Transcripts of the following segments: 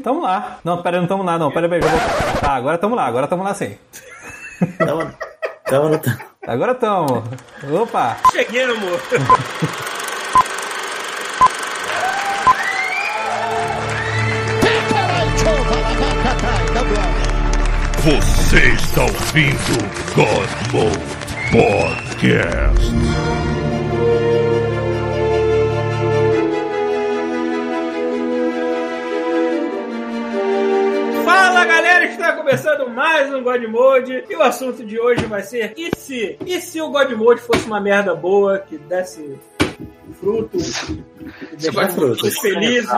tamo lá. Não, pera, não tamo lá, não. Pera, pera, vou... Tá, agora tamo lá, agora tamo lá sim. Tamo, tamo no... Agora tamo. Opa! Cheguei, amor. Você está ouvindo Mode Podcast. Começando mais um God Mode e o assunto de hoje vai ser e se? E se o God Mode fosse uma merda boa que desse fruto, que deixasse frutos. pessoas felizes,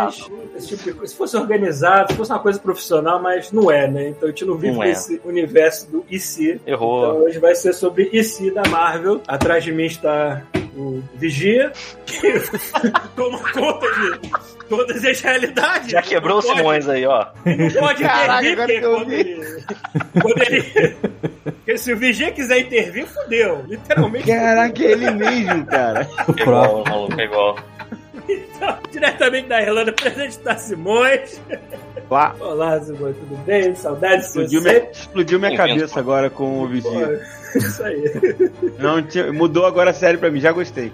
esse tipo de coisa. Se fosse organizado, se fosse uma coisa profissional, mas não é, né? Então a gente não vive Não é. nesse universo do se. Errou. Então hoje vai ser sobre se da Marvel. Atrás de mim está o Vigia, que toma conta de todas as realidades. Já quebrou o Simões aí, ó. não pode Caraca, intervir, agora porque que eu quando vi. ele, quando ele- porque se o Vigia quiser intervir, fudeu. Literalmente. Caraca, é ele mesmo, cara. O É igual, maluco, é igual. Então, diretamente da Irlanda, presente da Simões. Lá, Olá, Simões, tudo bem? Saudades de explodiu, você. minha, explodiu minha cabeça agora com o vigia. Isso aí. Não, mudou agora a série pra mim, já gostei.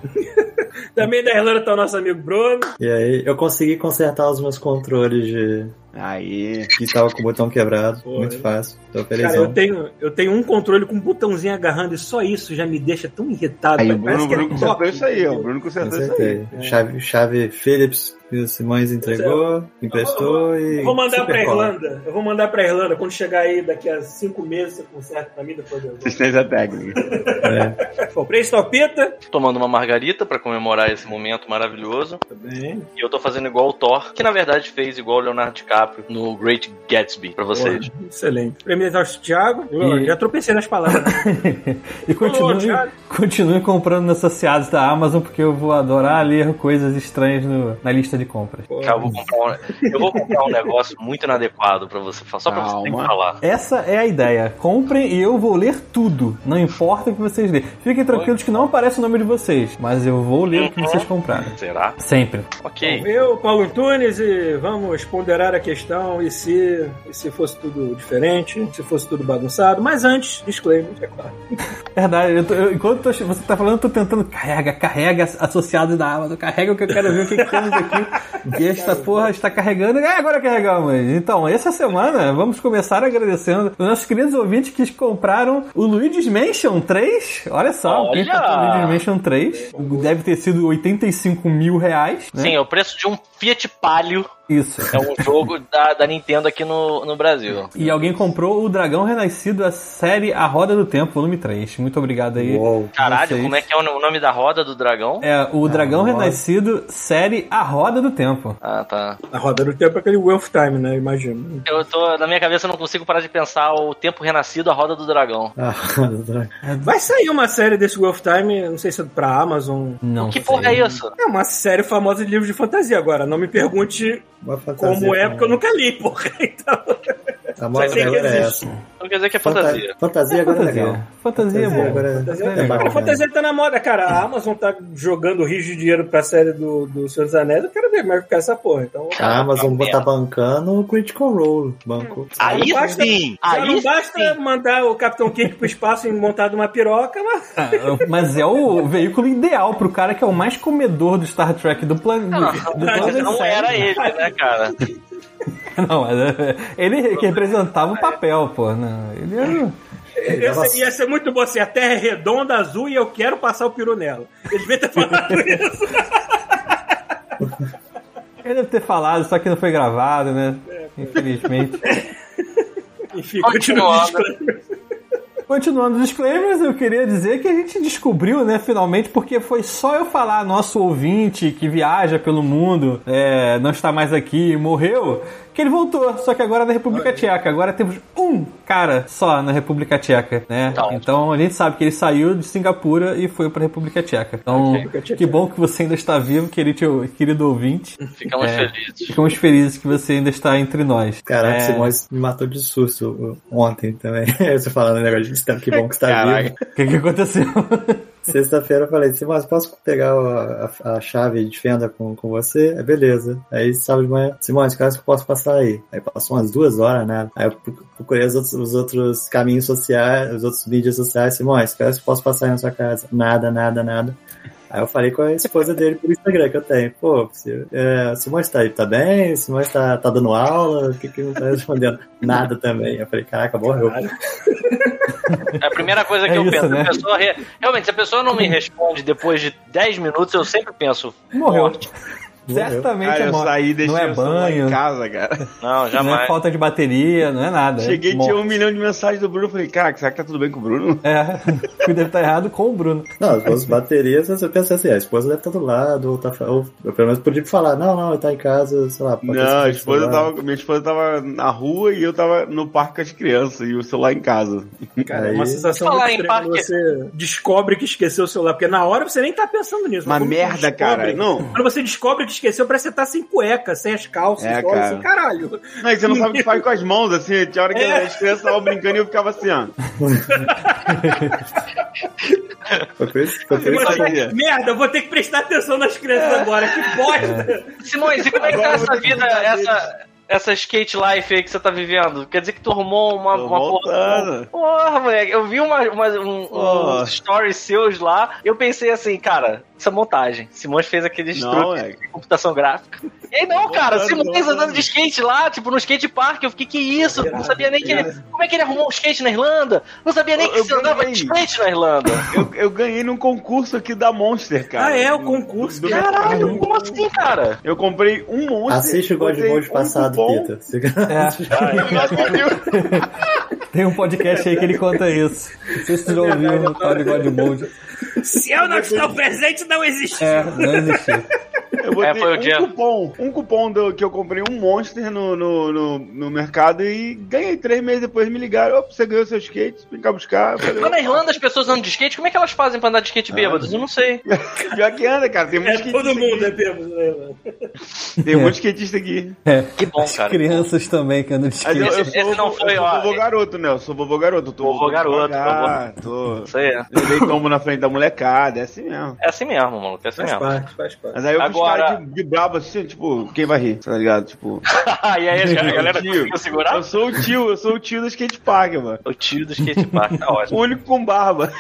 Também da Irlanda tá o nosso amigo Bruno. E aí, eu consegui consertar os meus controles de. Aí. que tava com o botão quebrado. Pô, Muito fácil. Tô Cara, felizão. eu tenho, eu tenho um controle com um botãozinho agarrando e só isso já me deixa tão irritado. Aí cara. o Bruno, é Bruno consertou top, isso aí. O? Bruno consertou isso aí. Consertei. Chave, chave Philips que o Simões entregou, emprestou e. Eu vou mandar pra cola. Irlanda. Eu vou mandar pra Irlanda. Quando chegar aí daqui a cinco meses, você conserta pra mim, depois eu vou. Assistência técnica. É. Bom, Preço Talpita. Tomando uma margarita pra comemorar esse momento maravilhoso. Também. E eu tô fazendo igual o Thor, que na verdade fez igual o Leonardo DiCaprio no Great Gatsby, pra vocês. Excelente. Prêmio de Thiago. Eu E- Já tropecei nas palavras. E continue, Thiago. continue comprando nos associados da Amazon, porque eu vou adorar ler coisas estranhas no- na lista de compras. Cara, eu vou comprar um, eu vou comprar um negócio muito inadequado pra você, só pra você ter que Calma. falar. Essa é a ideia. Comprem e eu vou ler tudo. Não importa o que vocês lerem. Fiquem tranquilos que não aparece o nome de vocês, mas eu vou ler o que vocês compraram. Será? Sempre. Ok. Eu, Paulo Antunes, e vamos ponderar a questão e se, e se fosse tudo diferente, se fosse tudo bagunçado. Mas antes, disclaimer, é claro. Verdade, eu tô- eu- enquanto tô- você tá falando, eu tô tentando. Carrega, carrega associados da Amazon, carrega o que eu quero ver o que, que temos aqui. E esta porra está carregando. É, agora carregamos. Então, essa semana vamos começar agradecendo os nossos queridos ouvintes que compraram o Luigi's Mansion 3. Olha só, quem Olha! o Luigi's Mansion 3 deve ter sido 85 mil reais. Né? Sim, é o preço de um Fiat Palio. Isso. É um jogo da, da Nintendo aqui no, no Brasil. E alguém comprou o Dragão Renascido, a série A Roda do Tempo, volume 3. Muito obrigado aí. Uou. Caralho, vocês. como é que é o nome da roda do dragão? É, o Dragão Roda. Renascido, série A Roda do Tempo. Ah, tá. A roda do tempo é aquele Wealth Time, né? Imagino. Eu tô, na minha cabeça eu não consigo parar de pensar o tempo renascido, a roda do dragão. Ah, droga. Vai sair uma série desse Wealth Time, não sei se é pra Amazon. Não que sei. porra é isso? É uma série famosa de livros de fantasia. Agora, não me pergunte como é, porque eu nunca li, porra. Então, A moda que agora é essa. Não quer dizer que é Fanta- fantasia. Fantasia agora é legal. Fantasia. Fantasia é bom. agora fantasia, é Cara, bacana. fantasia tá na moda, cara. A Amazon tá jogando rios de dinheiro pra série do, do Senhor dos Anéis. Eu quero ver como é que ficar essa porra. Então, A Amazon Tá tá bancando o Critical Role. Banco. Aí não basta- sim! Aí não basta sim! mandar o Capitão Kirk pro espaço e montar uma piroca, mas Ah, Mas é o veículo ideal pro cara que é o mais comedor do Star Trek do planeta. Não, mas não era ele, né, cara? Não, mas é- ele que representava o papel, pô. Não, ele era. ia ser, ia ser muito bom assim. A Terra é redonda, azul e eu quero passar o peru nela. Eles devem ter falado isso. Ele deve ter falado, só que não foi gravado, né? Infelizmente. Enfim, continua. Continuando. Continuando os disclaimers, eu queria dizer que a gente descobriu, né, finalmente, porque foi só eu falar, nosso ouvinte que viaja pelo mundo, é, não está mais aqui, morreu, que ele voltou, só que agora é na República Tcheca. Agora temos um cara só na República Tcheca, né? Então. Então a gente sabe que ele saiu de Singapura e foi para a República Tcheca. Então, Ok. que bom que você ainda está vivo, querido, querido ouvinte. Ficamos É. felizes. Ficamos felizes que você ainda está entre nós. Caraca, É, Simões me matou de susto ontem também. Você falando o negócio de que bom que você tá Caraca. vivo. O que, que aconteceu? Sexta-feira eu falei, Simões, posso pegar a, a- a chave de fenda com, com você? É beleza. Aí sábado de manhã, Simões, horas que eu posso passar aí? Aí passou umas duas horas, né? Aí eu pro- procurei os outros, os outros caminhos sociais, os outros mídias sociais, Simões, horas que eu posso passar aí na sua casa? Nada, nada, nada. Aí eu falei com a esposa dele por Instagram que eu tenho. Pô, se- é, Simões tá aí, tá bem? Simões tá, tá dando aula? O que que não tá respondendo? Nada também. Eu falei, caraca, morreu. É a primeira coisa que É eu isso, penso. né? A pessoa re- Realmente, se a pessoa não me responde depois de 10 minutos, eu sempre penso, Morreu. morte. Certamente Cara, é eu morte. saí e deixei Não é o celular em banho, casa, cara. Não, não é jamais. falta de bateria, não é nada. é Cheguei e morte. tinha um milhão de mensagens do Bruno. Falei, cara, será que tá tudo bem com o Bruno? É, que deve estar errado com o Bruno. Não, as duas baterias, você pensa assim, a esposa deve estar do lado, ou, tá, ou eu pelo menos podia falar, não, não, ele tá em casa, sei lá. pode Não, a esposa tava, minha esposa tava na rua e eu tava no parque com as crianças e o celular em casa. Cara, é Aí- uma sensação Falar muito em parque- você descobre que esqueceu o celular, porque na hora você nem tá pensando nisso. Uma mas quando você merda, cara. Não. Quando você descobre que esqueceu, parece que você tá sem cueca, sem as calças, É, cara. assim, caralho. Não, e você não sabe o que faz com as mãos, assim. Tinha hora que É. as crianças estavam brincando e eu ficava assim, ó. Que. Merda, eu vou ter que prestar atenção nas crianças agora, que bosta. Simões, e como é que tá essa que vida, cuidar essa, essa skate life aí que você tá vivendo? Quer dizer que tu arrumou uma, Tô uma voltando. porra. Porra, moleque, eu vi uma, uma- um, Porra. uns stories seus lá, eu pensei assim, cara, isso é montagem. Simões fez aqueles Não, truques é. de computação gráfica. E aí, não, cara, Simões andando de skate lá, tipo, no skate park, eu fiquei, que isso? Não sabia nem que ele. Como é que ele arrumou um skate na Irlanda? Não sabia nem Eu- que eu você andava de skate na Irlanda. Eu, eu ganhei num concurso aqui da Monster, cara. Ah, é, o concurso. Do- Caralho, como assim, cara? Eu comprei um Monster. Assiste o God Mode um passado, cupom. Peter. Você- É, tem um podcast aí que ele conta isso. Não sei se vocês já ouviram no God Mode. Se eu não estou presente, não existe. É, não existiu. Eu botei É, foi o um dia. cupom. Um cupom do, que eu comprei um Monster no, no, no, no mercado e ganhei três meses depois. Me ligaram, opa, você ganhou seu skate, vem cá buscar. Eu falei, Lá na Irlanda as pessoas andam de skate, como é que elas fazem pra andar de skate bêbadas? Eu não sei. Pior que anda, cara. Tem muito É skatista todo mundo, é aqui. bêbado, né? Tem muito skatista aqui. É. Que bom, As cara. crianças também que andam de Mas eu, skate. eu Esse- sou, esse não eu foi, sou ó, vovô é- garoto, né? Eu sou vovô garoto. Tô, Vovô garoto, devagar, Tô... Isso aí. é. Levei tombo na frente da molecada, é assim mesmo. É assim mesmo, maluco. É assim Faz mesmo. parte, faz parte. Mas aí eu Agora- cara de, de brabo assim, tipo, quem vai rir? Tá ligado? Tipo, e aí a galera conseguiu segurar? eu sou o tio, eu sou o tio do skate park, mano. O tio do skate park, tá ótimo. O único com barba.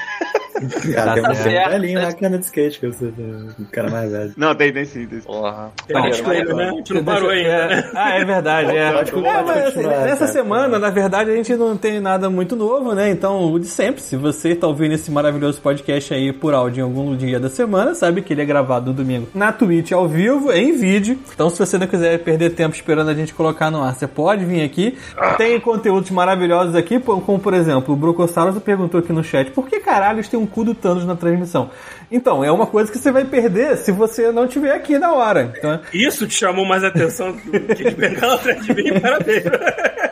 Tem um Tá tem um certo. velhinho que anda de skate, que eu sou o cara mais velho. Não, tem, tem sim, tem sim. Porra. Maneiro. né? A gente não parou né? É. Ah, é verdade. É. É, mas, nessa cara. semana, na verdade, a gente não tem nada muito novo, né? Então, o de sempre. Se você tá ouvindo esse maravilhoso podcast aí por áudio em algum dia da semana, sabe que ele é gravado no domingo na Twitch ao vivo, em vídeo. Então, se você não quiser perder tempo esperando a gente colocar no ar, você pode vir aqui. Tem conteúdos maravilhosos aqui, como por exemplo, o Brocossaurus perguntou aqui no chat, por que caralho tem um cu do Thanos na transmissão? Então, é uma coisa que você vai perder se você não estiver aqui na hora. Então, Isso te chamou mais atenção do que de bengala atrás de mim, parabéns.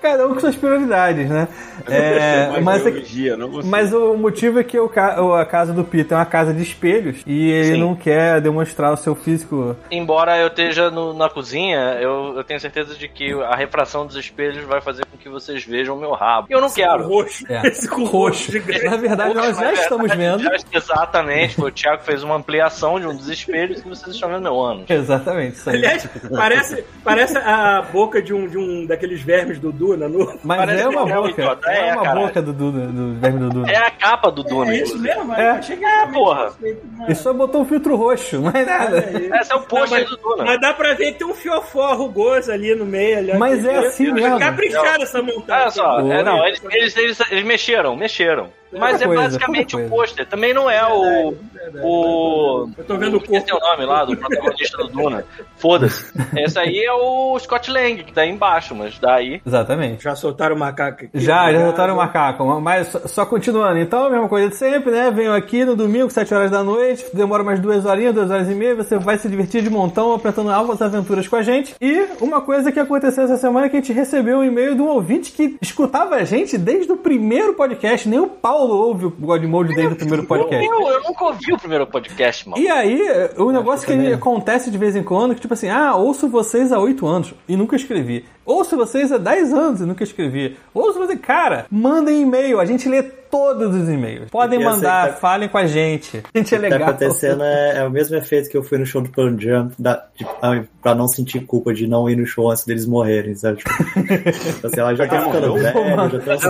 cada um com suas prioridades, né? É, mas, é biologia, mas o motivo é que o a casa do Peter é uma casa de espelhos e ele Sim. não quer demonstrar o seu físico. Embora eu esteja no- na cozinha, eu, eu tenho certeza de que a refração dos espelhos vai fazer com que vocês vejam o meu rabo. E eu não quero. Roxo. É, Esse com roxo. Na verdade, nós já estamos verdade, vendo. já- exatamente, foi o Thiago fez uma ampliação de um dos espelhos que vocês estão vendo meu ânus. Exatamente, isso aí. Aliás, parece, parece a boca de um, de um daqueles vermes do Duna. No... Mas parece é uma é boca. É, É, uma caralho. boca do, do, do verme do Duna. É a capa do Duna. É isso mesmo? É. Eu É, porra. E só botou um filtro roxo, mais nada. Esse é o pôster do Duna. Mas dá pra ver que tem um fiofó rugoso ali no meio. Ali, Mas é assim mesmo. Caprichado essa montagem. Olha só, é, não, eles, eles, eles, eles mexeram, mexeram. Mas é coisa, basicamente o pôster. Também não é o. O. Eu tô vendo o corpo. o nome lá do protagonista do Duna. Foda-se. Esse aí é o Scott Lang, que tá aí embaixo, mas daí. Exatamente. Já soltaram o macaco aqui. Já, já soltaram o macaco. Mas só, continuando. Então, a mesma coisa de sempre, né? Venho aqui no domingo, 7 horas da noite. Demora umas duas horinhas, duas horas e meia. Você vai se divertir de montão, apresentando altas aventuras com a gente. E uma coisa que aconteceu essa semana é que a gente recebeu um e-mail de um ouvinte que escutava a gente desde o primeiro podcast. Nem o Paulo ouve o God Mode desde o primeiro podcast. Eu, eu nunca ouvi o primeiro podcast, mano. E aí, o negócio que também. acontece de vez em quando, que tipo assim, ah, ouço vocês há 8 anos e nunca escrevi. Ouço vocês há 10 anos e nunca escrevi. Ouço vocês, cara, mandem e-mail, a gente lê todos os e-mails. Podem aí mandar, tá- falem com a gente. A gente é O que tá legal. acontecendo é, é o mesmo efeito que eu fui no show do Pearl Jam, da, de, ah, pra não sentir culpa de não ir no show antes deles morrerem, sabe? Tipo, assim, ela já tá ficando velho, já tá assim.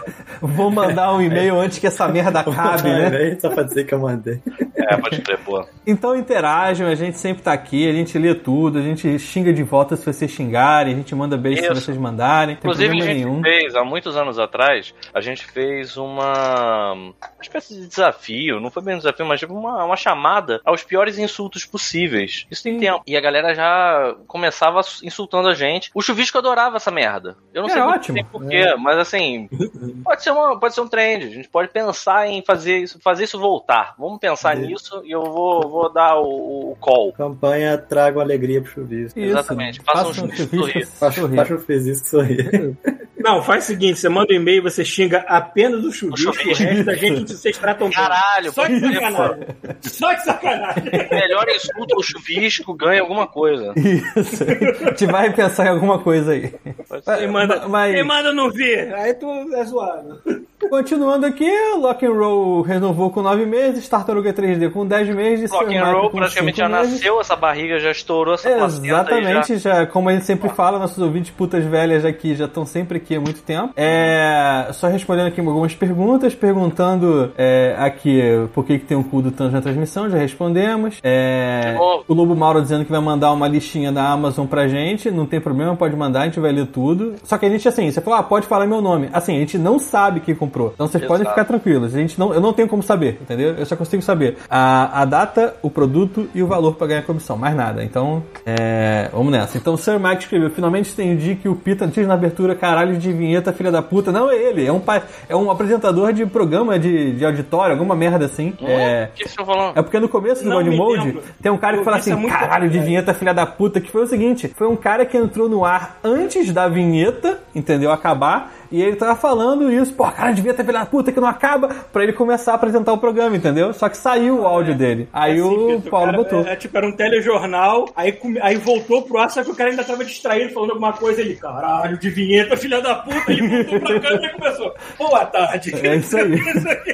Vou mandar um e-mail antes que essa merda acabe, né? Só pra dizer que eu mandei. É, pode crer, pô. Então interajam, a gente sempre tá aqui, a gente lê tudo, a gente xinga de volta se vocês xingarem, a gente manda beijo se Isso. vocês mandarem, Inclusive, a gente nenhum. fez, há muitos anos atrás, a gente fez uma, uma espécie de desafio, não foi bem um desafio, mas tipo uma, uma chamada aos piores insultos possíveis. Isso tem tempo. E a galera já começava insultando a gente. O Chuvisco adorava essa merda. Eu não É sei ótimo. porquê, mas assim, pode ser, uma, pode ser um trend. A gente pode pensar em fazer isso, fazer isso voltar. Vamos pensar Sim. nisso e eu vou, vou dar o, o call. Campanha Trago Alegria pro chuvisco. Isso, Exatamente. Faça um Faça um chuvisco chuvisco Faça sorrir. faça o fez isso sorrir. Não, faz o seguinte: você manda um e-mail, você xinga apenas o chuvisco, o chuvisco. resto da gente vocês tratam bem. Caralho, Só de sacanagem. Só de sacanagem. Melhor insulto o chuvisco, ganha alguma coisa. Isso. A gente vai pensar em alguma coisa aí. Pode ser. Quem manda, Mas- quem manda não vir, aí tu é zoado. Continuando aqui, Lock and Roll renovou com 9 meses, Tartaruga 3D com 10 meses, Rock and roll praticamente já meses. nasceu, essa barriga já estourou essa Exatamente, já. já, como a gente sempre fala, nossos ouvintes putas velhas aqui já estão sempre aqui há muito tempo. É, só respondendo aqui algumas perguntas, perguntando é, aqui por que, que tem um cu do Thanos na transmissão, já respondemos. É, o Lobo Mauro dizendo que vai mandar uma listinha da Amazon pra gente, não tem problema, pode mandar, a gente vai ler tudo. Só que a gente, assim, você falou, ah, pode falar meu nome. Assim, a gente não sabe quem comprou. Então vocês podem Exato. ficar tranquilos. A gente não, eu não tenho como saber, entendeu? Eu só consigo saber a, a data, o produto e o valor pra ganhar comissão. Mais nada. Então, é, vamos nessa. Então, o Sir Mike escreveu: finalmente entendi que o Pita diz na abertura caralho de vinheta, filha da puta. Não é ele, é um, é um apresentador de programa de, de auditório, alguma merda assim. É. Falando? É porque no começo do me Mode tem um cara que Eu fala assim, muito caralho de tempo, vinheta filha da puta, que foi o seguinte, foi um cara que entrou no ar antes da vinheta, entendeu, acabar, e ele tava falando isso, pô, cara de vinheta filha da puta que não acaba, pra ele começar a apresentar o programa, entendeu? Só que saiu o áudio dele. Aí Assim, o Pedro, Paulo cara, botou. É, é tipo, era um telejornal, aí, aí voltou pro ar, só que o cara ainda tava distraído falando alguma coisa. Ele, caralho, de vinheta, filha da puta. Ele voltou pra câmera e começou. Boa tarde. É isso aí.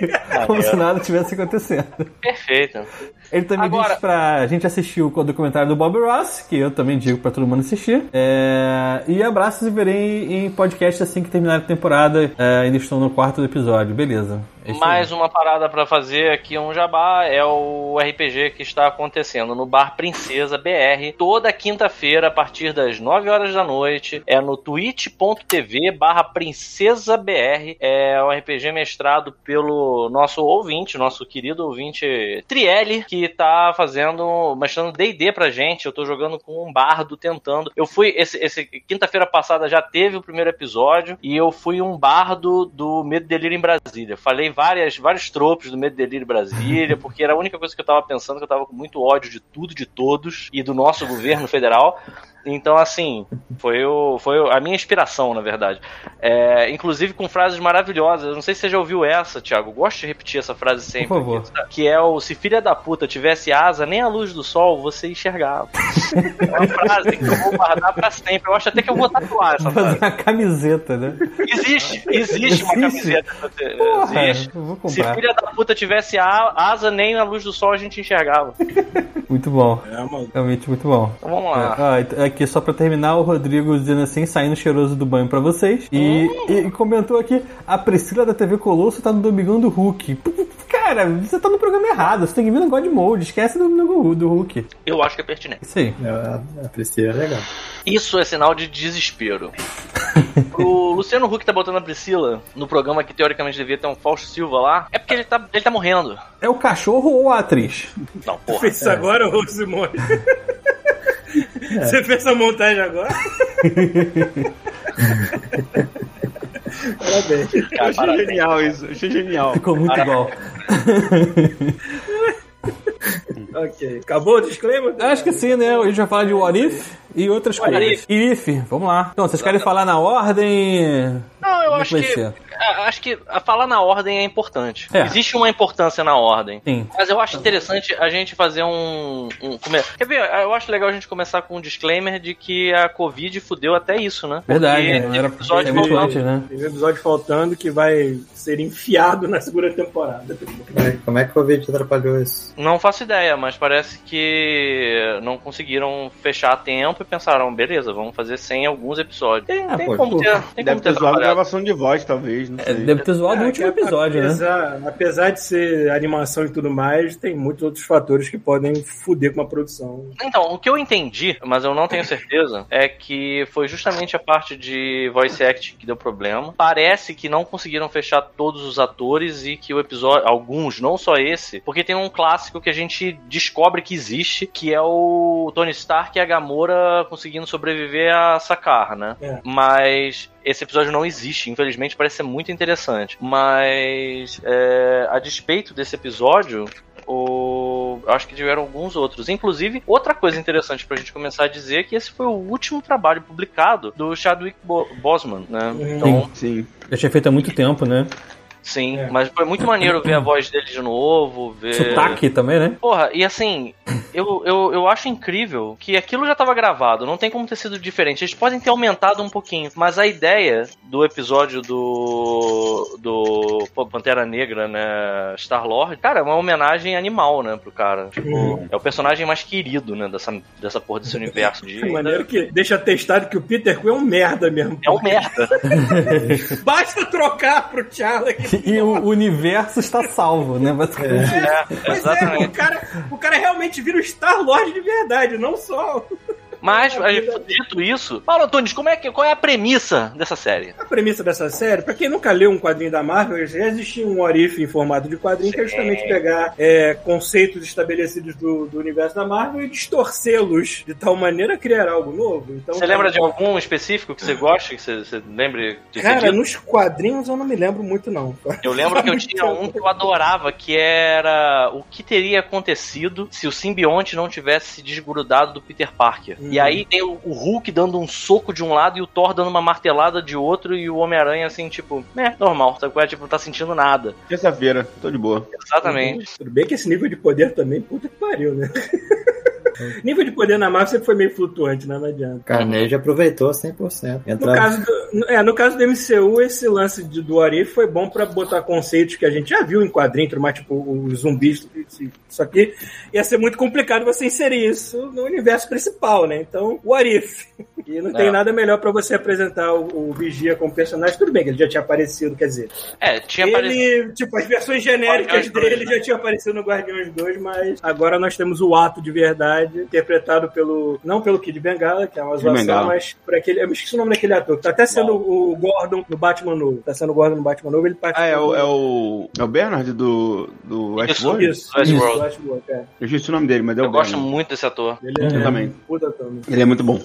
Como se nada tivesse acontecendo. Perfeito. Ele também Agora- disse pra gente assistir o documentário do Bob Ross, que eu também digo pra todo mundo assistir. É, E abraços e verei em podcast assim que terminar a temporada. É, ainda estou no quarto episódio. Beleza. É. Mais uma parada pra fazer aqui, um jabá, é o RPG que está acontecendo no Bar Princesa BR, toda quinta-feira, a partir das 9 horas da noite. É no twitch.tv barra Princesa BR. É um RPG mestrado pelo nosso ouvinte, nosso querido ouvinte Trielli, que tá fazendo, mestrando D&D pra gente. Eu tô jogando com um bardo, tentando. Eu fui, esse, esse quinta-feira passada já teve o primeiro episódio, e eu fui um bardo do Medo Delírio em Brasília. Falei várias, vários tropos do Medo Delírio Brasília, porque era a única coisa que eu tava pensando, que eu tava com muito ódio de tudo, de todos, e do nosso governo federal. Então, assim, foi, o, foi a minha inspiração, na verdade. É, inclusive com frases maravilhosas. Eu não sei se você já ouviu essa, Thiago. Eu Gosto de repetir essa frase sempre. Por favor. aqui, que é o se filha da puta tivesse asa, nem a luz do sol você enxergava. é uma frase que eu vou guardar pra sempre. Eu acho até que eu vou tatuar essa Fazer frase. uma camiseta, né? Existe, existe uma Existe? camiseta pra ter. Porra, Existe. Se filha da puta tivesse a- asa, nem a luz do sol a gente enxergava. Muito bom. É, mano. Realmente muito bom. Então vamos lá. É, ah, aqui só pra terminar, o Rodrigo dizendo assim, saindo cheiroso do banho pra vocês. E, e- e comentou aqui, a Priscila da TV Colosso tá no Domingão do Hulk. Cara, você tá no programa errado, você tem que vir no God Mode, esquece do Domingo do Hulk. Eu acho que é pertinente. Isso aí. A, Priscila é legal. Isso é sinal de desespero. o Luciano Huck tá botando a Priscila no programa que teoricamente devia ter um Fausto Silva lá. É porque ele tá, ele tá morrendo. É o cachorro ou a atriz? Não, porra. Fez isso agora, ô Simone? Você fez essa montagem agora? Parabéns. Eu Cara, achei parabéns. genial isso, achei genial. Ficou muito igual. ok. Acabou o disclaimer? Acho que sim, né? A gente vai falar de What If e outras What coisas. If, vamos lá. Então, vocês querem falar na ordem? Não, eu Como é acho que. ser? A- Acho que a falar na ordem é importante. É. Existe uma importância na ordem. Sim. Mas eu acho interessante a gente fazer um. um come- Quer ver? Eu acho legal a gente começar com um disclaimer de que a Covid fudeu até isso, né? Verdade, Porque né? Era episódio é faltando. antes, né? Um episódio faltando que vai ser enfiado na segunda temporada. Como é- que o Covid atrapalhou isso? Não faço ideia, mas parece que não conseguiram fechar a tempo e pensaram, beleza, vamos fazer sem alguns episódios. Tem, Ah, tem pô, como pô, ter. Tem Deve como ter ter a gravação de voz, talvez, não É, sei. deve ter zoado o É, último episódio, né? apesar, Apesar de ser animação e tudo mais, tem muitos outros fatores que podem fuder com uma produção. Então, o que eu entendi, mas eu não tenho certeza, é que foi justamente a parte de voice acting que deu problema. Parece que não conseguiram fechar todos os atores e que o episódio, alguns, não só esse, porque tem um clássico que a gente descobre que existe, que é o Tony Stark e a Gamora conseguindo sobreviver a Sakar, né? É. Mas esse episódio não existe, infelizmente parece ser muito interessante. Mas é, a despeito desse episódio, o... acho que tiveram alguns outros. Inclusive, outra coisa interessante pra gente começar a dizer é que esse foi o último trabalho publicado do Chadwick Bo Boseman, né? Então, Sim. Já tinha feito há muito tempo, né? Sim, É. mas foi muito maneiro ver a voz dele de novo, ver... Sotaque também, né? Porra, e assim, eu, eu, eu acho incrível que aquilo já estava gravado, não tem como ter sido diferente. Eles podem ter aumentado um pouquinho, mas a ideia do episódio do. do pô, Pantera Negra, né? Star-Lord, cara, é uma homenagem animal, né, pro cara. Tipo, é o personagem mais querido, né, dessa, dessa porra desse universo de. De maneira que deixa testado que o Peter Quill é um merda mesmo. É um merda. Basta trocar pro Charlie. E o universo está salvo, né? Basicamente. É, Pois é, o cara, o cara realmente vira o Star-Lord de verdade, não só Mas, dito isso, Paulo Antunes, como é que, qual é a premissa dessa série? A premissa dessa série, pra quem nunca leu um quadrinho da Marvel, já existia um Orif em formato de quadrinho que é justamente pegar é, conceitos estabelecidos do, do universo da Marvel e distorcê-los de tal maneira a criar algo novo. Então, Você lembra de algum específico que você gosta, que você, você lembre de Cara, nos quadrinhos eu não me lembro muito, não. Eu lembro que eu tinha um que eu adorava, que era o que teria acontecido se o simbionte não tivesse se desgrudado do Peter Parker. Hum. E aí tem o, o Hulk dando um soco de um lado e o Thor dando uma martelada de outro e o Homem-Aranha assim, tipo, é, normal, sabe? qual é? Tipo, não tá sentindo nada. Terça-feira, tô de boa. Exatamente. Tudo bem que esse nível de poder também, puta que pariu, né? nível de poder na Marvel sempre foi meio flutuante, né? Não adianta. Carnegie aproveitou 100%. No Entrava... caso, do, é, no caso do MCU, esse lance de, do Arif foi bom pra botar conceitos que a gente já viu em quadrinhos, mas tipo os zumbis, isso aqui ia ser muito complicado você inserir isso no universo principal, né? Então, o Arif. E não tem É. nada melhor pra você apresentar o, o Vigia como personagem. Tudo bem que ele já tinha aparecido, quer dizer, É, tinha aparecido. ele, tipo, as versões genéricas Guardiões dele né? já tinham aparecido no Guardiões 2, mas agora nós temos o ato de verdade, interpretado pelo. Não pelo Kid Bengala, que é uma zoação, mas por aquele. Eu me esqueci o nome daquele ator, que tá até sendo o Gordon no Batman novo. Tá sendo o Gordon no Batman novo, ele participa. Ah, é o, é o, é o Bernard do, do Isso, Westworld? Isso, Westworld. isso, Westworld, é. Eu esqueci o nome dele, mas é o Eu gosto Bernard. muito desse ator. Ele é Eu também. puta também. Ele é muito bom.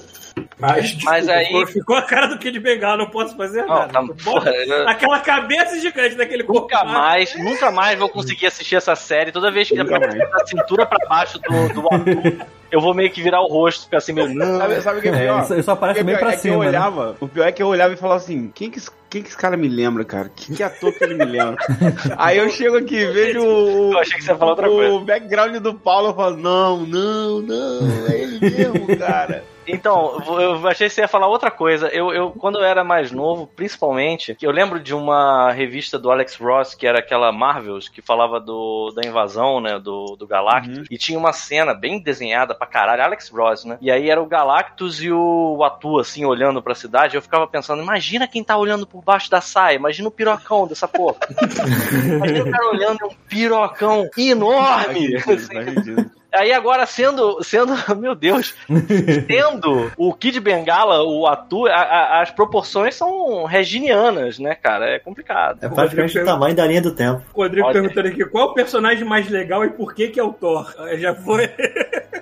Mas, Mas aí- ficou, a cara do Kid Bengala, não posso fazer Não, nada. tá, porra, eu- Aquela cabeça gigante daquele corpo. Nunca mais, nunca mais vou conseguir assistir essa série. Toda vez que Nunca pra da cintura pra baixo do, do ator, eu vou meio que virar o rosto, ficar assim meio. "Não". Sabe, sabe o que é É, pior? isso, isso aparece O é bem pior pra é que eu cima, né? olhava, O pior é que eu olhava e falava assim, quem que, esse- quem que esse cara me lembra, cara? Que, que ator que ele me lembra? Aí eu chego aqui e vejo o, Eu achei que você ia falar outra o coisa. background do Paulo, eu falo, não, não, não, é ele mesmo, cara. Então, eu achei que você ia falar outra coisa. Eu, eu, quando eu era mais novo, principalmente, eu lembro de uma revista do Alex Ross, que era aquela Marvels, que falava do, da invasão, né, do, do Galactus, Uhum. e tinha uma cena bem desenhada pra caralho, Alex Ross, né? E aí era o Galactus e o Atu, assim, olhando pra cidade, eu ficava pensando, imagina quem tá olhando por baixo da saia, imagina o pirocão dessa porra. imagina o cara olhando um pirocão enorme. Faz assim. sentido. Aí agora sendo, sendo, meu Deus, tendo o Kid Bengala, o Atu, a- a- as proporções são reginianas, né, cara? É complicado. É praticamente o tamanho da linha do tempo. O Rodrigo Olha. perguntando aqui qual o personagem mais legal e por que que é o Thor. Já foi.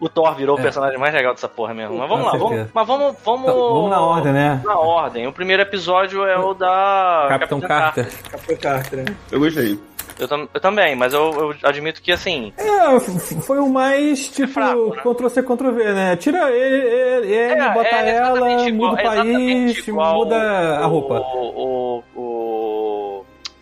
O Thor virou É. o personagem mais legal dessa porra mesmo. Mas vamos Com lá, vamos, mas vamos, vamos. Então, vamos na ordem, né? Na ordem. O primeiro episódio é o da Capitão Carter. Capitão Carter, né? Eu gostei. Eu, tam- eu também, mas eu, eu admito que assim. É, foi o mais, tipo, fraco, né? Ctrl-C, Ctrl-V, né? Tira ele, ele, ele, É, bota é ela, igual- muda o exatamente país, igual muda a o- roupa. O, o, o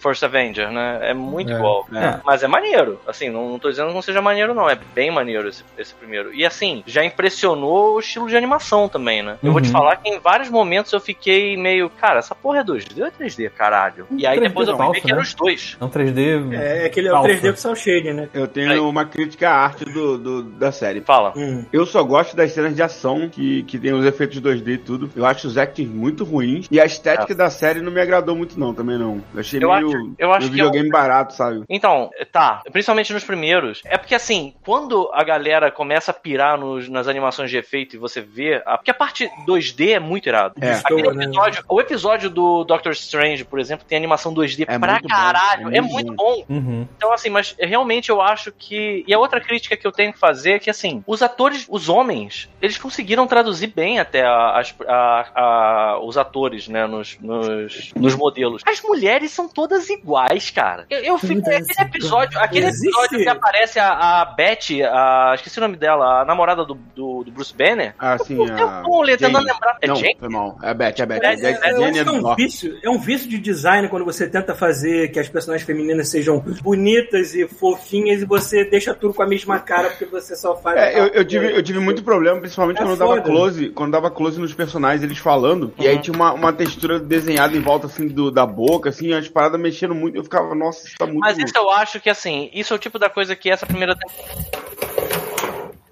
First Avenger, né? É muito É, igual. é. Mas é maneiro. Assim, não, não tô dizendo que não seja maneiro, não. É bem maneiro esse, esse primeiro. E assim, já impressionou o estilo de animação também, né? Eu vou te Uhum. falar que em vários momentos eu fiquei meio, cara, essa porra é 2D ou é 3D, caralho? E aí 3D depois eu fui ver que eram né? os dois. É um 3D. É, aquele é o falso. 3D com cel shading, né? Eu tenho uma crítica à arte do, do- da série. Fala. Hum. Eu só gosto das cenas de ação que, que tem os efeitos 2D e tudo. Eu acho os actings muito ruins. E a estética da série não me agradou muito, não, também não. Eu achei Eu meio, acho- eu acho meio que é um- videogame barato, sabe? Então, tá, principalmente nos primeiros. É porque assim, quando a galera começa a pirar nos- nas animações de efeito e você vê. A, porque a parte 2D é muito irado. É. Aquele né? episódio, o episódio do Doctor Strange, por exemplo, tem animação 2D É pra muito bom, caralho. é é muito muito bom. Uhum. Então, assim, mas realmente eu acho que. E a outra crítica que eu tenho que fazer é que, assim, os atores, os homens, eles conseguiram traduzir bem até a- as- a- a- os atores, né, nos, nos, nos modelos. As mulheres são todas iguais, cara. Eu, eu fico. Aquele episódio, aquele Existe- episódio que aparece a, a Beth, a, esqueci o nome dela, a namorada do, do, do Bruce Banner. Ah, sim, Eu a... tô tentando lembrar. É Não, Jane? foi mal. É a Beth, é a Beth. É, É, é, Eu é do um vício, é um vício de design quando você tenta fazer que as personagens femininas sejam bonitas e fofinhas e você deixa tudo com a mesma cara porque você só faz. É, eu, eu tive, eu tive muito problema, principalmente É quando eu dava foda. close, quando dava close nos personagens, eles falando, e aí tinha uma, uma textura desenhada em volta assim do, da boca, assim, as paradas mexendo muito, eu ficava, nossa, isso tá muito. Mas isso eu acho que, assim, isso é o tipo da coisa que essa primeira temporada.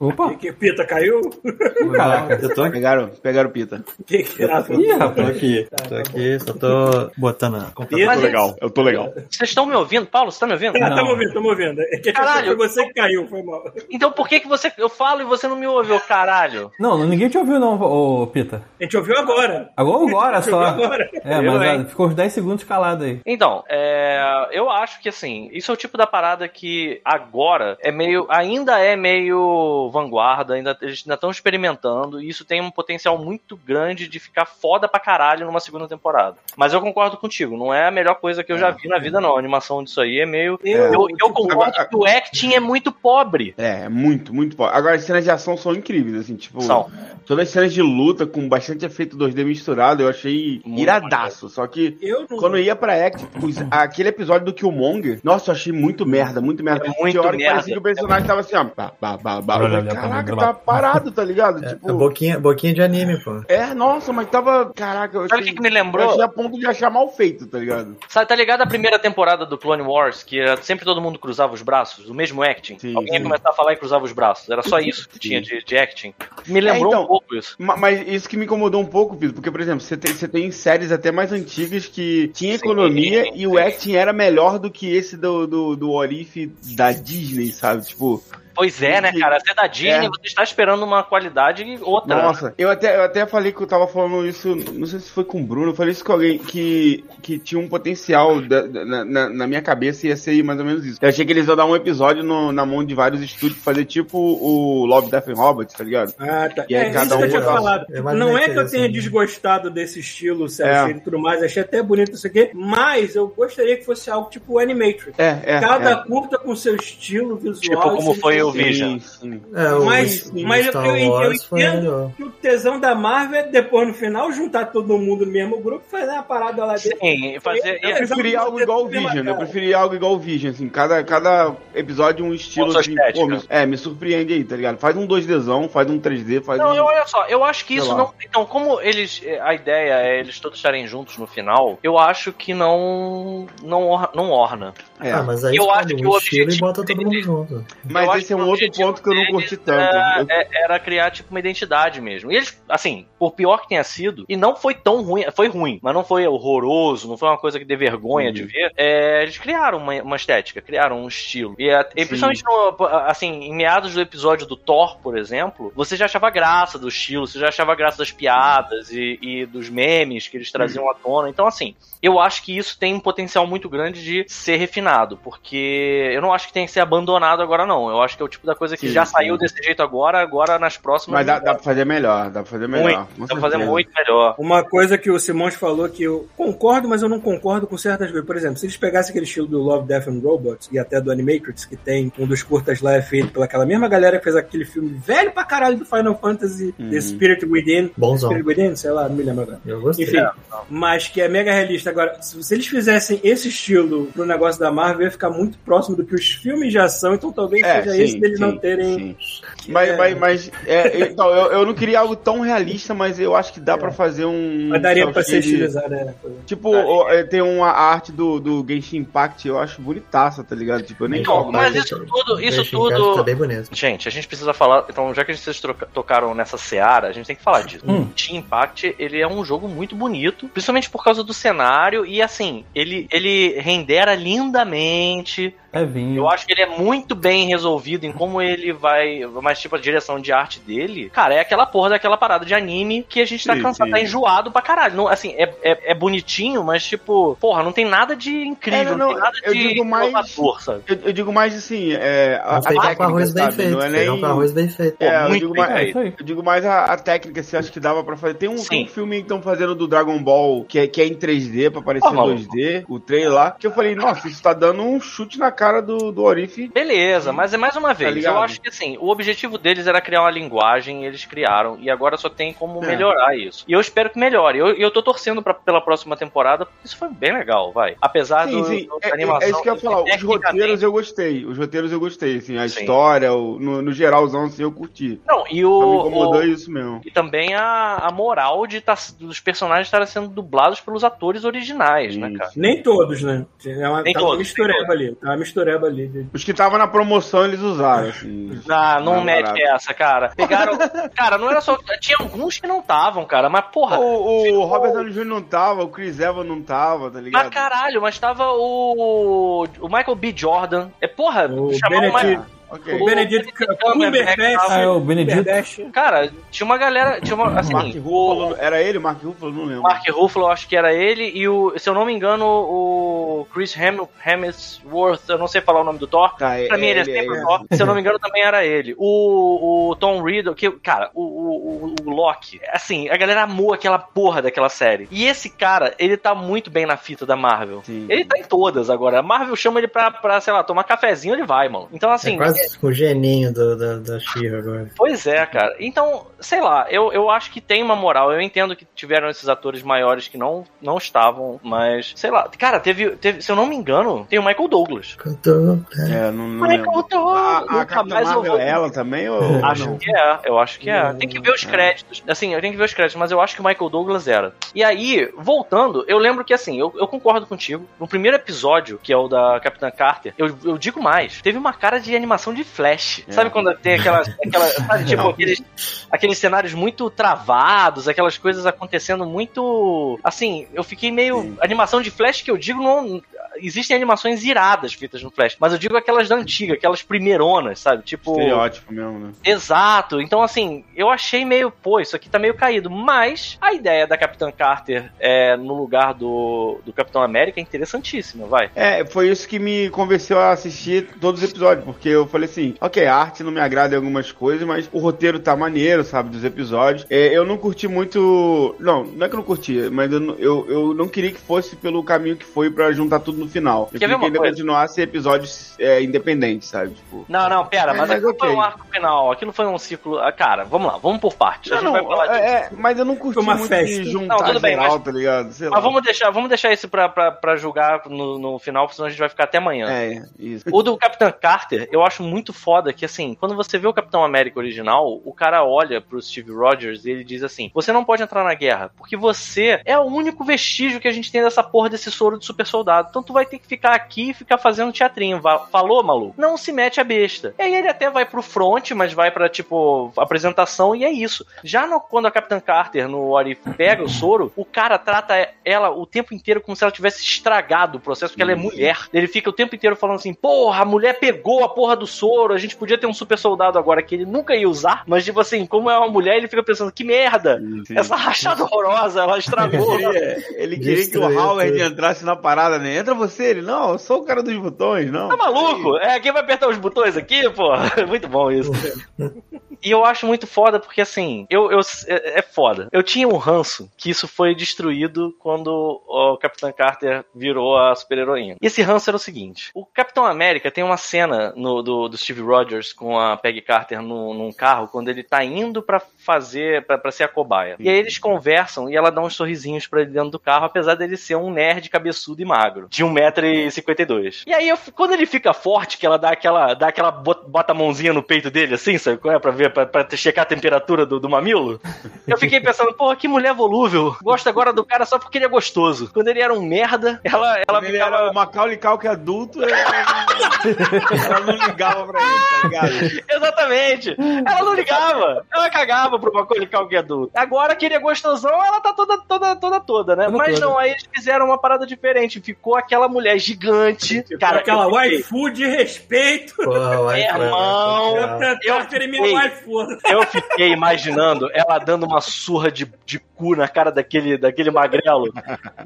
Opa! Que, que Pita caiu? Caraca. Eu tô aqui. Pegaram, pegaram o Pita. que que era? Ih, Tô rapaz. aqui, tô aqui, só tô botando a Eu computador. Mas tô legal, eu tô legal. Vocês estão me ouvindo? Paulo, você tá me ouvindo? Ah, Não. tamo ouvindo, tamo ouvindo. É que Caralho. foi você que caiu, foi mal. Então por que que você. Eu falo e você não me ouve, ô caralho? Não, ninguém te ouviu, não, ô Pita. A gente ouviu agora. Agora, agora só. Ouviu agora. É, Eu, mas hein? ficou uns 10 segundos calado aí. Então, é, eu acho que assim, isso é o tipo da parada que agora é meio. ainda é meio vanguarda, ainda, eles ainda estão experimentando, e isso tem um potencial muito grande de ficar foda pra caralho numa segunda temporada. Mas eu concordo contigo, não é a melhor coisa que eu já vi na vida, não. A animação disso aí é meio. Eu, Eu, eu tipo, concordo agora- que o acting é muito pobre. É, muito, muito bom. Agora, as cenas de ação são incríveis, assim, tipo, São. todas as cenas de luta com bastante efeito 2D misturado, eu achei Muito iradaço. Só que Eu não. quando ia pra Act, os- aquele episódio do Killmonger, nossa, eu achei muito merda, muito merda. É muito Tinha hora que merda. parecia que o personagem tava assim, ó. Bah, bah, bah, bah. Eu falei, Caraca, tá parado, tá ligado? É, tipo, boquinha, boquinha de anime, pô. é, nossa, mas tava. Caraca, eu Sabe o que, que me eu lembrou? achei a ponto de achar mal feito, tá ligado? Sabe, tá ligado a primeira temporada do Clone Wars, que era sempre todo mundo cruzava os braços, o mesmo acting? Sim, Alguém ia sim. começar a falar e cruzava os braços. Era só isso que tinha de, de acting. Me lembrou então, um pouco isso. Ma- Mas isso que me incomodou um pouco, Pedro, porque, por exemplo, você tem, você tem séries até mais antigas que tinha Sim, economia sim. e o acting era melhor do que esse do, do, do Orif da Disney, sabe? Tipo, Pois é, né, cara? Você é da Disney, É. você está esperando uma qualidade outra. nossa, eu até, eu até falei que eu tava falando isso, não sei se foi com o Bruno, eu falei isso com alguém que, que tinha um potencial da- da- na, na, minha cabeça ia ser mais ou menos isso. Eu achei que eles iam dar um episódio no- na mão de vários estúdios, fazer tipo o Love, Death and Robots, tá ligado? Ah, tá. E é cada isso que eu um tinha falado. Eu imaginei Não é que eu tenha assim. desgostado desse estilo, cel É. e tudo mais, achei até bonito isso aqui, mas eu gostaria que fosse algo tipo Animatrix. É, é. Cada é. curta com seu estilo visual. Tipo, como e o Vision. Sim, sim. É, o Mas, o mas eu, Star eu- entendo que o tesão da Marvel é depois no final juntar todo mundo no mesmo grupo e fazer uma parada lá dentro. Sim, fazer. Eu Eu preferi algo igual o Vision, eu preferi algo igual o Vision, assim, cada, cada episódio um estilo sua assim, pô, me, é, me surpreende aí, tá ligado? Faz um 2Dzão, faz um 3D, faz Não, um... eu, olha só, eu acho que isso lá. não. Então, como eles. A ideia é eles todos estarem juntos no final, eu acho que não. Não, or- não orna. É. Ah, mas aí Eu acho que um o estilo e objetivo bota todo mundo junto. Mas acho esse é um outro ponto que eu não curti tanto. Era, Eu- é- era criar, tipo, uma identidade mesmo. E eles, assim, por pior que tenha sido, e não foi tão ruim, foi ruim, mas não foi horroroso, não foi uma coisa que dê vergonha de ver. é, eles criaram uma, uma estética, criaram um estilo. E, a- e principalmente, no, assim, em meados do episódio do Thor, por exemplo, você já achava graça do estilo, você já achava graça das piadas e, e dos memes que eles traziam à tona. Então, assim, eu acho que isso tem um potencial muito grande de ser refinado, porque eu não acho que tem que ser abandonado agora, não. Eu acho que que é o tipo da coisa que já sim. saiu desse jeito agora, agora nas próximas. Mas dá, dá pra fazer melhor, dá pra fazer melhor. Muito, dá pra fazer muito melhor. Uma coisa que o Simões falou que eu concordo, mas eu não concordo com certas coisas. Por exemplo, se eles pegassem aquele estilo do Love, Death and Robots e até do Animatrix, que tem um dos curtas lá é feito pelaquela mesma galera que fez aquele filme velho pra caralho do Final Fantasy, The Spirit Within. Bonzão. Spirit Within, sei lá, não me lembro agora. Eu gostei. Enfim, mas que é mega realista. Agora, se, se eles fizessem esse estilo pro negócio da Marvel, ia ficar muito próximo do que os filmes já são, então talvez É, seja sim, deles não sim, terem. sim. Mas, É. mas, mas é, então, eu, eu não queria algo tão realista, mas eu acho que dá pra fazer um. Mas daria pra ser estilizado, né? Tipo, é, tem uma arte do, do Genshin Impact, eu acho bonitaça, tá ligado? Tipo, eu nem Então, jogo, mas mas. isso tudo, isso tudo. Tá bem bonito. Gente, a gente precisa falar. Então, já que vocês tocaram nessa seara, a gente tem que falar disso. Hum. Team Impact, ele é um jogo muito bonito, principalmente por causa do cenário e assim, ele, ele rendera lindamente. É vinho. Eu acho que ele é muito bem resolvido em como ele vai. Mas, tipo, a direção de arte dele, cara, é aquela porra daquela parada de anime que a gente tá Sim, cansado, sim. tá enjoado pra caralho. Não, assim, é, é, é bonitinho, mas, tipo, porra, não tem nada de incrível, É, não, não, tem nada eu de digo mais- sabe? Eu, eu digo mais assim, é. A, pegar com técnica, arroz bem sabe? feito. Não é nem. com arroz bem feito. Pô, É, eu digo, bem mais, É eu digo mais a, a técnica, você acha que dava pra fazer. Tem um, tem um filme que estão fazendo do Dragon Ball que é, que é em 3D, pra parecer maluco. 2D, o trailer lá, que eu falei, nossa, isso tá dando um chute na cara do, do Orif. Beleza, mas é mais uma vez. ligado? eu acho que assim, o objetivo deles era criar uma linguagem, eles criaram, e agora só tem como É. melhorar isso. E eu espero que melhore. Eu, eu tô torcendo pra, pela próxima temporada, porque isso foi bem legal, vai. Apesar Sim, do, sim, do- é, da animação. é isso que eu ia falar. Os roteiros eu gostei. Os roteiros eu gostei, assim, a Sim. história, o, no, no geralzão, assim, eu curti. Não, e Só me o. incomodou o- isso mesmo. e também a, a moral de tá, dos personagens estarem sendo dublados pelos atores originais, né, Isso. cara? Nem todos, né? É uma, Nem tá uma mistureba todos. ali. Tá uma mistureba ali. Os que tava na promoção, eles usaram, assim. Ah, não Não, mete barato. essa, cara. Pegaram. cara, não era só. Tinha alguns que não estavam, cara, mas porra. O, o Robert Downey Jr. não tava, o Chris Evans não tava, tá ligado? Mas caralho, mas tava o. O Michael B. Jordan. É porra, O chamar o Michael. Ok. O Benedict Benedict Cumberbatch. Ah, é o Benedito. Cara, tinha uma galera. Tinha uma. Assim, Mark Ruffalo, era ele, Mark Ruffalo, não lembro. Mark Ruffalo, eu acho que era ele, e o. Se eu não me engano, o Chris Hem- Hemsworth, eu não sei falar o nome do Thor. Tá, é, Pra mim ele é ele, sempre é, o Thor. Se eu não me engano, também era ele. O, o Tom Riddle, que, cara, o, o, o- o Loki, assim, a galera amou aquela porra daquela série. E esse cara, ele tá muito bem na fita da Marvel. Sim. Ele tá em todas agora. A Marvel chama ele pra, pra sei lá, tomar cafezinho, ele vai, mano. Então, assim. é quase o geninho do, da, da She-Ra agora. Pois é, cara. Então, sei lá, eu, eu acho que tem uma moral. Eu entendo que tiveram esses atores maiores que não, não estavam, mas, sei lá. Cara, teve, teve, se eu não me engano, tem o Michael Douglas. Cantou. É. É, não, não Michael lembro. Douglas. A, a Capitã mais eu Marvel vou- é ela também? Ou Acho não? que é, eu acho que é. Tem que ver os créditos. Assim, eu tenho que ver os créditos, mas eu acho que o Michael Douglas era. E aí, voltando, eu lembro que assim, eu, eu concordo contigo. No primeiro episódio, que é o da Capitã Carter, eu, eu digo mais, teve uma cara de animação de flash. É. Sabe quando tem aquela. aquela sabe, tipo, aqueles, aqueles cenários muito travados, aquelas coisas acontecendo muito. Assim, eu fiquei meio. Animação de flash que eu digo não. Existem animações iradas feitas no Flash, mas eu digo aquelas da antiga, aquelas primeironas, sabe? Tipo. Estereótipo mesmo, né? Exato. Então, assim, eu achei meio, pô, isso aqui tá meio caído. Mas a ideia da Capitã Carter é, no lugar do, do Capitão América é interessantíssima, vai. É, foi isso que me convenceu a assistir todos os episódios, porque eu falei assim, ok, a arte não me agrada em algumas coisas, mas o roteiro tá maneiro, sabe, dos episódios. É, eu não curti muito... Não, não é que eu não curti, mas eu, não- eu, eu não queria que fosse pelo caminho que foi pra juntar tudo no final. Eu Quer ver queria uma que coisa? continuasse episódios é, independentes, sabe, tipo... Não, não, pera, É, mas, mas aquilo ok. foi um arco final, aquilo foi um ciclo. ah, Cara, vamos lá, vamos por partes. a gente vai falar disso. é, é, mas eu não curti Foi uma muito festa. de juntar Não, tudo bem, geral, mas- tá ligado? Sei lá. Mas vamos deixar, vamos deixar isso pra, pra, pra julgar no, no final, senão a gente vai ficar até amanhã. É, isso. O do Capitão Carter, eu acho muito foda que, assim, quando você vê o Capitão América original, o cara olha pro Steve Rogers e ele diz assim: Você não pode entrar na guerra, porque você é o único vestígio que a gente tem dessa porra desse soro de super soldado. Então tu vai ter que ficar aqui e ficar fazendo teatrinho. Falou, maluco? Não se mete a besta. E aí ele até vai pro front, mas vai pra, tipo, apresentação e é isso. Já no- quando a Capitã Carter no If pega o soro, o cara trata ela o tempo inteiro como se ela tivesse estragado o processo, porque ela é mulher. Ele fica o tempo inteiro falando assim: porra, a mulher pegou a porra do soro, a gente podia ter um super soldado agora que ele nunca ia usar, mas tipo assim, como é uma mulher, ele fica pensando: que merda! Sim. Essa rachada horrorosa, ela estragou. Ele, ele queria que o Howard entrasse na parada, né? Entra você? Ele, não, eu sou o cara dos botões, não. Tá maluco? É, quem vai apertar os botões aqui, pô? Muito bom isso. E eu acho muito foda porque, assim, eu, eu, é, é foda. Eu tinha um ranço que isso foi destruído quando o Capitão Carter virou a super-heroína. E esse ranço era o seguinte: o Capitão América tem uma cena no, do, do Steve Rogers com a Peggy Carter no, num carro quando ele tá indo pra fazer, pra ser a cobaia. E aí eles conversam e ela dá uns sorrisinhos pra ele dentro do carro, apesar dele ser um nerd cabeçudo e magro, de 1,52m. E aí, eu, quando ele fica forte, que ela dá aquela, dá aquela bot- bota a mãozinha no peito dele, assim, sabe qual é? Pra ver, pra, pra checar a temperatura do, do mamilo. Eu fiquei pensando, pô, que mulher volúvel. Gosta agora do cara só porque ele é gostoso. Quando ele era um merda, ela, ela Quando ele era ficava. o Macaulay Culkin adulto, ela, ela não ligava pra ele, tá ligado? Exatamente. Ela não ligava. Ela cagava pro Macaulay Culkin adulto. Agora que ele é gostosão, ela tá toda, toda, toda, toda, né? Toda Mas toda. não, aí eles fizeram uma parada diferente. Ficou aquela mulher gigante. Cara, Cara, aquela eu waifu de respeito. Porra, É, iPhone, irmão. né? Capitã eu Carter waifu. Eu fiquei imaginando ela dando uma surra de, de cu na cara daquele, daquele magrelo.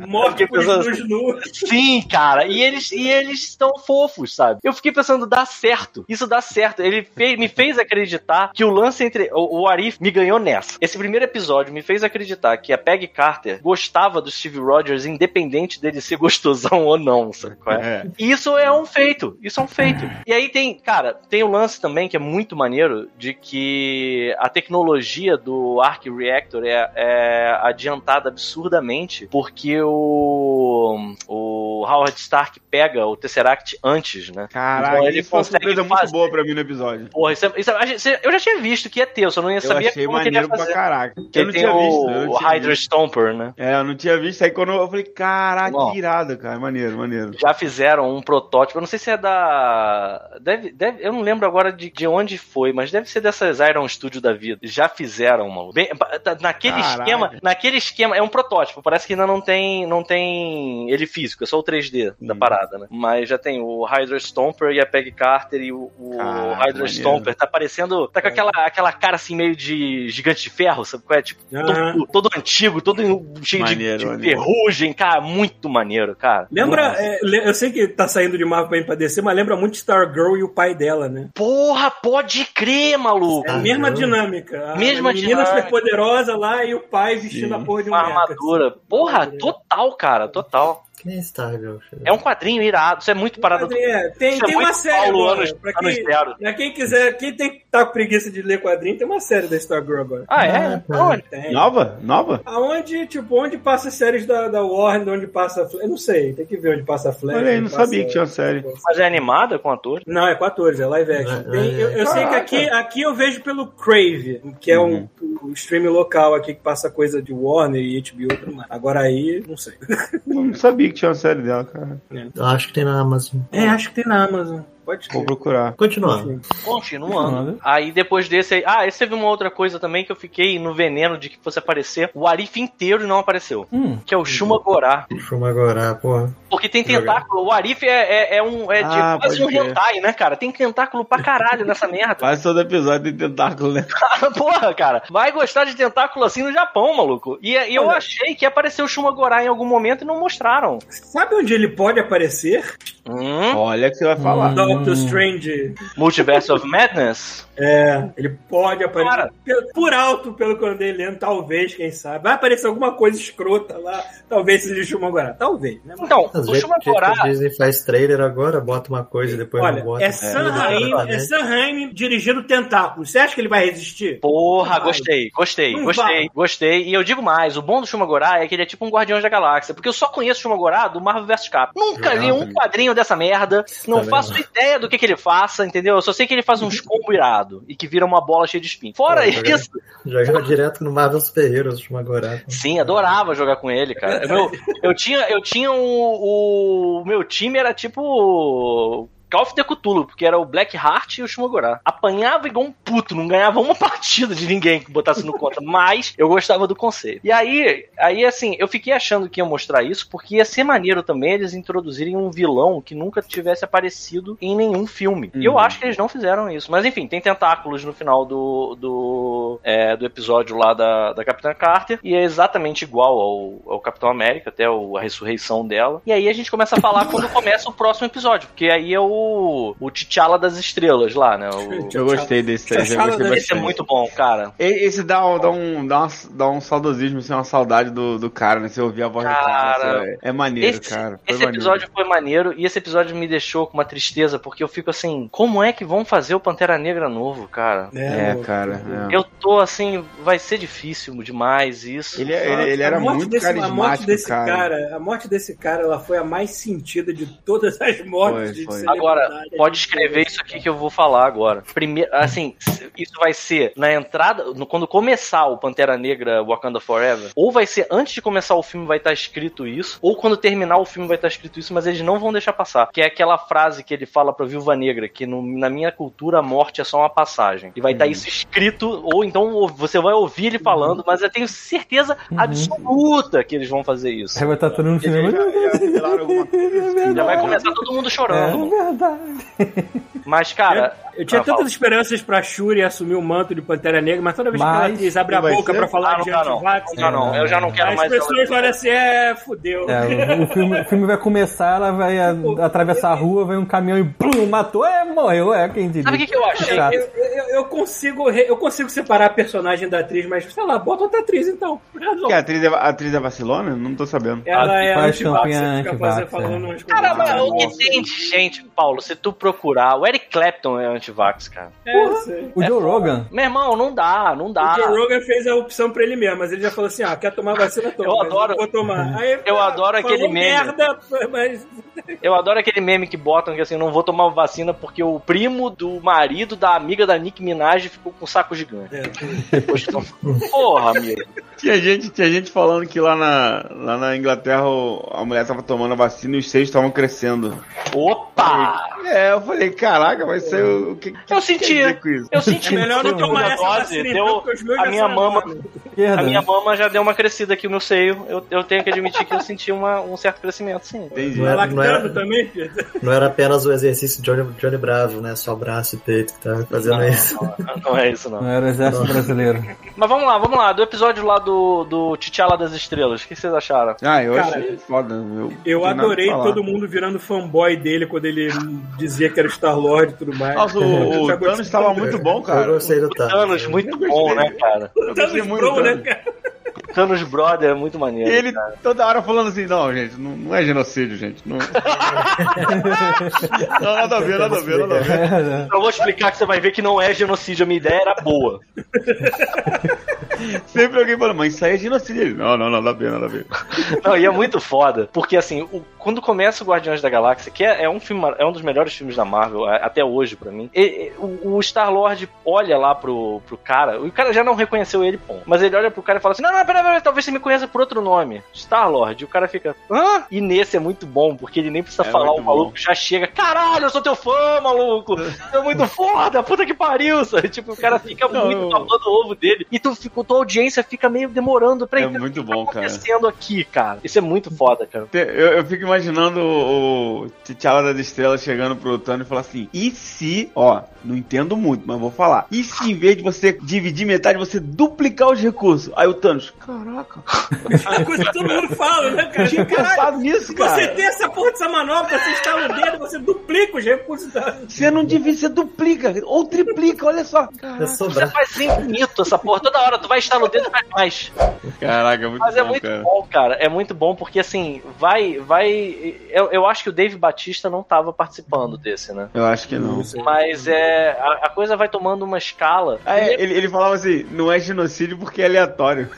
Morte por pensando luz nu. Sim, cara. E eles e eles estão fofos, sabe? Eu fiquei pensando, dá certo. Isso dá certo. Ele fez, me fez acreditar que o lance entre. O, o Arif me ganhou nessa. Esse primeiro episódio me fez acreditar que a Peggy Carter gostava do Steve Rogers, independente dele ser gostosão ou não, sabe? qual é? É. E Isso é um feito. Isso é um feito. E aí tem, cara, tem o lance também que é muito maneiro de que a tecnologia do Arc Reactor é, é adiantada absurdamente porque o, o Howard Stark pega o Tesseract antes, né? Caralho, Então ele isso foi uma consegue surpresa muito fazer. boa pra mim no episódio. Porra, isso, é- isso é- eu já tinha visto que ia ter, eu só não ia Eu saber achei como que ele ia maneiro pra fazer. caraca. Porque Eu não tinha o, visto. eu não o Hydra visto. Stomper, né? É, eu não tinha visto. Aí quando eu falei, caraca, que irado, cara. Maneiro, maneiro. já fizeram um protótipo. Eu não sei se é da. Deve, deve, eu não lembro agora de, de onde foi, mas deve ser dessas Iron Studio da vida. Já fizeram, mano. Bem, naquele Caralho. esquema. Naquele esquema. É um protótipo. Parece que ainda não tem. Não tem ele físico, é só o 3D da Hum. parada, né? Mas já tem o Hydra Stomper e a Peggy Carter e o, o Hydra. Stomper. Tá parecendo. Tá com aquela, aquela cara assim meio de gigante de ferro, sabe qual é? Tipo, Ah. todo, todo antigo, todo cheio de- Maneiro, de, maneiro. ferrugem, cara. Muito maneiro, cara. Lembra, é, eu sei que tá saindo de Marvel pra ir pra DC, mas lembra muito Stargirl e o pai dela, né? Porra, pode crer, maluco. É a mesma dinâmica. A Mesma menina dinâmica. super poderosa lá e o pai vestindo Sim. a porra de um Uma armadura. Porra, Armadura. total, cara, total. Quem é Stargirl? É um quadrinho irado. Isso é muito parado. É, tem, é tem uma muito série Paulo agora. anos- pra, anos quem, zero. pra quem quiser, quem tem tá com preguiça de ler quadrinho, tem uma série da Stargirl agora. Ah, é? Ah, tá. Onde? Tem. Nova? Nova? Aonde, tipo, onde passa as séries da, da Warner, onde passa. Eu não sei, tem que ver onde passa a Flash. Olha aí, não sabia que tinha uma série. Mas é animada com ator? Não, é com atores, é live action. É, Tem- é, eu eu sei que aqui, aqui eu vejo pelo Crave, que é um, um stream local aqui que passa coisa de Warner e HBO e tudo mais. Agora aí, não sei. Não sabia que tinha uma série dela, cara. Eu acho que tem na Amazon. É, acho que tem na Amazon. Pode Vou procurar. Continuando. Continuando. Aí depois desse aí. Ah, esse teve uma outra coisa também que eu fiquei no veneno de que fosse aparecer. O Arif inteiro não apareceu. Hum. Que é o Shuma Gorá. Shuma agora, porra. Porque tem tentáculo. O Arif é, é, é um. É de Ah, quase pode um hentai, né, cara? Tem tentáculo pra caralho nessa merda. Quase todo episódio tem tentáculo, né? Porra, cara, vai gostar de tentáculo assim no Japão, maluco. E, e eu Olha. achei que apareceu o Shumagorá em algum momento e não mostraram. Sabe onde ele pode aparecer? Hum, Olha que você vai falar. Doctor Strange. Multiverse of Madness? É, ele pode aparecer. Pelo- Por alto, pelo que eu andei lendo, talvez, quem sabe. Vai aparecer alguma coisa escrota lá. Talvez seja Shuma agora. Talvez, né? Então, Às o Shumagorá. Disney faz trailer agora, bota uma coisa e depois Olha, não bota. é Sam é Sam Raimi dirigindo Tentáculos. Você acha que ele vai resistir? Porra, gostei, gostei, Não gostei, vai. gostei. E eu digo mais, o bom do Shumagorá é que ele é tipo um Guardião da Galáxia, porque eu só conheço o Shumagorá do Marvel vs Cap. Nunca li um quadrinho dessa merda, não Também faço não. ideia do que, que ele faça, entendeu? Eu só sei que ele faz uns combo irado e que vira uma bola cheia de espinho. Fora Pô, jogar- isso, Joga direto no Marvel Super Heroes, agora. Sim, adorava jogar com ele, cara. Meu, eu tinha, eu tinha o, o meu time era tipo Call of the Cthulhu, porque era o Black Heart e o Shimogorá. Apanhava igual um puto, não ganhava uma partida de ninguém que botasse no conta, mas eu gostava do conceito. E aí, aí assim, eu fiquei achando que ia mostrar isso, porque ia ser maneiro também eles introduzirem um vilão que nunca tivesse aparecido em nenhum filme. E eu acho que eles não fizeram isso. Mas enfim, tem tentáculos no final do, do, é, do episódio lá da, da Capitã Carter, e é exatamente igual ao, ao Capitão América, até o- a ressurreição dela. E aí a gente começa a falar quando começa o próximo episódio, porque aí é o, o T'Challa das estrelas lá, né? O, Eu gostei desse, eu gostei deve esse é bastante. muito bom, cara. Esse dá, um- dá, um, dá, uma- dá um saudosismo, assim, uma saudade do, do cara, né? Você ouvir a voz do cara. Cara, assim, é, é maneiro, Esse, cara. Foi esse maneiro. episódio foi maneiro e esse episódio me deixou com uma tristeza, porque eu fico assim, como é que vão fazer o Pantera Negra novo, cara? É, o- cara. é. Eu tô assim, vai ser difícil demais isso. Ele, é, ele, ele era A muito desse- A carismático, morte desse cara. cara. a morte desse cara, ela foi a mais sentida de todas as mortes Foi, de foi. Agora, pode escrever isso aqui que eu vou falar agora. Primeiro, assim, isso vai ser na entrada, no- quando começar o Pantera Negra Wakanda Forever, ou vai ser antes de começar o filme vai estar escrito isso, ou quando terminar o filme vai estar escrito isso, mas eles não vão deixar passar. Que é aquela frase que ele fala pra Viúva Negra, que no- na minha cultura a morte é só uma passagem. E vai estar isso escrito, ou então você vai ouvir ele falando, mas eu tenho certeza absoluta que eles vão fazer isso. Aí vai estar todo mundo. Já, já alguma coisa. Já vai começar todo mundo É chorando. Verdade. Mas, cara. Eu tinha tantas esperanças pra Shuri assumir o manto de Pantera Negra, mas toda vez que Mas- ela atriz abre a boca ser? pra falar Ah, de não. antivax, Não dá não. Eu já não quero as mais. pessoas olham assim, é, fudeu. É, o, filme, o filme vai começar, ela vai a- atravessar a rua, vem um caminhão e plum, matou, é, morreu, é, quem diria. Sabe o que, que eu achei? Eu, eu- eu consigo, re- eu consigo separar a personagem da atriz, mas sei lá, bota outra atriz então. Que a atriz é, a atriz é vacilona? Não tô sabendo. Ela é Faz antivax, antivax, falando é. umas coisas. Caramba, o que tem de gente, Paulo, se tu procurar, o Eric Clapton é antivax, cara. É. O Joe Rogan. Meu irmão, não dá, não dá. O Joe Rogan fez a opção pra ele mesmo, mas ele já falou assim: ah, quer tomar vacina, toma. Eu adoro- Vou tomar. Aí, Eu ah, adoro aquele meme. merda, mas. Eu adoro aquele meme que botam que assim, não vou tomar vacina porque o primo do marido da amiga da Nick Minaj ficou com um saco gigante. Depois que- Porra, amigo. Tinha gente, tinha gente falando que lá na, lá na Inglaterra a mulher tava tomando a vacina e os seios estavam crescendo. Opa! É, eu falei, caraca, vai ser o, o que, que Eu senti. Eu senti É melhor não tomar essa dose, deu- a minha mama, a minha mama já deu uma crescida aqui no seio. Eu, eu tenho que admitir que eu senti uma- um certo crescimento, sim. Entendi. Não Tá era, não, era, lactando também, Pedro? não era apenas o exercício de Johnny, Johnny Bravo, né? Só braço e peito que tava fazendo Não, isso. não, não é isso, não. Não era o exército brasileiro. Mas vamos lá, vamos lá. Do episódio lá do, do T'Challa das Estrelas, o que vocês acharam? Ah, eu Cara, achei foda. Eu, Eu não adorei todo mundo virando fanboy dele quando ele dizia que era o Star-Lord e tudo mais. Nossa, o, o Thanos estava muito bom, Eu cara. gostei do Thanos. Thanos, muito bom, né, cara? Eu gostei Thanos muito Bro, do né, cara? Thanos Brother é muito E maneiro. ele cara. toda hora falando assim, não, gente, não, não é genocídio, gente. Não... não, nada a ver, nada a ver, nada a ver. É, né? Eu vou explicar que você vai ver que não é genocídio, a minha ideia era boa. Sempre alguém fala, mas isso aí é genocídio. Ele, Não, não, nada a ver, nada a ver. Não, e é muito foda, porque assim, o- quando começa o Guardiões da Galáxia, que é, é um filme, é um dos melhores filmes da Marvel, a- até hoje pra mim, o, o Star-Lord olha lá pro, pro cara, o cara já não reconheceu ele, pô, mas ele olha pro cara e fala assim, não, não, pera, pera, talvez você me conheça por outro nome, Star-Lord, e o cara fica, hã? E nesse é muito bom, porque ele nem precisa É falar, o maluco bom. já chega, caralho, eu sou teu fã, maluco, é muito foda, puta que pariu, sabe? Tipo, o cara fica Não, muito eu- babando o ovo dele, e tu, fica, tua audiência fica meio demorando pra É entender muito o que bom, tá cara. acontecendo aqui, cara. Isso é muito foda, cara. Eu, eu fico imaginando o, o T'Challa das Estrelas chegando pro Thanos e falar assim: e se, ó, ó, não entendo muito, mas vou falar. E se em vez de você dividir metade, você duplicar os recursos? Aí o Thanos, caraca, A coisa que todo mundo fala, né, cara? tinha pensado nisso, você cara. tem essa porra dessa manobra, você instala o dedo, você duplica os recursos da. Você não divide, você duplica, ou triplica, olha só. É Você faz infinito essa porra. Toda hora tu vai estalar o dedo e faz mais. Caraca, é muito Mas é bom, muito cara. bom, cara. É muito bom porque, assim, vai. vai eu, eu acho que o Dave Batista não tava participando desse, né? Eu acho que não. Mas é. A, a coisa vai tomando uma escala. Ah, é, ele, ele falava assim, não é genocídio porque é aleatório.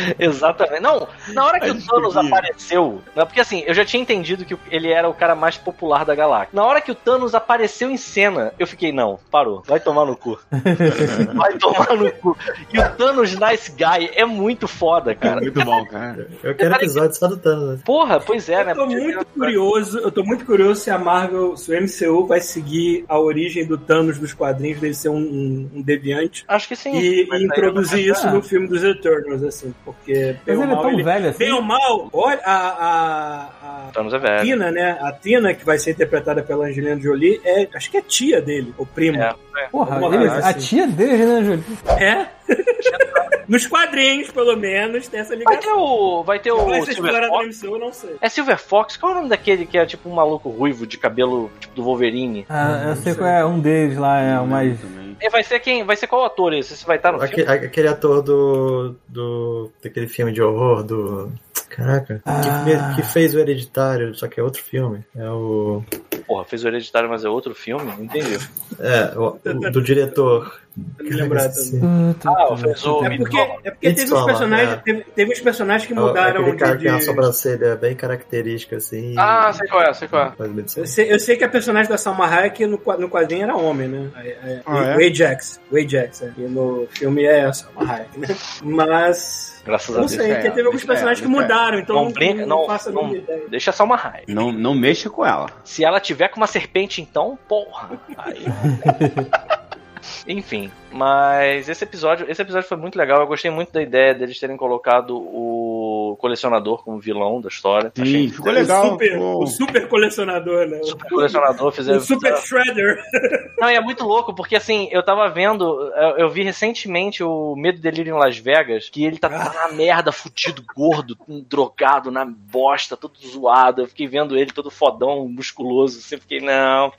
Exatamente. Não, na hora que o Thanos podia. apareceu, né, porque assim, eu já tinha entendido que ele era o cara mais popular da galáxia. Na hora que o Thanos apareceu em cena, eu fiquei, não, parou, vai tomar no cu. vai tomar no cu. E o Thanos Nice Guy é muito foda, cara. Muito bom, cara. Eu quero episódio só do Thanos. né? Porra, pois é, né? Eu tô muito curioso, eu tô muito curioso se a Marvel, se o MCU vai seguir a origem do Thanos dos quadrinhos, dele ser um, um, um deviante. Acho que sim. E, e introduzir isso no filme dos Eternals, assim, porque bem Mas ou ele é mal, tão ele- velho assim. bem ou mal, olha a, a, a, O Thanos é velho. Tina, né? A Tina, que vai ser interpretada pela Angelina Jolie, é, acho que é tia dele, ou prima. É. Porra, coisa a assim. tia dele, né, Júlio? É? Nos quadrinhos, pelo menos, tem essa Vai ligação. ter o. Vai ter Vai o Silver Fox. MCU, eu não sei. É Silver Fox? Qual é o nome daquele que é tipo um maluco ruivo de cabelo tipo do Wolverine? Ah, eu sei qual é um deles lá, é o mais. E vai ser quem? Vai ser qual ator esse? Esse vai estar no Aque- filme? Aquele ator do, do. daquele filme de horror do. Caraca. Ah. Que, que fez o Hereditário, só que é outro filme. É o. Porra, fez o Hereditário, mas é outro filme? Não entendi. É, o, o- do diretor. Lembrar Esqueci. também. Ah, fez o É porque, é porque teve, uns personagens, é. teve, teve uns personagens que Ó, mudaram Aquele cara de, que tem uma de- sobrancelha bem característica, assim. Ah, sei qual é, sei qual é. Eu sei, eu sei que a personagem da Salma Hayek no, no quadrinho era homem, né? É, é, Ah, é? O Ajax. O Ajax, é. E no filme é a Salma Hayek, né? Mas... Graças a Não Deus. sei, deixa porque teve alguns personagens que mudaram, então Não não, brinca, não, não, faço a não, ideia. deixa só uma raiva. Não, não mexa com ela. Se ela tiver com uma serpente, então, porra. Aí. Enfim, mas esse episódio, esse episódio foi muito legal. Eu gostei muito da ideia deles terem colocado o colecionador como vilão da história. Sim, ficou O legal. super, ficou- o super colecionador, né? Super colecionador fizeram. O super shredder. Não, e é muito louco, porque assim, eu tava vendo, eu, eu vi recentemente o Medo e Delírio em Las Vegas, que ele tá, tá na merda, fudido, gordo, drogado, na bosta, todo zoado. Eu fiquei vendo ele todo fodão, musculoso, assim, fiquei, não.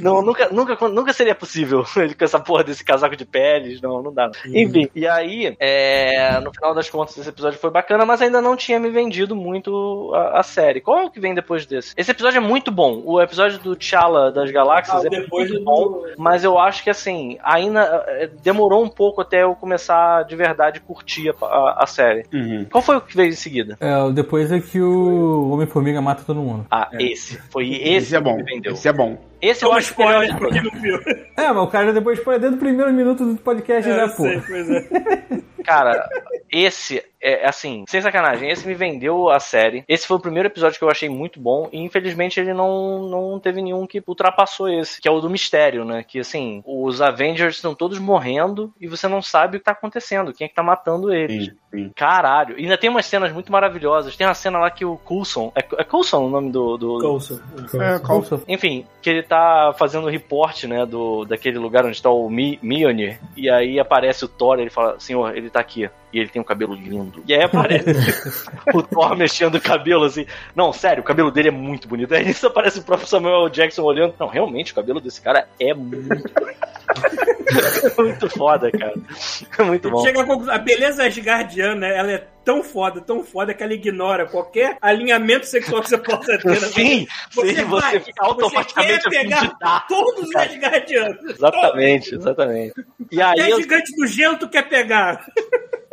Não, nunca, nunca, nunca seria possível ele com essa porra desse casaco de peles, não, não dá. Enfim, e aí, é, no final das contas, esse episódio foi bacana, mas ainda não tinha me vendido muito a, a série. Qual é o que vem depois desse? Esse episódio é muito bom. O episódio do T'Challa das Galáxias Ah, é depois muito do- bom. Mas eu acho que assim, ainda eh, demorou um pouco até eu começar de verdade curtir a, a- a série. Uhum. Qual foi o que veio em seguida? É, depois é que o Homem-Formiga mata todo mundo. Ah, esse. Foi esse, Esse é bom. que me vendeu. Esse é bom. Esse eu acho que é o melhor spoiler, de porque não viu. É, mas o cara depois foi dentro do primeiro minuto do podcast É, já, eu pô. sei, pois é. Cara, esse é assim, sem sacanagem, esse me vendeu a série. Esse foi o primeiro episódio que eu achei muito bom. E infelizmente ele não, não teve nenhum que ultrapassou esse, que é o do mistério, né? Que assim, os Avengers estão todos morrendo e você não sabe o que tá acontecendo, quem é que tá matando eles. Sim, sim. Caralho. E ainda tem umas cenas muito maravilhosas. Tem uma cena lá que o Coulson. É, é Coulson o nome do. do- Coulson. É, Nossa, Enfim, que ele tá fazendo o reporte, né, do, daquele lugar onde tá o Mi, Mjolnir. E aí aparece o Thor, ele fala, senhor, ele tá aqui. E ele tem um cabelo lindo. E aí aparece o Thor mexendo o cabelo, assim. Não, sério, o cabelo dele é muito bonito. Aí nisso aparece o próprio Samuel Jackson olhando. Não, realmente, o cabelo desse cara é muito muito foda, cara. É muito bom. Chega a, conclusão- a beleza asgardiana, ela é tão foda, tão foda que ela ignora qualquer alinhamento sexual que você possa ter. vida. Sim, Você sim, você vai, fica automaticamente você quer pegar todos os asgardianos. Exatamente, exatamente. E aí, Até eu, gigante do gelo tu quer pegar.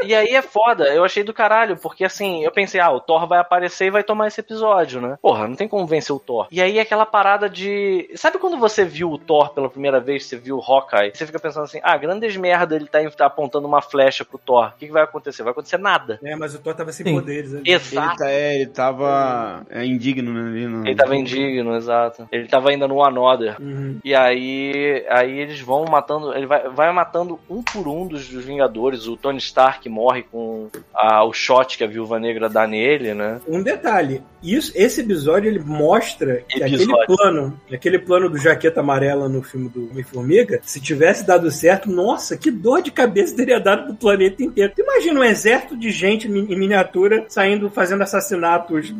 E aí é foda, eu achei do caralho, porque assim, eu pensei, ah, o Thor vai aparecer e vai tomar esse episódio, né? Porra, não tem como vencer o Thor. E aí aquela parada de. Sabe quando você viu o Thor pela primeira vez, você viu o Hawkeye? Você fica pensando assim, ah, grandes merda, ele tá, tá apontando uma flecha pro Thor. O que, que vai acontecer? Vai acontecer nada. É, mas o Thor tava sem Sim. poderes. né? Exato. Ele, tá, é, ele tava é, indigno né, ali no... Ele tava indigno, exato. Ele tava ainda no Another. Uhum. E aí, aí eles vão matando, ele vai, vai matando um por um dos, dos Vingadores. O Tony Stark morre com a, o shot que a Viúva Negra dá nele, né? Um detalhe, isso, esse episódio ele mostra que Episódio. aquele plano, aquele plano do jaqueta amarela no filme do Homem-Formiga, se tivesse dado certo, nossa, que dor de cabeça teria dado pro planeta inteiro. Tu imagina um exército de gente em miniatura saindo fazendo assassinatos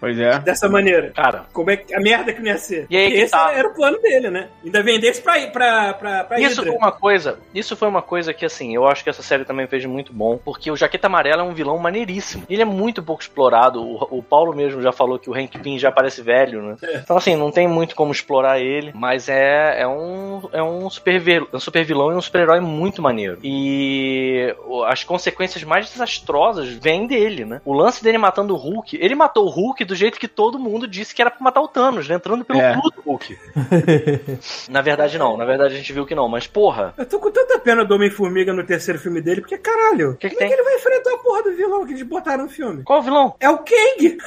Pois é. dessa maneira. Cara, Como é que a merda que não ia ser? E aí Porque esse tá. era, era o plano dele, né? Ainda vendesse pra, pra, pra, pra isso Hydra. foi uma coisa, isso foi uma coisa que assim, eu acho que essa série também fez muito bom, porque o Jaqueta Amarela é um vilão maneiríssimo. Ele é muito pouco explorado. O, o Paul Paulo mesmo já falou que o Hank Pym já parece velho, né? Então, assim, não tem muito como explorar ele, mas é, é um, é um super, vil- um super vilão e um super-herói muito maneiro. E as consequências mais desastrosas vêm dele, né? O lance dele matando o Hulk, ele matou o Hulk do jeito que todo mundo disse que era pra matar o Thanos, né? Entrando pelo É. cu do Hulk. na verdade, não. Na verdade, a gente viu que não. Mas, porra, Eu tô com tanta pena do Homem-Formiga no terceiro filme dele, porque caralho, Que que como tem? é que ele vai enfrentar a porra do vilão que eles botaram no filme? qual vilão? É o Kang!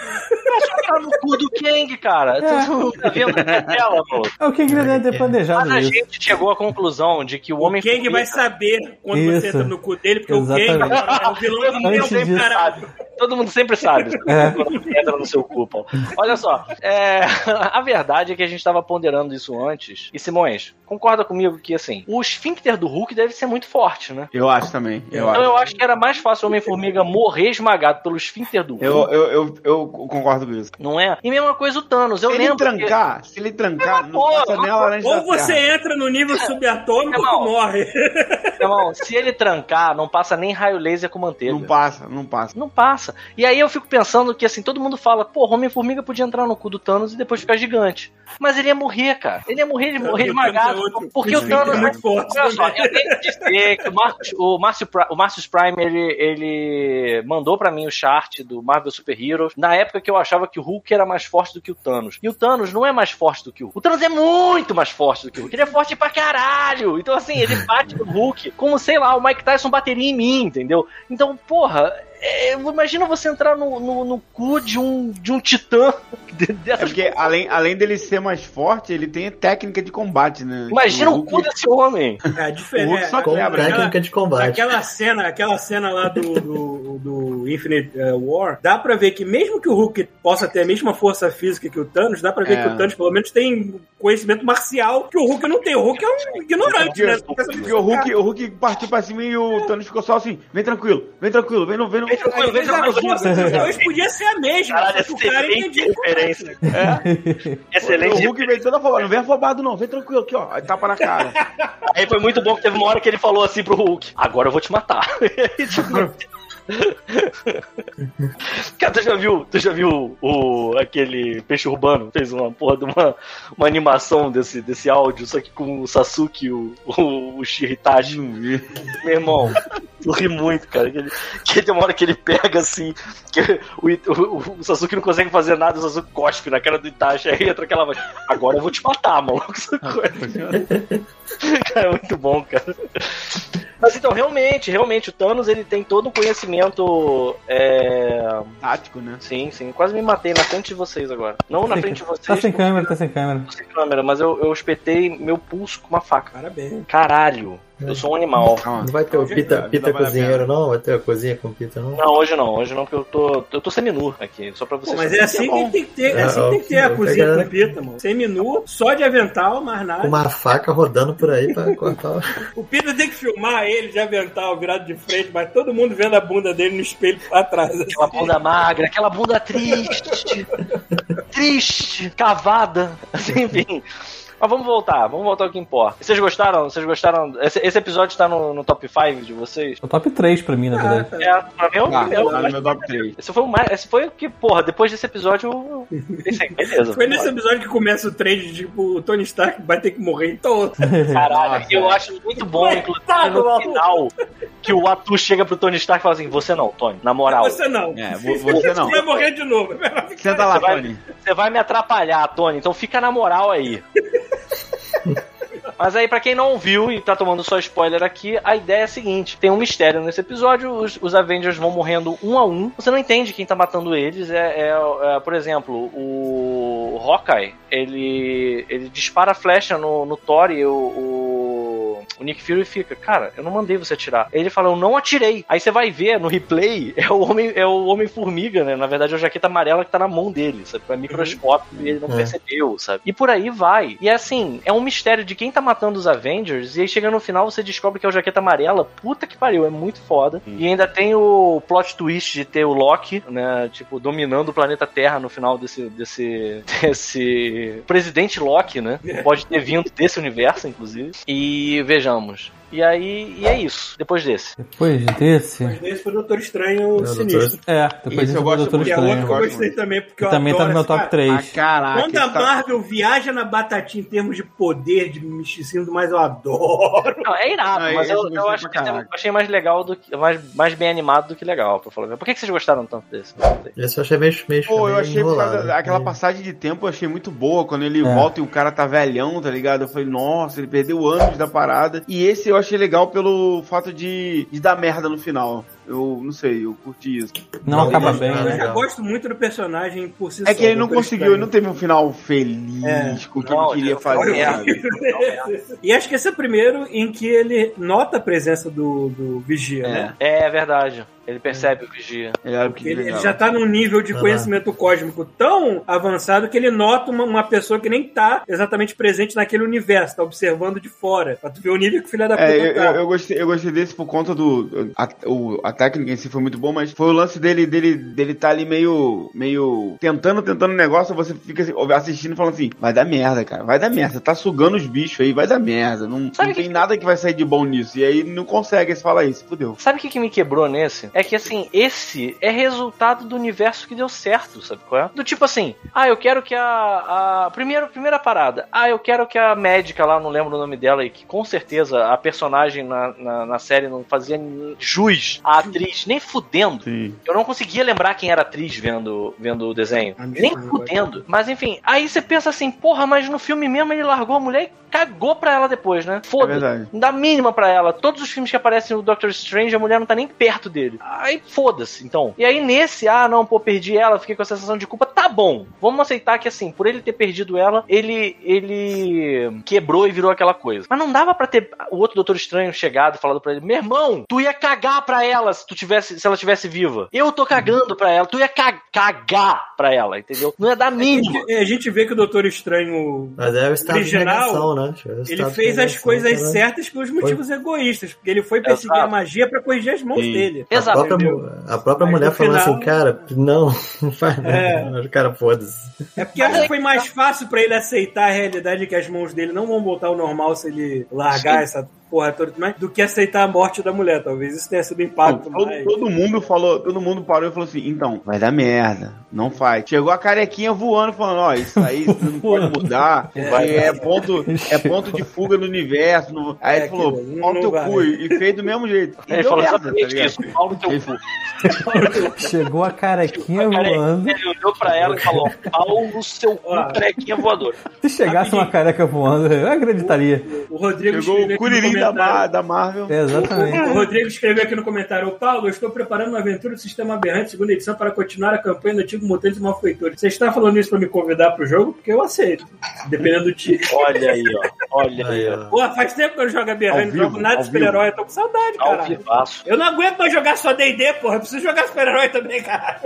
Tá no cu do Kang, cara. Não tá vendo a tela, pô. É o que ele deve ter planejado Mas a isso. gente chegou à conclusão de que o O homem Kang vai saber quando você Isso. entra no cu dele, porque Exatamente. o Kang é o vilão do meu disso. caralho. Todo mundo sempre sabe É. quando entra no seu cu, Paulo. Olha só, é, a verdade é que a gente estava ponderando isso antes. E Simões, concorda comigo que assim, o esfíncter do Hulk deve ser muito forte, né? Eu acho também. Eu Então acho. eu acho que era mais fácil o Homem-Formiga morrer esmagado pelo esfíncter do Hulk. Eu, eu, eu, eu concordo com isso. Não é? E mesma coisa o Thanos. Eu Se ele lembro. que- trancar, se ele trancar, não porra, passa nem a laranja Ou você terra. entra no nível subatômico ou morre. Irmão, se ele trancar, não passa nem raio laser com manteiga. Não passa, não passa. Não passa. E aí eu fico pensando que assim, todo mundo fala, pô, Homem-Formiga podia entrar no cu do Thanos e depois ficar gigante. Mas ele ia morrer, cara. Ele ia morrer, ele ia morrer O esmagado. É. Porque o Thanos. é muito forte Olha só, também. eu tenho que dizer que o Márcio, o Marcius Prime, ele, ele mandou pra mim o chart do Marvel Super Heroes na época que eu achava que o Hulk era mais forte do que o Thanos. E o Thanos não é mais forte do que o Hulk. O Thanos é muito mais forte do que o Hulk. Ele é forte pra caralho. Então, assim, ele bate no Hulk como, sei lá, o Mike Tyson bateria em mim, entendeu? Então, porra, é, imagina você entrar no, no, no cu de um, de um titã É porque além, além dele ser mais forte, ele tem técnica de combate, né? Imagina o Hulk- cu desse homem. É O Hulk diferente. só Com quebra, né? técnica de combate. Aquela cena, aquela cena lá do, do, do Infinite eh, War, dá pra ver que mesmo que o Hulk possa ter a mesma força física que o Thanos, dá pra ver É. que o Thanos pelo menos tem conhecimento marcial que o Hulk não tem. O Hulk é um ignorante, né? Porque o, Hulk, o Hulk partiu pra cima e o Thanos ficou só assim: vem tranquilo, vem tranquilo, vem no. Vem no Tranquilo, vem Mas a dos dois podia ser a mesma. Caralho, excelente entendia. referência. O Excelente. Hulk veio todo afobado, não vem afobado não, vem tranquilo aqui, ó. Aí tapa na cara. Aí foi muito bom que teve uma hora que ele falou assim pro Hulk: Agora eu vou te matar. Cara, tu já viu, tu já viu o, aquele peixe urbano? Fez uma porra de uma, uma animação desse, desse áudio, só que com o Sasuke e o, o, o. Meu irmão, eu ri muito, cara. Que, ele, que tem uma hora que ele pega assim, que o, o, o Sasuke não consegue fazer nada, o Sasuke cospe na cara do Itachi, aí entra aquela voz, agora eu vou te matar, maluco. cara, é muito bom, cara. Mas então, realmente, realmente, o Thanos ele tem todo um conhecimento. É... Tático, né? Sim, sim. Quase me matei na frente de vocês agora. Não na frente de vocês. Tá sem porque câmera, tá sem câmera. tô sem câmera, mas eu, eu espetei meu pulso com uma faca. Parabéns. Caralho, eu sou um animal. Calma. Não vai ter o Pita, tá, pita tá cozinheiro, não? Vai ter a cozinha com Pita, não? Não, hoje não, hoje não, porque eu tô. Eu tô seminu aqui, só pra Pô, vocês. mas é assim que tem que ter, é assim que tem que ter a É, cozinha é, com pita, mano. Seminu, só de avental, mais Com nada. uma faca rodando por aí pra cortar. o- Pita tem que filmar ele de avental, virado de frente, mas todo mundo vendo a bunda dele no espelho atrás. assim. Aquela bunda magra, aquela bunda triste. triste, cavada. Assim, enfim. Mas vamos voltar, vamos voltar ao que importa. Vocês gostaram? Vocês gostaram? Esse, esse episódio tá no, no top 5 de vocês? O top 3 pra mim, na Ah, verdade. tá. É, pra mim é o Tá, tá no meu top 3. Esse foi o mais. Esse foi o que, porra, depois desse episódio eu eu pensei, beleza. Foi nesse episódio que começa o trade, tipo, o Tony Stark vai ter que morrer em todo. Caralho, e eu acho muito bom, inclusive, no final, que o Atu chega pro Tony Stark e fala assim: Você não, Tony, na moral. Você não. É, vo- você não. vai morrer de novo. Senta lá, Você vai- Tony. Você vai me atrapalhar, Tony, então fica na moral aí. Mas aí, pra quem não viu e tá tomando só spoiler aqui, a ideia é a seguinte: tem um mistério nesse episódio, os, os Avengers vão morrendo um a um. Você não entende quem tá matando eles. É, é- é, por exemplo, o Hawkeye, ele, ele dispara flecha no, no Thor e o, o, o Nick Fury fica, cara, eu não mandei você atirar. Ele fala, eu não atirei. Aí você vai ver no replay, é o homem, é o homem formiga, né? Na verdade, é o jaqueta amarela que tá na mão dele, sabe? É microscópio e ele não É. percebeu, sabe? E por aí vai. E é assim, é um mistério de quem tá matando os Avengers, e aí chega no final você descobre que é o jaqueta amarela. Puta que pariu, é muito foda. E ainda tem o plot twist de ter o Loki, né? Tipo, dominando o planeta Terra no final desse. desse. desse. Presidente Loki, né? Pode ter vindo desse universo, inclusive. E vejamos. E aí, e é isso, depois desse. Depois desse. Mas esse foi o Doutor Estranho É, Sinistro. É, depois Esse desse eu foi o gosto Doutor muito. Que é Estranho. outro que eu gosto gostei também, porque eu Também tá adoro no meu esse top cara. 3. Ah, caraca. Quando a esse tá- Marvel viaja na batatinha em termos de poder, de misticismo, mas eu adoro. Não, é irado, Ah, mas eu, eu acho que eu caraca. achei mais legal do que. Mais, mais bem animado do que legal, pra falar. Por que, que vocês gostaram tanto desse? Esse eu achei meio, meio Pô, eu achei por causa enrolado. daquela É. passagem de tempo, eu achei muito boa. Quando ele É. volta e o cara tá velhão, tá ligado? Eu falei, nossa, ele perdeu anos da parada. E esse eu achei legal pelo fato de, de dar merda no final. Eu não sei, eu curti isso. Não Não, acaba bem, Eu né? já legal. gosto muito do personagem por si É só, que ele não conseguiu, ele não teve um final feliz É. com o que Não, ele queria fazer. é. E acho que esse é o primeiro em que ele nota a presença do, do Vigia, né? É, é verdade. Ele percebe o vigia. Ele, ele, ele já tá num nível de Ah. conhecimento cósmico tão avançado que ele nota uma, uma pessoa que nem tá exatamente presente naquele universo, tá observando de fora. Pra tu ver o nível que o filho da puta É, eu, tá. eu, eu gostei, eu gostei desse por conta do. A, o, a técnica em si foi muito boa, mas foi o lance dele dele, dele tá ali meio. meio. tentando, tentando um negócio, você fica assim, assistindo e falando assim, vai dar merda, cara, vai dar merda. Tá sugando os bichos aí, vai dar merda. Não, não tem nada que vai sair de bom nisso. E aí não consegue, aí você fala isso, fudeu. Sabe o que, que me quebrou nesse? É que assim, esse é resultado do universo que deu certo, sabe qual é? Do tipo assim, ah, eu quero que a. a primeiro, primeira parada, ah, eu quero que a médica lá, não lembro o nome dela, e que com certeza a personagem na, na, na série não fazia jus à atriz, nem fudendo. Sim. Eu não conseguia lembrar quem era atriz vendo, vendo o desenho. Nem fudendo. Mas enfim, aí você pensa assim, porra, mas no filme mesmo ele largou a mulher e cagou pra ela depois, né? É Foda-se. verdade. Não dá mínima pra ela. Todos os filmes que aparecem no Doctor Strange, a mulher não tá nem perto dele. Aí foda-se, então. E aí nesse, ah, não, pô, perdi ela, fiquei com a sensação de culpa. Tá bom. Vamos aceitar que assim, por ele ter perdido ela, ele ele quebrou e virou aquela coisa. Mas não dava pra ter o outro Doutor Estranho chegado e falado pra ele: "Meu irmão, tu ia cagar pra ela se tu tivesse, se ela tivesse viva. Eu tô cagando pra ela, tu ia ca- cagar pra ela, entendeu? Não ia dar A mínimo. gente, a gente vê que o Doutor Estranho Mas é o estado Original, de negação, né? É o ele fez as coisas né? certas pelos motivos egoístas, porque ele foi perseguir Exato. a magia pra corrigir as mãos Sim. dele. A Exato. própria, entendeu? mu- a própria Mas mulher falando final- assim, cara, não, não faz É. nada. Cara, foda-se. É porque acho que foi mais fácil pra ele aceitar a realidade de que as mãos dele não vão voltar ao normal se ele largar Sim. essa porra toda, mais, do que aceitar a morte da mulher. Talvez isso tenha sido o impacto Todo, mais. todo mundo falou, todo mundo parou e falou assim, então, vai dar merda, não faz. Chegou a carequinha voando, falando, ó, isso aí você não pode mudar, Vai, é, ponto, é ponto de fuga no universo. não- Aí É ele falou, não- pau no não teu vai. cu, e fez do mesmo jeito. E Ele deu falou merda, tá isso. Pau no teu cu. Chegou a carequinha voando. Ele olhou pra ela e falou: pau no seu cu, carequinha voadora. Se chegasse uma careca voando, eu acreditaria. O Rodrigo Chegou o no Curirim comentário- Mar- da Marvel. É, exatamente. O Rodrigo escreveu aqui no comentário: Ô Paulo, eu estou preparando uma aventura do Sistema Aberrante, segunda edição, para continuar a campanha do antigo Mutantes e Malfeitores. Você está falando isso para me convidar pro jogo? Porque eu aceito. Dependendo do time. Olha aí, ó. Olha aí, ó. Pô, faz tempo que eu não jogo Aberrante, não jogo nada de super-herói, eu tô com saudade, cara. Eu não aguento mais jogar só DD, porra. Eu preciso jogar super-herói também, cara.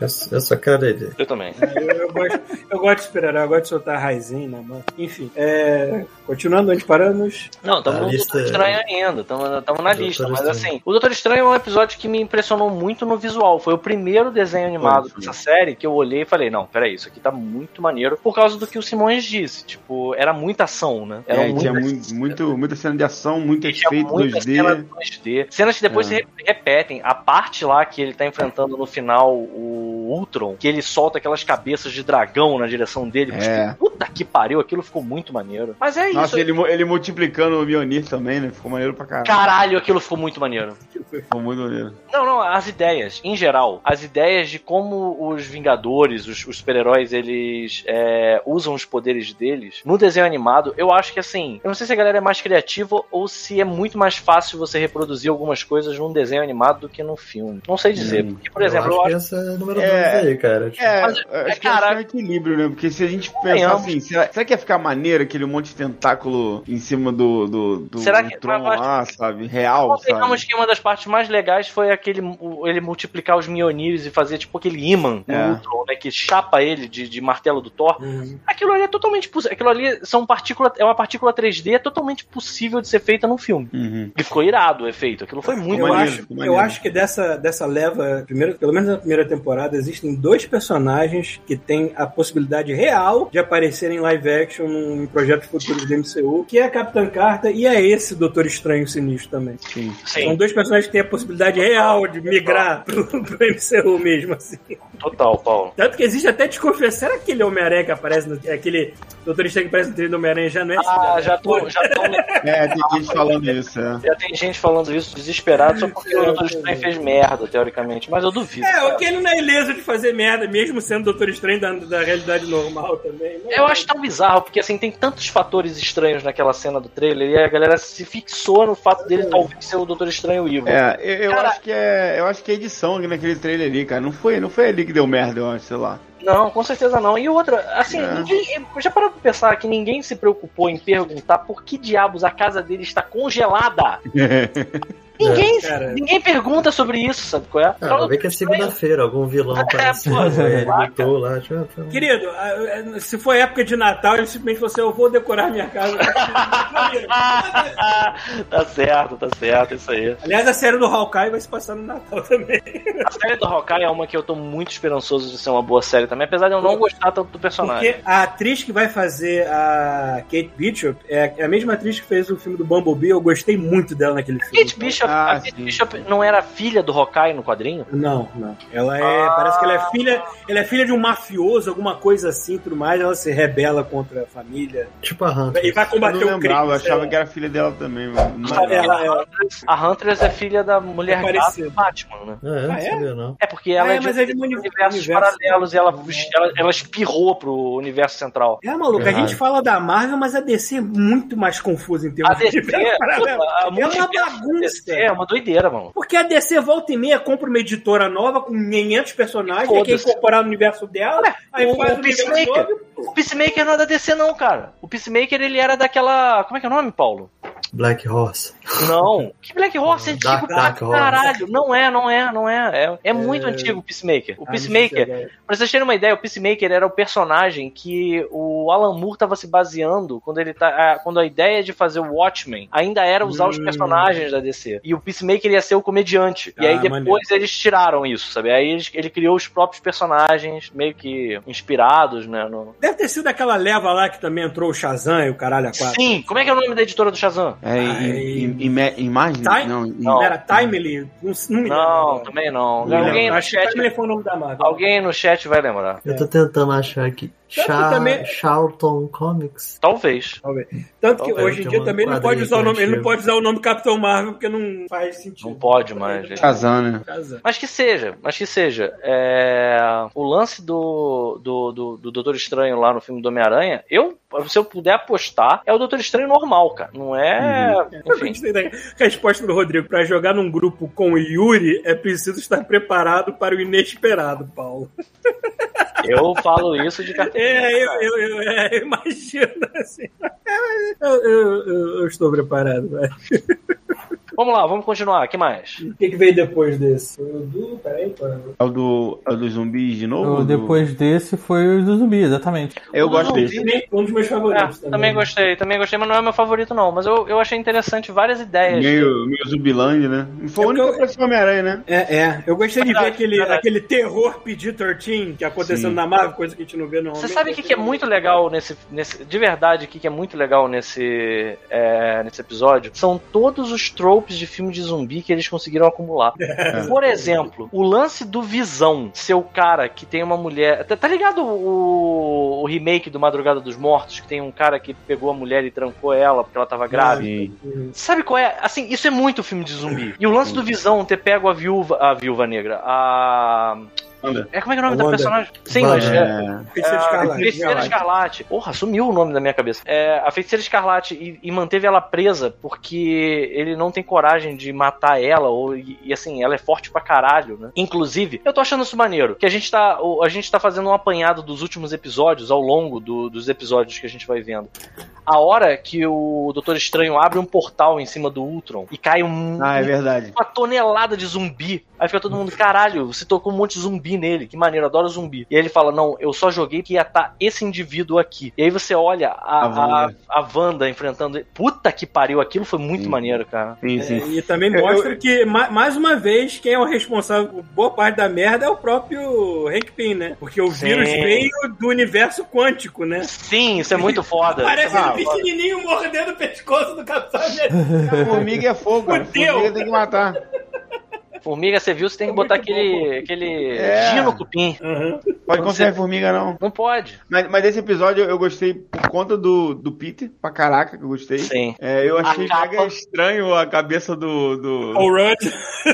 Eu, eu só quero ele. Eu também. Eu, eu gosto, eu gosto de super-herói, eu gosto de soltar raizinho, né, mano? Enfim, é, continuando onde paramos. Não, estamos no lista- Doutor Estranho ainda, estamos na lista. Mas Estranho. assim, o Doutor Estranho é um episódio que me impressionou muito no visual. Foi o primeiro desenho animado dessa série que eu olhei e falei: não, peraí, isso aqui tá muito maneiro. Por causa do que o Simões disse. Tipo, era muita ação, né? Era É, tinha muito, muito, muita cena de ação, muito efeito muita cena 2D. 2D. Cenas que depois É. se re- repetem. A parte lá que ele tá enfrentando no final o Ultron, que ele solta aquelas cabeças de dragão na direção dele. É. Puta que pariu, aquilo ficou muito maneiro. Mas é isso. Nossa, ele, ele multiplicando o Mjolnir também, né? Ficou maneiro pra caralho. Caralho, aquilo ficou muito maneiro. Ficou muito maneiro. Não, não, as ideias, em geral. As ideias de como os Vingadores, os, os super-heróis, eles é, usam os poderes deles no desenho animado, eu acho que assim, eu não sei se a galera é mais criativa ou se é muito mais fácil você reproduzir algumas coisas num desenho animado do que num filme. Não sei dizer. Hum. Porque, por exemplo, eu eu acho acho. que esse é o número É. 2 aí, cara. Tipo, É, Mas, acho é, que cara- acho que é um equilíbrio, né? Porque se a gente pensar assim, será, será que ia ficar maneiro aquele monte de tentáculo em cima do, do, do Será que- Tron mas- lá, sabe? Real, sabe? que uma das partes mais legais foi aquele ele multiplicar os Mjolnirs e fazer tipo aquele imã no É. Ultron, né? Que chapa ele de, de martelo do Thor. Aquilo ali é totalmente possível. Aquilo ali são partícula, é uma partícula 3D totalmente possível de ser feita num filme. Uhum. E ficou irado o efeito. Aquilo foi muito eu maneiro, acho, ficou eu maneiro. acho que dessa, dessa leva, primeiro, pelo menos na primeira temporada, existem dois personagens que têm a possibilidade real de aparecer em live action num, em projetos futuros do MCU, que é a Capitã Carter e é esse Doutor Estranho Sinistro também. Sim. Sim, São dois personagens que têm a possibilidade real de migrar pro, pro MCU mesmo, assim. total, Paulo. Tanto que existe até desconfiança. Será que aquele Homem-Aranha que aparece no. Aquele Doutor Estranho que aparece no trailer do Homem-Aranha já não é esse Ah, já tô, já tô, É, tem gente falando isso, é. já tem gente falando isso desesperado só porque o Doutor Estranho fez merda, teoricamente. Mas eu duvido. É, cara. o que ele não é ileso de fazer merda, mesmo sendo Doutor Estranho da, da realidade normal também. né? Eu acho tão bizarro, porque assim, tem tantos fatores estranhos naquela cena do trailer e a galera se fixou no fato dele talvez ser o Doutor Estranho Evil. É, eu, eu Cara- acho que é. Eu acho que é edição naquele trailer ali, cara. Não foi, não foi ali que deu merda, eu acho, sei lá. Não, com certeza não. E outra, assim, É. ninguém, eu já parou pra pensar que ninguém se preocupou em perguntar por que diabos a casa dele está congelada? Ninguém, cara. ninguém pergunta sobre isso, sabe qual é? Ah, vai ver que é segunda-feira, algum vilão apareceu, pô, ele lutou lá. Tipo, foi um- Querido, a- a- se for época de Natal, ele simplesmente falou assim: eu vou decorar minha casa. tá certo, tá certo, isso aí. Aliás, a série do Hawkeye vai se passar no Natal também. A série do Hawkeye é uma que eu tô muito esperançoso de ser uma boa série também, apesar de eu não gostar tanto do personagem. Porque a atriz que vai fazer a Kate Bishop é a mesma atriz que fez o filme do Bumblebee. Eu gostei muito dela naquele filme. Kate Bishop, Ah, a Kate. Bishop não era filha do Hawkeye no quadrinho? Não, não. Ela é. Parece que ela é filha. Ela é filha de um mafioso, alguma coisa assim, tudo mais. Ela se rebela contra a família. Tipo a Hunter. E vai Eu combater não o crime. lembrava, eu achava sei que era filha dela também, lá. lembrava. Ela, ela, A Huntress é filha da mulher É gata do Batman, né? Ah, eu não Ah, é? sabia, não. É porque ela Ah, é, é, de, mas é de um uni- universos universo. paralelos e ela, ela, ela espirrou pro universo central. É, maluco, a gente fala da Marvel, mas a DC é muito mais confusa em termos A DC, de universo paralelo. puta, a É uma bagunça. DC é uma doideira, mano. Porque a DC volta e meia compra uma editora nova com 500 personagens, aí quer Foda-se. incorporar no universo dela, aí o, faz o o Peacemaker. novo. O Peacemaker não é da DC, não, cara. O Peacemaker, ele era daquela. Como é que é o nome, Paulo? Black Horse. Não. Que Black Horse é antigo Dark- pra Dark Horse. caralho. Não é, não é, não é. É, é muito antigo o Peacemaker. O Ah, Peacemaker, sei, pra vocês terem uma ideia, o Peacemaker era o personagem que o Alan Moore tava se baseando quando ele tá. a- Quando a ideia de fazer o Watchmen ainda era usar os Hum. personagens da DC. E o Peacemaker ia ser o comediante. e Ah, aí depois maneiro. eles tiraram isso, sabe? Aí eles- ele criou os próprios personagens, meio que inspirados, né? no- Deve ter sido aquela leva lá que também entrou o Shazam e o caralho a quatro. Sim, como é que é o nome da editora do Shazam? É, em, Ai. em, em- imagem? Time? Não, em- Não. Era Timely? Não, não me lembro. Não, também não. Não Alguém no chat. Timely foi o nome da Marvel. Alguém no chat vai lembrar. Eu tô tentando achar aqui. Tanto que também- Charlton Comics. Talvez. Tanto que Talvez hoje em dia também não pode usar o nome, ele não pode usar o nome Capitão Marvel porque não faz sentido. Não pode mais. Shazam, né? Shazam. Mas que seja, mas que seja. É, O lance do, do, do, do Doutor Estranho lá no filme do Homem-Aranha, eu, se eu puder apostar, é o Doutor Estranho normal, cara. Não é. Eu Enfim. resposta do Rodrigo. Pra jogar num grupo com o Yuri, é preciso estar preparado para o inesperado, Paulo. Eu falo isso de carteira. É, eu, eu, eu, é, imagino assim. Eu, eu, eu- eu estou preparado, velho. Vamos lá, vamos continuar. que mais? O que, que veio depois desse? Foi o do. Peraí. É o do, é o dos zumbis de novo? O- Do- Depois desse foi o do zumbi, exatamente. Eu gosto Zumbi. desse. Também Um dos meus É, favoritos. também gostei, também gostei, mas não é meu favorito, não. Mas eu, eu achei interessante várias ideias. Meio, meio Zumbiland, né? Foi o único que apareceu Homem-Aranha, né? É, é. Eu gostei de ver aquele, verdade. aquele terror PG-13 que aconteceu Sim. na Marvel, coisa que a gente não vê normalmente. Você sabe o que, que é muito legal nesse, nesse. De verdade, o que, que é muito legal nesse, é, nesse episódio? São todos os tropes de filme de zumbi que eles conseguiram acumular. Por exemplo, o lance do Visão ser o cara que tem uma mulher. Tá, tá ligado o, o remake do Madrugada dos Mortos? Que tem um cara que pegou a mulher e trancou ela porque ela tava grávida? Sim. Sabe qual é? Assim, isso é muito filme de zumbi. E o lance do Visão ter pego a viúva. A viúva negra. A. Wanda. É como é que é o nome da Wanda. personagem? Sim, Wanda. mas é, Feiticeira a Escarlate. Feiticeira Escarlate. Porra, sumiu o nome da minha cabeça. É, a Feiticeira Escarlate e, e manteve ela presa porque ele não tem coragem de matar ela, ou, e, e, assim, ela é forte pra caralho, né? Inclusive, eu tô achando isso maneiro, que a gente tá, a gente tá fazendo um apanhado dos últimos episódios, ao longo do- dos episódios que a gente vai vendo. A hora que o Doutor Estranho abre um portal em cima do Ultron e cai um, Ah, é verdade. uma tonelada de zumbi. Aí fica todo mundo, caralho, você tocou um monte de zumbi nele, que maneiro, adoro zumbi. E aí ele fala, não, eu só joguei que ia estar esse indivíduo aqui. E aí você olha a, A a, Wanda. a Wanda enfrentando ele. Puta que pariu, aquilo foi muito Sim. maneiro, cara. Sim, É, sim. e também Eu- mostra que, ma- mais uma vez, quem é o responsável por boa parte da merda é o próprio Hank Pym, né? Porque o Sim. vírus veio do universo quântico, né? Sim, isso é muito foda. Parece Ah, ele pequenininho mordendo o pescoço do Capitão América. Formiga é fogo. Formiga tem que matar. Formiga, você viu, você tem que Foi botar aquele, aquele É. gino cupim. Uhum. Pode confiar em formiga, não. Não pode. Mas, mas esse episódio eu gostei por conta do, do Peter, pra caraca, que eu gostei. Sim. É, eu achei A capa. mega estranho a cabeça do. do... Paul Rudd.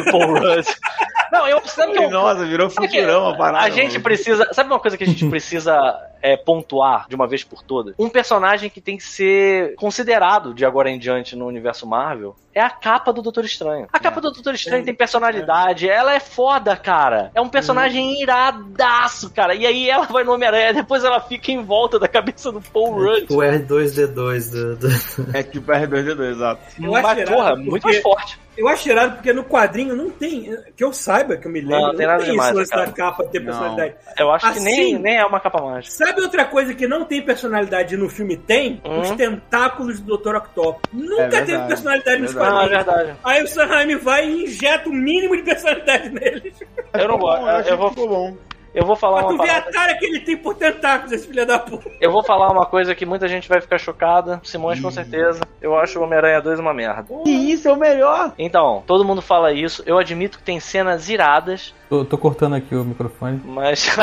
Do Paul Rudd. Não, eu sabe que eu, Nossa, virou que futurão a parada. A gente mano. precisa. Sabe uma coisa que a gente precisa é, pontuar de uma vez por todas? Um personagem que tem que ser considerado de agora em diante no universo Marvel é a capa do Doutor Estranho. A capa do Doutor Estranho tem personalidade, ela é foda, cara. É um personagem iradaço, cara. E aí ela vai no Homem-Aranha, depois ela fica em volta da cabeça do Paul É Rudd. tipo o R2D2 do, do- É tipo R2D2, exato. Mas, porra, porque- muito mais forte. Eu acho irado porque no quadrinho não tem. Que eu saiba, que eu me lembro, Não, tem nada esse demais, lance cara. da capa ter Não. personalidade. Eu acho que nem, Assim- nem é uma capa mágica. Sabe outra coisa que não tem personalidade e no filme tem? Hum. Os tentáculos do Dr. Octopus. Nunca É verdade, teve personalidade nos verdade. Não, é quadrinhos. verdade. Aí o Sanheim vai e injeta o mínimo de personalidade neles. Eu não gosto. Eu Eu vou, ficou bom. Eu vou falar Pra uma tu ver a cara que ele tem por tentáculos, esse filho da puta. Eu vou falar uma coisa que muita gente vai ficar chocada. Simões, com certeza. Eu acho o Homem-Aranha 2 uma merda. Que isso, é o melhor. Então, todo mundo fala isso. Eu admito que tem cenas iradas, Tô, tô cortando aqui o microfone. mas.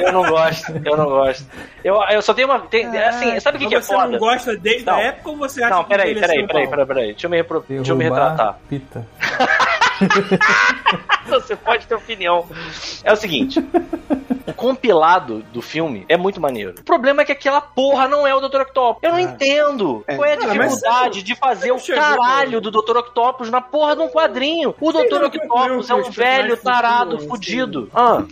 eu não gosto. Eu não gosto. Eu, eu só tenho uma. Tem, assim, sabe o que, que é Mas você foda? não gosta desde Não. a época ou você acha Não, que peraí, envelheceu peraí, peraí, peraí, peraí. Deixa eu me, repro... Deixa eu me retratar. Pita. Você pode ter opinião. É o seguinte. O compilado do filme é muito maneiro. O problema é que aquela porra não é o Dr. Octopus. Eu não entendo. Qual é a dificuldade de fazer o chegou, caralho do Dr. Octopus na porra de um quadrinho? O Dr. Octopus é um velho tarado fudido. Ah,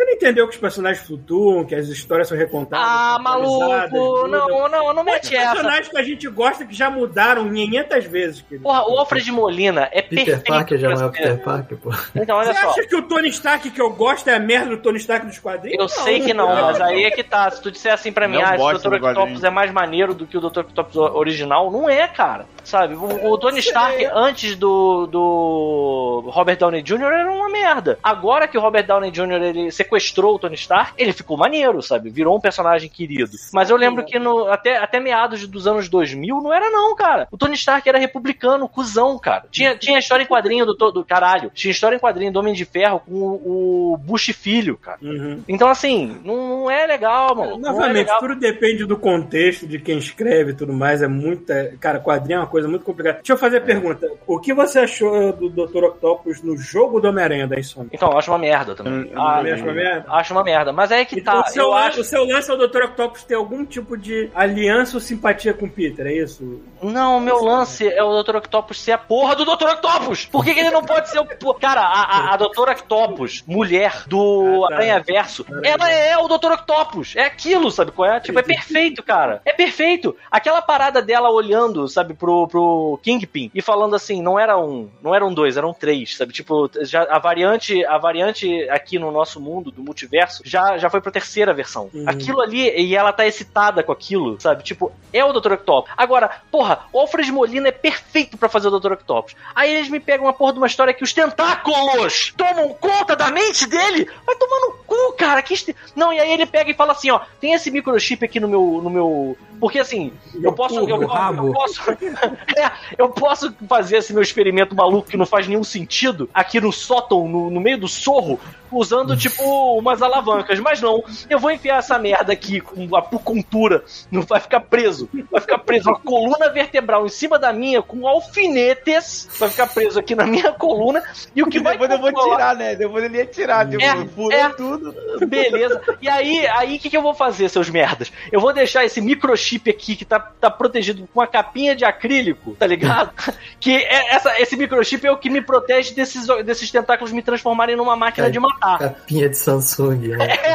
Você não entendeu que os personagens flutuam, que as histórias são recontadas? ah maluco. mudam? Não, não, não mete essa. personagens que a gente gosta que já mudaram 500 vezes. Querido. Porra, o Alfred Molina é Peter perfeito. Parker já não é o Peter Parker, pô. Então, olha Você só. acha que o Tony Stark que eu gosto é a merda do Tony Stark dos quadrinhos? Eu sei que não, mas aí é que tá. Se tu disser assim pra mim, Não ah, esse bosta Dr. Octopus é mais maneiro do que o Dr. Octopus original, não é, cara. Sabe? O, o Tony Stark, antes do, do Robert Downey Jr., era uma merda. Agora que o Robert Downey Jr. ele sequestrou o Tony Stark, ele ficou maneiro, sabe? Virou um personagem querido. Mas eu lembro que no, até, até meados dos anos 2000, não era não, cara. O Tony Stark era republicano, cuzão, cara. Tinha, tinha história em quadrinho do, do caralho. Tinha história em quadrinho do Homem de Ferro com o, o Bush Filho, cara. Uhum. Então, assim, não, não é legal, mano. É Novamente, legal. tudo depende do contexto, de quem escreve e tudo mais. É muita. Cara, quadrinho é uma coisa muito complicada. Deixa eu fazer a pergunta: o que você achou do Dr. Octopus no jogo do Homem-Aranha da Insônia? Então, eu acho uma merda também. Eu- eu Ah, acho uma merda. Acho uma merda. Mas é que Então, tá. o, seu acho. o seu lance é o Dr. Octopus ter algum tipo de aliança ou simpatia com o Peter, é isso? Não, o meu lance é o Dr. Octopus ser a porra do Dr. Octopus! Por que, que ele não pode ser o. Cara, a, a, a Dra. Octopus, mulher do Ah, tá. Aranha Verso, ela é o Dr. Octopus. É aquilo, sabe qual é? Tipo, é perfeito, cara. É perfeito. Aquela parada dela olhando, sabe, pro, pro Kingpin e falando assim, não era um, não eram dois, eram três, sabe? Tipo, já, a variante, a variante aqui no nosso mundo, do multiverso, já, já foi pra terceira versão. Uhum. Aquilo ali, e ela tá excitada com aquilo, sabe? Tipo, é o Dr. Octopus. Agora, porra, o Alfred Molina é perfeito pra fazer o Dr. Octopus. Aí eles me pegam uma porra de uma história que os tentáculos tomam conta da mente dele. Vai tomar no cu, cara. Que este... Não, e aí ele pega e fala assim, ó, tem esse microchip aqui no meu, no meu, Porque assim, eu posso. Eu, eu posso, é, eu posso fazer esse meu experimento maluco que não faz nenhum sentido aqui no sótão, no, no meio do sorro, usando tipo umas alavancas. Mas não, eu vou enfiar essa merda aqui com a acupuntura, não vai ficar preso. Vai ficar preso uma coluna vertebral em cima da minha, com alfinetes, vai ficar preso aqui na minha coluna. E o que vai Depois eu vou controlar- tirar, né? Depois ele ia tirar, tipo, É, furou é. tudo. Beleza. E aí, aí o que, que eu vou fazer, seus merdas? Eu vou deixar esse microchip aqui que tá, tá protegido com uma capinha de acrílico, tá ligado? Que é essa, esse microchip é o que me protege desses, desses tentáculos me transformarem numa máquina de matar. Capinha de Samsung, né? É,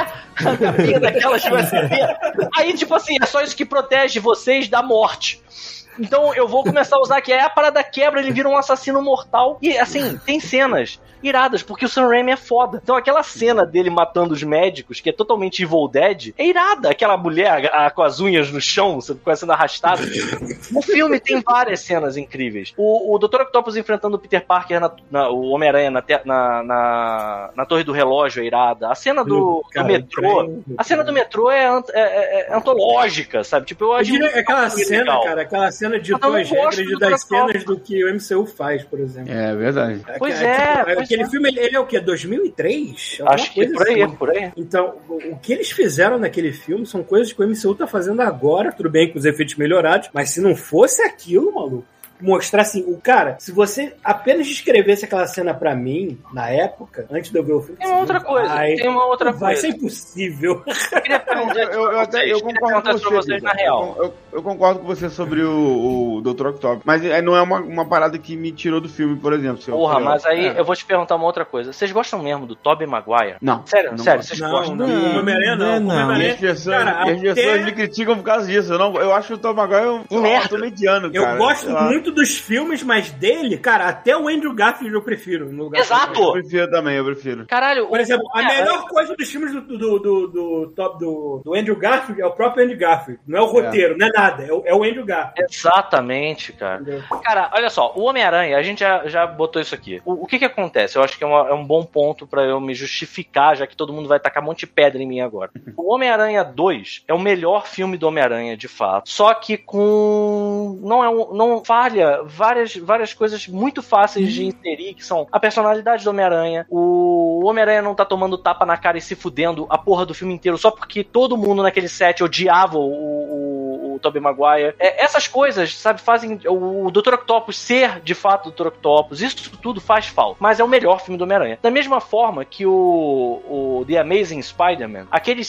a capinha daquelas USB. Aí, tipo assim, é só isso que protege vocês da morte. Então eu vou começar a usar que é a parada quebra, ele vira um assassino mortal. E assim, tem cenas iradas, porque o Sam Raimi é foda. Então aquela cena dele matando os médicos, que é totalmente Evil Dead, é irada. Aquela mulher a- com as unhas no chão, com a sendo arrastada. O filme tem várias cenas incríveis. O, o Dr. Octopus enfrentando o Peter Parker, na, na- o Homem-Aranha na, na, na, na Torre do Relógio é irada. A cena do, do Cara, metrô. trem, A cena do metrô é, é- é- é antológica, sabe? Tipo, eu acho aquela cena, legal. cara, aquela cena de Mas eu não as gosto regras do das cenas do que o MCU faz, por exemplo. É verdade. Pois É, é, tipo, pois aquele é. filme, ele, ele é o quê? 2003? Alguma Acho que por aí, assim. por aí. Então, o o que eles fizeram naquele filme são coisas que o MCU tá fazendo agora, tudo bem com os efeitos melhorados, mas se não fosse aquilo, maluco, mostrar assim, o cara, se você apenas descrevesse aquela cena pra mim, na época, antes de eu ver o filme, Tem uma outra coisa, vai, tem uma outra vai coisa. ser impossível. Eu queria perguntar Eu, eu, eu até eu concordo com pra você. vocês na real. Eu, eu- eu concordo com você sobre o, o Dr. Octopus. Mas é, não é uma, uma parada que me tirou do filme, por exemplo. se eu- Porra, eu- mas aí é. eu vou te perguntar uma outra coisa. Vocês gostam mesmo do Tobey Maguire? Não. Sério, não sério, gosto. vocês Não, gostam? não, Não, Homem-Aranha não. não, não. E as pessoas, Cara, e as pessoas até- me criticam por causa disso. Eu, não, eu acho o Tom Maguire um, Um mediano, Eu cara. gosto Sei lá. Muito dos filmes, mas dele, cara, até o Andrew Garfield eu prefiro. no lugar Exato! Eu prefiro também, eu prefiro. Caralho, Por exemplo, a é, melhor coisa dos filmes do, do, do, do, top- do, do Andrew Garfield é o próprio Andrew Garfield. Não é o roteiro, não é nada. É o, é o Andrew Garfield. Exatamente, cara. entendeu? Cara, olha só, o Homem-Aranha, a gente já, já botou isso aqui. O, o que que acontece? Eu acho que é, uma- é um bom ponto pra eu me justificar, já que todo mundo vai tacar um monte de pedra em mim agora. O Homem-Aranha 2 é o melhor filme do Homem-Aranha, de fato. Só que com. Não é um, não várias, várias coisas muito fáceis de inserir, que são a personalidade do Homem-Aranha, o Homem-Aranha não tá tomando tapa na cara e se fudendo a porra do filme inteiro só porque todo mundo naquele set odiava o, o, o Tobey Maguire. É, essas coisas, sabe, fazem o, o Dr. Octopus ser de fato o Dr. Octopus. Isso tudo faz falta. Mas é o melhor filme do Homem-Aranha. Da mesma forma que o, o The Amazing Spider-Man, aqueles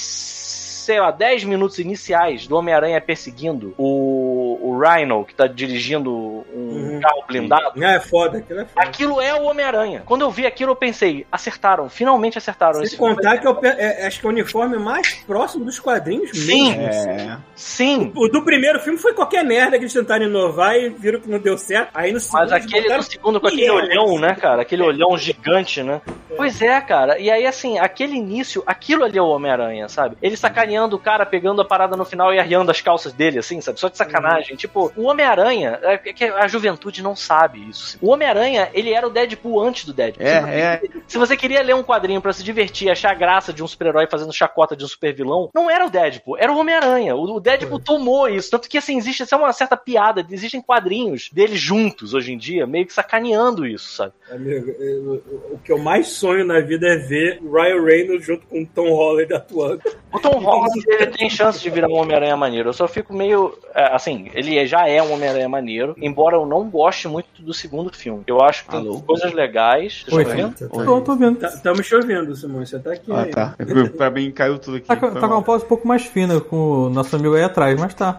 sei lá, 10 minutos iniciais do Homem-Aranha perseguindo o, o Rhino, que tá dirigindo um Uhum. carro blindado. É foda, aquilo é foda. Aquilo é o Homem-Aranha. Quando eu vi aquilo, eu pensei, acertaram, finalmente acertaram. Sem Esse filme contar que é o pe- é- acho que é o uniforme mais próximo dos quadrinhos Sim. mesmo. assim. É. Sim, O do primeiro filme foi qualquer merda que eles tentaram inovar e viram que não deu certo. Aí no segundo. Mas aquele botaram do segundo com aquele olhão, né, cara? Aquele olhão gigante, né? Pois é, cara. E aí, assim, aquele início, aquilo ali é o Homem-Aranha, sabe? Ele sacaneando o cara, pegando a parada no final e arriando as calças dele, assim, sabe? Só de sacanagem. Tipo, o Homem-Aranha, é que a juventude não sabe isso. O Homem-Aranha, ele era o Deadpool antes do Deadpool. Se você- É, é. Se você queria ler um quadrinho pra se divertir, achar graça de um super-herói fazendo chacota de um super-vilão, não era o Deadpool, era o Homem-Aranha. O Deadpool tomou isso. Tanto que, assim, existe essa uma certa piada, existem quadrinhos deles juntos hoje em dia, meio que sacaneando isso, sabe? Amigo, eu- o que eu mais sonho na vida é ver o Ryan Reynolds junto com o Tom Holland atuando. O Tom Holland ele tem chance de virar um Homem-Aranha maneiro. Eu só fico meio. é, assim, ele já é um Homem-Aranha maneiro, embora eu não goste muito do segundo filme. Eu acho que tem Alô? coisas legais. Oi, estão vendo? Tá- tá Tô, vendo. Estamos chovendo, Simão. Você tá aqui. Ah, aí. tá. pra mim caiu tudo aqui. Tá, tá com uma pausa um pouco mais fina com o nosso amigo aí atrás, mas tá.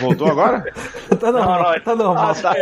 Voltou agora? Tá normal, Não, não, tá normal. Ah, tá.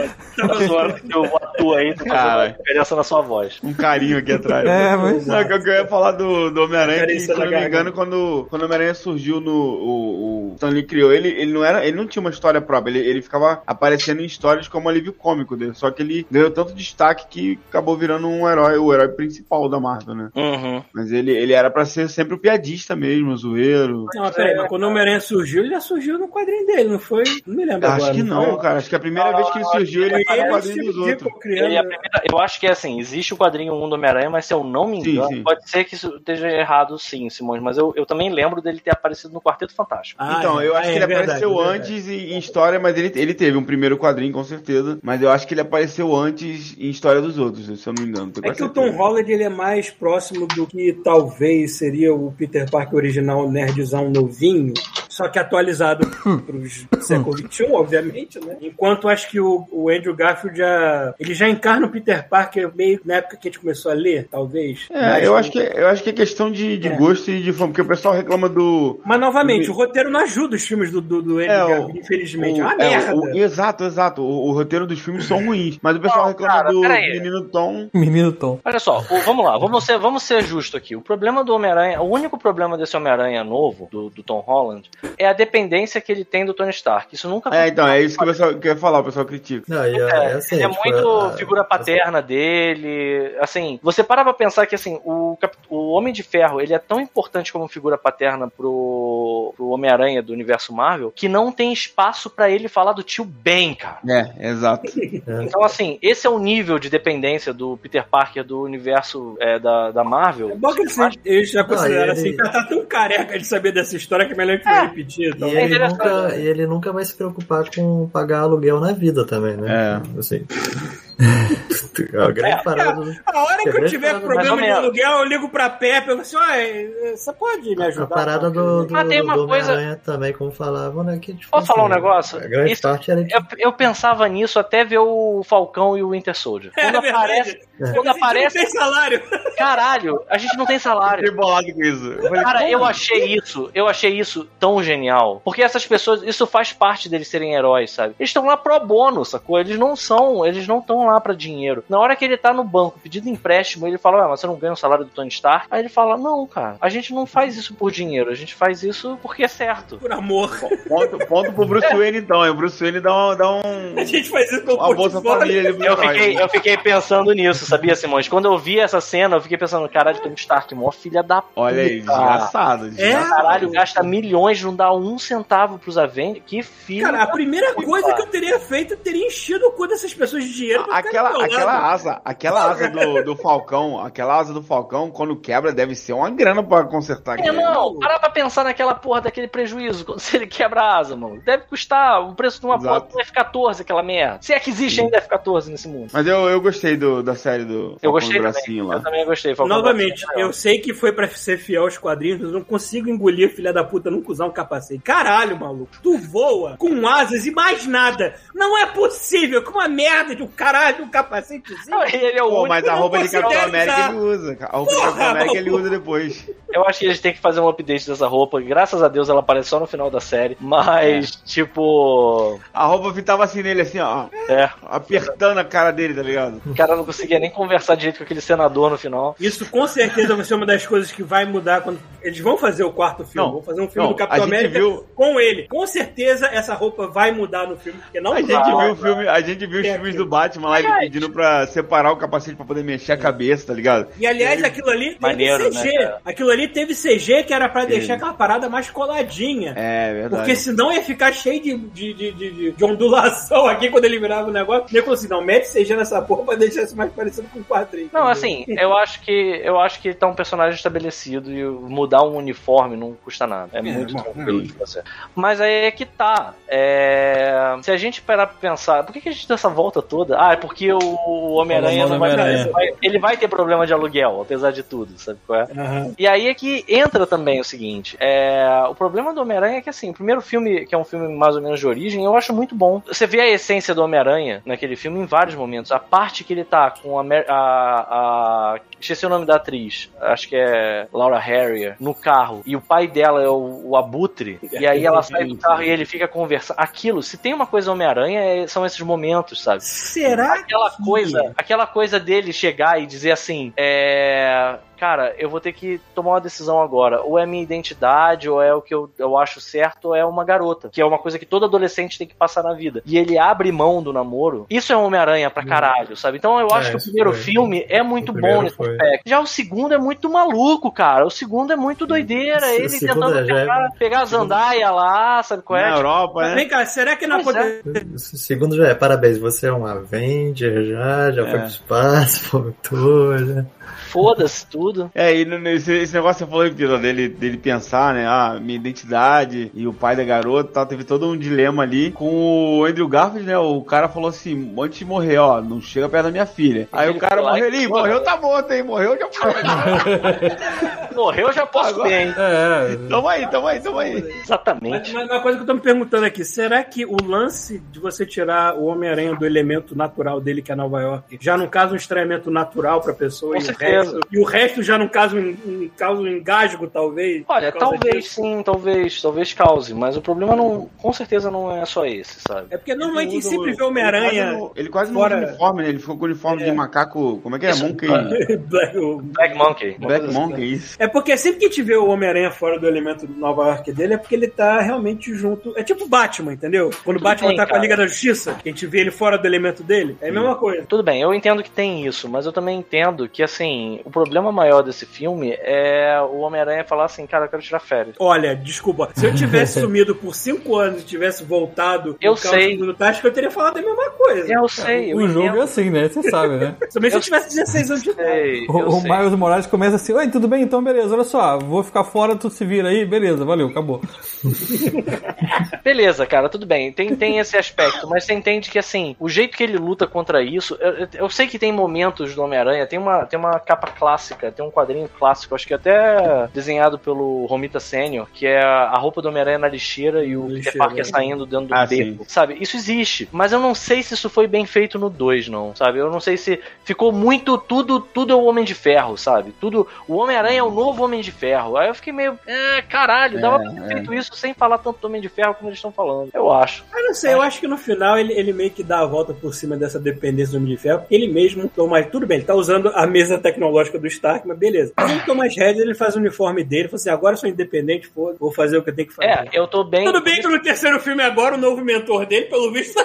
Tá zoando que eu atuo aí, tá fazendo Cara. uma diferença na sua voz. Um carinho aqui atrás. É, mas- Não, que eu ia falar do, do Homem-Aranha, que, se não me garganta. engano, quando, quando o Homem-Aranha surgiu no. O, o Stan Lee criou ele, ele não era. Ele não tinha uma história própria, ele, ele ficava aparecendo em histórias como alívio cômico dele. Só que ele ganhou tanto destaque que acabou virando um herói, o herói principal da Marvel, né? Uhum. Mas ele, ele era pra ser sempre o piadista mesmo, o zoeiro. Não, mas peraí, mas quando o Homem-Aranha surgiu, ele já surgiu no quadrinho dele, não foi? Não me lembro Acho agora. que não, foi? cara. Acho que a primeira Não, vez que ele não, surgiu, ele no é quadrinho dos outros. é primeira- eu acho que é assim, existe o quadrinho 1 do Homem-Aranha, mas se eu não me Sim, engano, sim. pode ser que isso esteja errado sim, Simões, mas eu, eu eu também lembro dele ter aparecido no Quarteto Fantástico. Ah, então, eu é, acho que é ele verdade, apareceu é antes em, em história, mas ele, ele teve um primeiro quadrinho, com certeza. Mas eu acho que ele apareceu antes em história dos outros, se eu não me engano. É que o certeza. Tom Holland ele é mais próximo do que talvez seria o Peter Parker original nerdzão novinho, só que atualizado pros século XXI, obviamente, né? Enquanto acho que o, o Andrew Garfield já ele já encarna o Peter Parker meio na época que a gente começou a ler, talvez. É, Mas- eu acho, que, eu acho que é questão de, de É. gosto e de fã, porque o pessoal reclama do. Mas novamente, o- o roteiro não ajuda os filmes do, do, do Andrew É, o- Garfield, infelizmente. é o- uma é, merda. o- exato, exato. O, o roteiro dos filmes são ruins. Mas o pessoal Não, reclama cara, do menino Tom. Menino Tom. Olha só, o- vamos lá, vamos ser, vamos ser justos aqui. O problema do Homem-Aranha, o único problema desse Homem-Aranha novo, do, do Tom Holland, é a dependência que ele tem do Tony Stark. Isso nunca É, então, é isso que o pessoal quer falar, o pessoal critica. Não, e é, É, é assim, ele é tipo, muito a- figura paterna dele. Assim, você para pra pensar que assim, o, o Homem de Ferro ele é tão importante como figura paterna pro, pro Homem-Aranha do universo Marvel que não tem espaço pra ele falar do tio Ben, cara. É, exato. Então, assim, esse é o nível de dependência do Peter Parker do universo é, da, da Marvel. É bom que ele, ele já considera e ele- assim, já tá tão careca de saber dessa história que é melhor que não repetir. Então. E ele, interessante, nunca, né? e ele nunca vai se preocupar com pagar aluguel na vida também, né? É. Assim. A grande parada do- A hora que eu Quebrei tiver problema de aluguel, eu ligo pra Pepe, eu falo assim, ó, você pode me ajudar? A parada do, do, Ah, tem uma do coisa- Homem-Aranha também, como falavam, né? Que, tipo, Posso falar um assim, negócio? A grande Isso- parte era de Eu, eu pensava nisso até ver o Falcão e o Winter Soldier. É Quando verdade. aparece, É. quando aparece, não tem salário. caralho, a gente não tem salário. Fiquei bolado com isso. Eu falei, Cara, como? eu achei isso, eu achei isso tão genial. Porque essas pessoas, isso faz parte deles serem heróis, sabe? Eles estão lá pro bono, sacou? Eles não são, eles não estão lá pra dinheiro. Na hora que ele tá no banco pedindo empréstimo, ele fala, ué, mas você não ganha o salário do Tony Stark? Aí ele fala, não, cara, a gente não faz isso por dinheiro, a gente faz isso porque é certo. Por amor. Ponto, ponto pro Bruce Wayne, então. E o Bruce Wayne dá, um- dá um, A gente faz isso com uma bolsa família ali Eu fiquei, eu fiquei pensando nisso, sabia, Simões? Quando eu vi essa cena, eu fiquei pensando, caralho, Tony Stark, mó filha da puta. Olha aí, desgraçado. desgraçado. Caralho, gasta milhões, não dá um centavo pros Avengers. Que filho. Cara, a primeira coisa que eu teria feito, eu teria enchido o cu dessas pessoas de dinheiro. Aquela, aquela asa, aquela asa do, do Falcão, aquela asa do Falcão, quando quebra, deve ser uma grana pra consertar É, não, para pra pensar naquela porra daquele prejuízo quando se ele quebra a asa, mano. Deve custar o preço de uma porra Exato. do F-14, aquela merda. Se é que existe ainda F-14 nesse mundo. Mas eu, eu gostei do, da série do Falcão Eu gostei do também. bracinho Eu lá. também gostei. Falcão Novamente, Brasil, eu sei que foi pra ser fiel aos quadrinhos, mas eu não consigo engolir filha da puta nunca usar um capacete. Caralho, maluco. Tu voa com asas e mais nada. Não é possível com uma merda de um caralho de um capacetezinho. Não, ele é o Pô, único. mas a roupa de Capitão América ele usa. A roupa de Porra, Capitão América ele usa depois. Eu acho que eles têm que fazer um update dessa roupa. Graças a Deus ela aparece só no final da série. Mas, tipo. A roupa ficava assim nele, assim, ó. É. Apertando a cara dele, tá ligado? O cara não conseguia nem conversar direito com aquele senador no final. Isso com certeza vai ser uma das coisas que vai mudar quando. Eles vão fazer o quarto filme. Não, vão fazer um filme não, do Capitão a gente América viu- com ele. Com certeza essa roupa vai mudar no filme, porque não A tem gente como. viu o filme, a gente viu os É filmes aquilo. do Batman lá, ele pedindo pra separar o capacete pra poder mexer a cabeça, tá ligado? E aliás, aquilo ali teve Maneiro, CG. né, aquilo ali teve CG que era pra deixar aquela parada mais coladinha. É, verdade. Porque senão ia ficar cheio de, de, de, de, de- de ondulação aqui quando ele virava o negócio. E eu falei assim, não, mete CG nessa porra pra deixar isso mais parecido com o quadrinho. Não, entendeu? assim, eu acho que eu acho que tá um personagem estabelecido e mudar um uniforme não custa nada. É, muito bom, tranquilo de fazer. Mas aí é que tá. É, Se a gente parar pra pensar, por que, que a gente deu essa volta toda? Ah, é porque o, Homem-Aranha não vai, Homem-Aranha. vai- Ele vai ter problema de aluguel, apesar de tudo, sabe qual é? Aham. E aí é que entra também o seguinte: é, o problema do Homem-Aranha é que, assim, o primeiro filme, que é um filme mais ou menos de origem, eu acho muito bom. Você vê a essência do Homem-Aranha naquele filme em vários momentos. A parte que ele tá com a. A, a esqueci o nome da atriz, acho que é Laura Harrier, no carro, e o pai dela é o, o Abutre, e aí ela sai do carro e ele fica conversando. Aquilo, se tem uma coisa Homem-Aranha, é- são esses momentos, sabe? Será aquela que- coisa, aquela coisa dele chegar e dizer assim, é, cara, eu vou ter que tomar uma decisão agora. Ou é minha identidade, ou é o que eu, eu acho certo, ou é uma garota. Que é uma coisa que todo adolescente tem que passar na vida. E ele abre mão do namoro. Isso é um Homem-Aranha pra caralho, sabe? Então eu acho É, que o primeiro foi. filme é muito bom nesse foi. aspecto. Já o segundo é muito maluco, cara. O segundo é muito doideira. O Ele tentando é- pegar, pegar a Zandaia lá, sabe qual é? Na Europa, né? Vem cá, será que não é. aconteceu? O segundo já é, parabéns, você é um Avenger já, já foi É. pro espaço, voltou, já. Foda-se tudo. Tudo. É, e esse, esse negócio que você falou, dele, dele pensar, né? Ah, minha identidade e o pai da garota e tal, teve todo um dilema ali. Com o Andrew Garfield, né? O cara falou assim: antes de morrer, ó, não chega perto da minha filha. Aí Ele o cara morreu e- ali, morreu, tá morto, hein? Morreu, já foi. Morreu, já posso Agora- ver, hein? É, tamo aí, tamo aí, tamo aí. Mas, Exatamente. mas uma coisa que eu tô me perguntando aqui, será que o lance de você tirar o Homem-Aranha do elemento natural dele, que é Nova York, já não causa um estranhamento natural pra pessoa Com e o, certeza. resto, e o resto já não causa um, um, causa um engasgo, talvez? Olha, talvez disso? sim, talvez, talvez cause, mas o problema não, com certeza não é só esse, sabe? É porque normalmente a gente Ele sempre vê o Homem-Aranha. Ele quase não- Ele quase não fora- uniforme, né? Ele ficou com o uniforme de macaco. Como é que é? Isso. Monkey. Black- o- Black Monkey. Black Monkey, isso. É porque sempre que a gente vê o Homem-Aranha fora do elemento do Nova York dele, é porque ele tá realmente junto. É tipo o Batman, entendeu? Quando o Batman bem, tá com a cara. Liga da Justiça, que a gente vê ele fora do elemento dele, é a mesma coisa. Tudo bem, eu entendo que tem isso, mas eu também entendo que, assim, o problema maior desse filme é o Homem-Aranha falar assim, cara, eu quero tirar férias. Olha, desculpa, se eu tivesse sumido por cinco anos e tivesse voltado Eu sei. do Tático, eu teria falado a mesma coisa. Eu sei, eu o jogo é entendo. assim, né? Você sabe, né? Somente se eu Eu tivesse 16 anos de idade. Sei, O, o sei. Miles Morales começa assim, oi, tudo bem? Então beleza, olha só, vou ficar fora, tu se vira aí, beleza, valeu, acabou. Beleza, cara, tudo bem. Tem, tem esse aspecto, mas você entende que, assim, o jeito que ele luta contra isso. Eu, eu- eu sei que tem momentos do Homem-Aranha, tem uma, tem uma capa clássica, tem um quadrinho clássico, acho que até desenhado pelo Romita Sênior, que é a roupa do Homem-Aranha na lixeira e o Peter Lixeira, Parker né? saindo dentro do Ah, beco. Sabe? Isso existe. Mas eu não sei se isso foi bem feito no 2, não, sabe? Eu não sei se ficou muito. Tudo, tudo é o Homem de Ferro, sabe? Tudo. O Homem-Aranha é o novo Homem de Ferro. Aí eu fiquei meio. É, caralho, dava pra ter feito isso sem falar tanto do Homem de Ferro como eles estão falando. Eu acho. Eu não sei, eu acho que no final ele, ele meio que dá a volta por cima dessa dependência do Homem de Ferro, porque ele mesmo toma. Tudo bem, ele tá usando a mesa tecnológica do Stark, mas beleza. Mas ele toma as rédeas, ele faz o uniforme dele, fala assim: agora eu sou independente, foda, vou fazer o que eu tenho que fazer. É, eu tô bem. Tudo bem que no terceiro filme agora o novo mentor dele, pelo visto, tá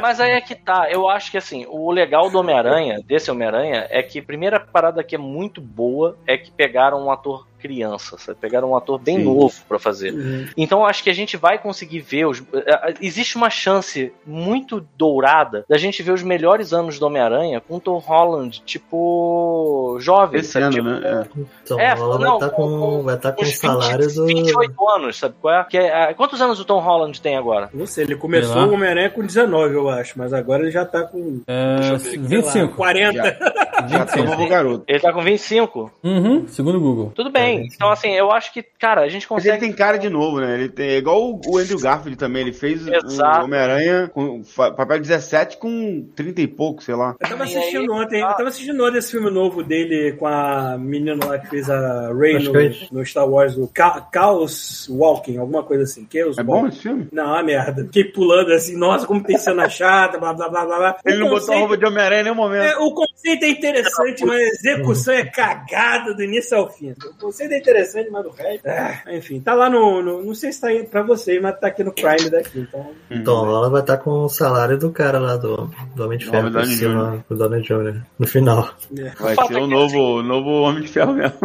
Mas aí é que tá. Eu acho que assim, o legal do Homem-Aranha, desse Homem-Aranha, é que a primeira parada que é muito boa é que pegaram um ator criança, sabe? Pegaram um ator bem Sim. novo pra fazer. Então eu acho que a gente vai conseguir ver os. eh, Existe uma chance muito dourada da gente ver os melhores anos do Homem-Aranha com o Tom Holland, tipo. jovem. Esse sabe? ano, Tipo, né? É. Então, É, vai não, estar com- com, vai tá com uns 20, salário do. 28 anos, sabe qual é? Que é- ah, Quantos anos o Tom Holland tem agora? Não sei, ele começou o Homem-Aranha com 19, eu acho, mas agora ele já tá com É, sei lá, 25. 40. Já tá novo garoto. Ele tá com 25? Uhum, segundo o Google. Tudo bem. Então, assim, eu acho que, cara, a gente Mas ele consegue. tem cara de novo, né? Ele tem, é igual o- Andrew Garfield também. Ele fez Exato. o Homem-Aranha com papel 17 com 30 e pouco, sei lá. Eu tava assistindo aí, ontem, ah. eu tava assistindo ontem esse filme novo dele com a menina lá que fez a Rey Acho no, é no Star Wars, o Ca Chaos Walking, alguma coisa assim. Chaos É bom Walking. esse filme? Não, uma merda. Fiquei pulando assim, nossa, como tem cena chata, blá blá blá blá. blá. Ele O não botou a conceito- roupa de Homem-Aranha em nenhum momento. é, o conceito é interessante, mas a execução é cagada do início ao fim. O conceito é interessante, mas o resto. Ah, enfim, tá lá no, no- Não sei se tá aí pra vocês, mas tá aqui no Prime daqui. Então. Então, ela vai estar com o salário do cara lá do, do Homem de Do Ferro por Downey cima, do Downey Jr. No final. é. Vai fato ser é o novo, novo Homem de Ferro mesmo.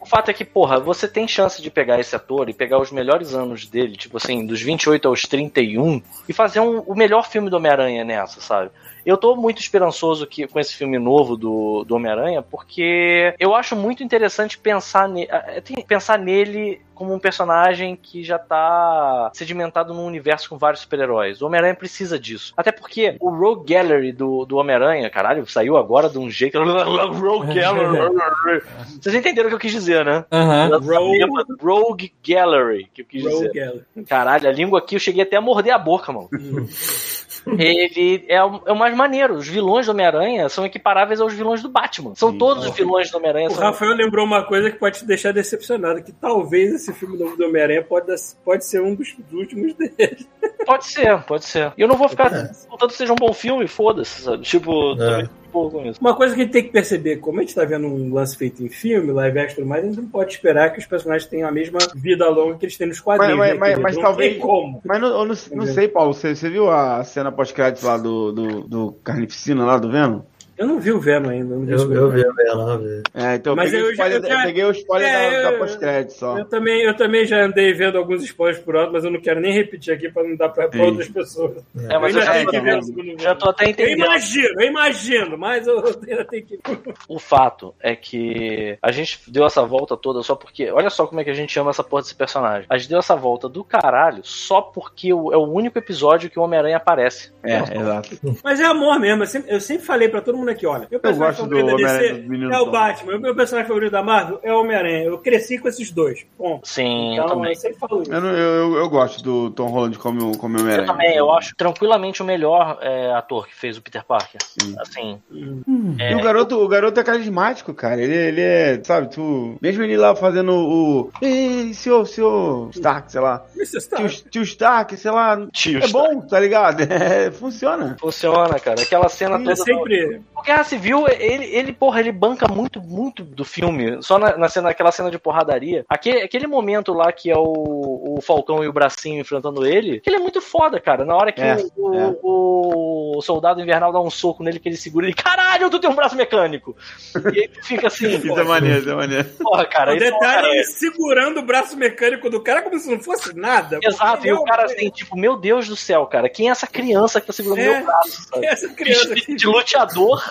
O fato é que, porra, você tem chance de pegar esse ator e pegar os melhores anos dele, tipo assim, dos 28 aos 31, e fazer um- o melhor filme do Homem-Aranha nessa, sabe? Eu tô muito esperançoso que, com esse filme novo do, do Homem-Aranha, porque eu acho muito interessante pensar, ne, tem- pensar nele como um personagem que já tá sedimentado num universo com vários super-heróis. O Homem-Aranha precisa disso. Até porque o Rogue Gallery do, do Homem-Aranha, caralho, saiu agora de um jeito. Rogue Gallery. Vocês entenderam o que eu quis dizer, né? Aham. Rogue- Rogue Gallery, que eu quis dizer. Rogue Gallery. Caralho, a língua aqui eu cheguei até a morder a boca, mano. Ele é o, é o mais maneiro. Os vilões do Homem-Aranha são equiparáveis aos vilões do Batman. São Sim. todos os vilões do Homem-Aranha. O São... Rafael lembrou uma coisa que pode te deixar decepcionado, que talvez esse filme novo do Homem-Aranha pode, pode ser um dos últimos dele. Pode ser, pode ser. E eu não vou ficar contando que seja um bom filme, foda-se, sabe? Tipo, É. boa com isso. Uma coisa que a gente tem que perceber, como a gente tá vendo um lance feito em filme, live action e tudo mais, a gente não pode esperar que os personagens tenham a mesma vida longa que eles têm nos quadrinhos. Mas- né, mas- querido? mas não talvez- tem como. Mas não, eu não, não sei, Paulo, você, você viu a cena pós-crédito lá do, do, do Carnificina lá do Venom? Eu não vi o Venom ainda. Não vi Eu, eu Venom. vi, eu não vi. É, então Mas eu eu o já- spoiler, eu já- eu peguei o spoiler É, da, da eu- pós-crédito só. Eu também, eu também já andei vendo alguns spoilers por alto, mas eu não quero nem repetir aqui pra não dar pra, pra outras pessoas. É, mas eu ainda já, tenho que ver o segundo já tô até Eu entendendo. imagino, eu imagino, mas eu ainda tenho que. O fato é que a gente deu essa volta toda só porque. Olha só como é que a gente chama essa porra desse personagem. A gente deu essa volta do caralho só porque o- é o único episódio que o Homem-Aranha aparece. É, exato. Mas é amor mesmo. Eu sempre, eu sempre falei pra todo mundo aqui: olha, meu personagem gosto do favorito da Homem-Aranha DC é o. Batman, o meu personagem favorito da Marvel é o Homem-Aranha. Eu cresci com esses dois. Ponto. Sim, eu Então, também. eu sempre falo isso. Eu, eu, eu gosto do Tom Holland como, como Eu Homem-Aranha. também, eu acho tranquilamente o melhor é, ator que fez o Peter Parker. Sim. Assim, E o garoto, o garoto é carismático, cara. Ele, ele é, sabe, tu. Mesmo ele lá fazendo o. Ei, senhor, senhor Stark, sei lá. Stark. Tio, tio Stark, sei lá. Tio é bom, tá ligado? É, funciona. funciona, cara. Aquela cena Ele toda. sempre. O Guerra Civil, ele, ele, porra, ele banca muito, muito do filme. Só na, na cena, aquela cena de porradaria. Aquele, aquele momento lá que é o, o Falcão e o Bracinho enfrentando ele, ele é muito foda, cara. Na hora que É, o, é. o, o soldado invernal dá um soco nele, que ele segura ele, caralho, tu tem um braço mecânico. E aí tu fica assim, Isso é maneiro, isso é maneiro. porra, cara. o isso é detalhe é ele segurando o braço mecânico do cara como se não fosse nada. Exato, e o cara assim, tipo, meu Deus do céu, cara, quem é essa criança que tá segurando É. meu braço? sabe? Essa criança De, de luteador.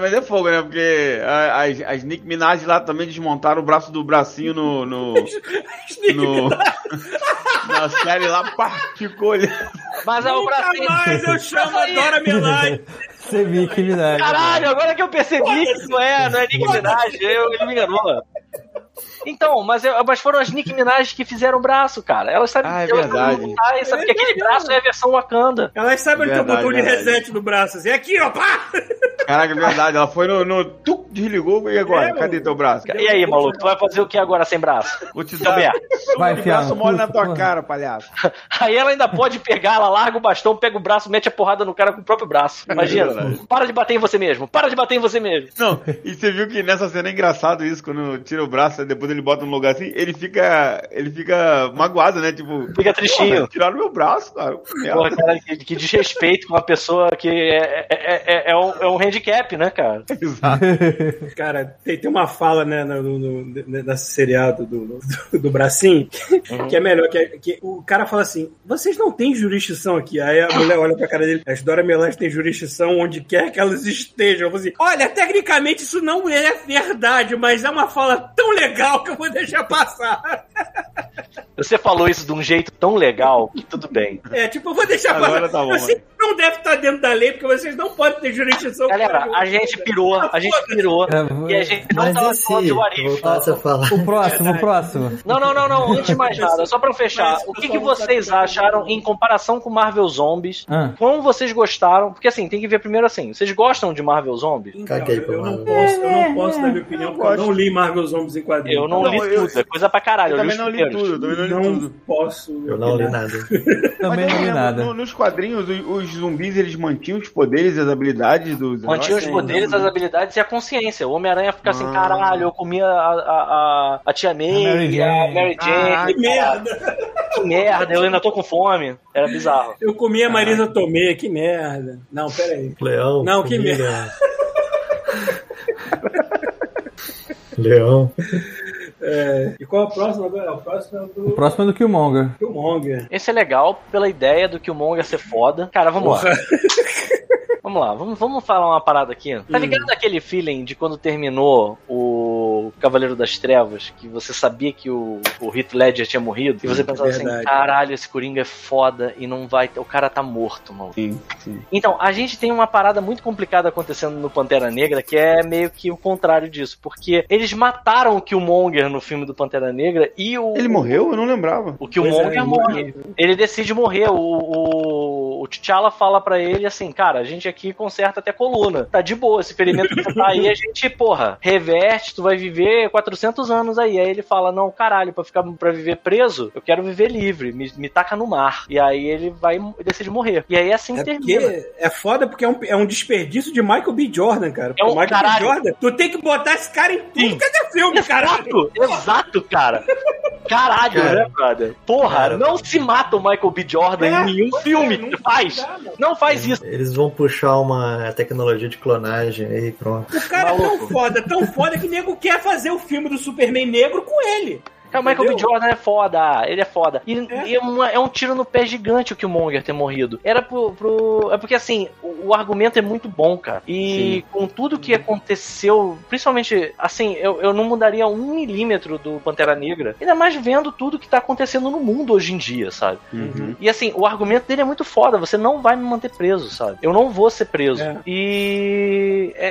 Mas, é fogo, né? Porque a- as, as Nick Minaj lá também desmontaram o braço do bracinho no. no, no na série lá, pá, ficou olhando. Mas é o Nunca bracinho. mais eu chamo a Dora Milaje. Você viu que verdade. Caralho, agora que eu percebi que não é, não é Nick Minaj, eu, ele me enganou. Então, mas, é- mas foram as Nick Minaj que fizeram o braço, cara. Elas sabem Ah, é elas verdade. sabem lutar, e sabem que É aquele verdade. braço é a versão Wakanda. Elas sabem onde tem o Verdade, botão de verdade. reset do braço. Assim, aqui, ó, pá! Caraca, é verdade. Ela foi no. no tuc, desligou e agora? É, Cadê teu braço? E aí, maluco, tu vai fazer o que agora sem braço? Vou te dar. Vai, o braço mole na tua cara, palhaço. Aí ela ainda pode pegar, ela larga o bastão, pega o braço, mete a porrada no cara com o próprio braço. É Imagina. para de bater em você mesmo, para de bater em você mesmo. Não, e você viu que nessa cena é engraçado isso, quando tira o braço, depois ele bota no lugar assim, ele fica. Ele fica magoado, né? Tipo. Fica tristinho. "Porra, Tiraram meu braço, cara. Que merda." Porra, cara, que, que desrespeito com uma pessoa que é, é, é, é um, é um handicap, né, cara? Cara, tem, tem uma fala, né, no, no, no- nesse seriado do, do, do bracinho, Uhum. que é melhor, que, é- que o cara fala assim, vocês não têm jurisdição aqui. Aí a mulher olha pra cara dele, as Dora Melange têm jurisdição onde quer que elas estejam. Eu falo assim, olha, tecnicamente isso não é verdade, mas é uma fala tão legal que eu vou deixar passar. Você falou isso de um jeito tão legal que tudo bem. É, tipo, eu vou deixar Agora passar. tá bom, Eu que não deve estar dentro da lei, porque vocês não podem ter jurisdição. Galera, a gente pirou, a gente pirou. É, E a gente não Mas tava e falando de Warif. O próximo, o próximo. Não, não, não, não. Antes de mais nada, só pra fechar, o que, que vocês acharam em comparação com Marvel Zombies? Ah. Como vocês gostaram? Porque assim, tem que ver primeiro assim. Vocês gostam de Marvel Zombies? Então, Caguei eu, eu não posso, eu não posso dar minha opinião, porque eu não li Marvel Zombies em quadrinhos. Eu não, Não, li eu- tudo, é coisa pra caralho. Eu Eu, também não li tudo, também não li não tudo. posso. Eu não li nada. Também não li nada. no- nos quadrinhos, os, os zumbis eles mantinham os poderes e as habilidades dos Mantinha os poderes, as habilidades e a consciência. O Homem-Aranha fica assim, Ah. caralho, eu comia a, a, a, a tia May, A Mary a Jane. Mary Jane. Ah, Que merda! Que merda, eu ainda tô com fome. Era bizarro. Eu comi a Marisa Tomei, que merda. Não, pera aí. Leão. Não, que formiga. Leão. É, e qual é o próximo agora? O próximo é o O do próximo é do Killmonger. Killmonger. Esse é legal pela ideia do que o Monga ser foda. Cara, vamos lá. Vamos lá, vamos, vamos falar uma parada aqui. Tá ligado aquele feeling de quando terminou o Cavaleiro das Trevas, que você sabia que o, o Heath Ledger tinha morrido, e você pensava assim, verdade. caralho, esse Coringa é foda e não vai, o cara tá morto, mano. Sim, sim. Então, a gente tem uma parada muito complicada acontecendo no Pantera Negra, que é meio que o contrário disso, porque eles mataram o Killmonger no filme do Pantera Negra e o Ele morreu? Eu não lembrava. o Killmonger é, morre. Ele decide morrer. O, o, o T'Challa fala pra ele assim, cara, a gente aqui conserta até coluna. Tá de boa, esse ferimento que você tá aí, a gente, porra, reverte, tu vai viver 400 anos aí. Aí ele fala, não, caralho, pra, ficar, pra viver preso, eu quero viver livre, me, me taca no mar. E aí ele vai e decide morrer. E aí assim É termina. porque é foda porque é um, é um desperdício de Michael B. Jordan, cara. É um- o Michael caralho. B. Jordan, tu tem que botar esse cara em tudo que é filme, caralho. Exato, exato, cara. Caralho, Cara. né, brother? Porra, Cara. não se mata o Michael B. Jordan É, em nenhum pois é, filme. não faz. dá. Não faz isso. Eles vão puxar uma tecnologia de clonagem aí, pronto. O cara é tão Maluco. foda, tão foda que nego quer fazer o filme do Superman negro com ele. Cara, o Michael B. Entendeu? Jordan é foda, ele é foda. E É. e é, uma- é um tiro no pé gigante o Killmonger ter morrido. Era pro. pro- é porque assim, o, o argumento é muito bom, cara. E com tudo que aconteceu, principalmente, assim, eu, eu não mudaria um milímetro do Pantera Negra. Ainda mais vendo tudo que tá acontecendo no mundo hoje em dia, sabe? Uhum. E assim, o argumento dele é muito foda. Você não vai me manter preso, sabe? Eu não vou ser preso. É. E é,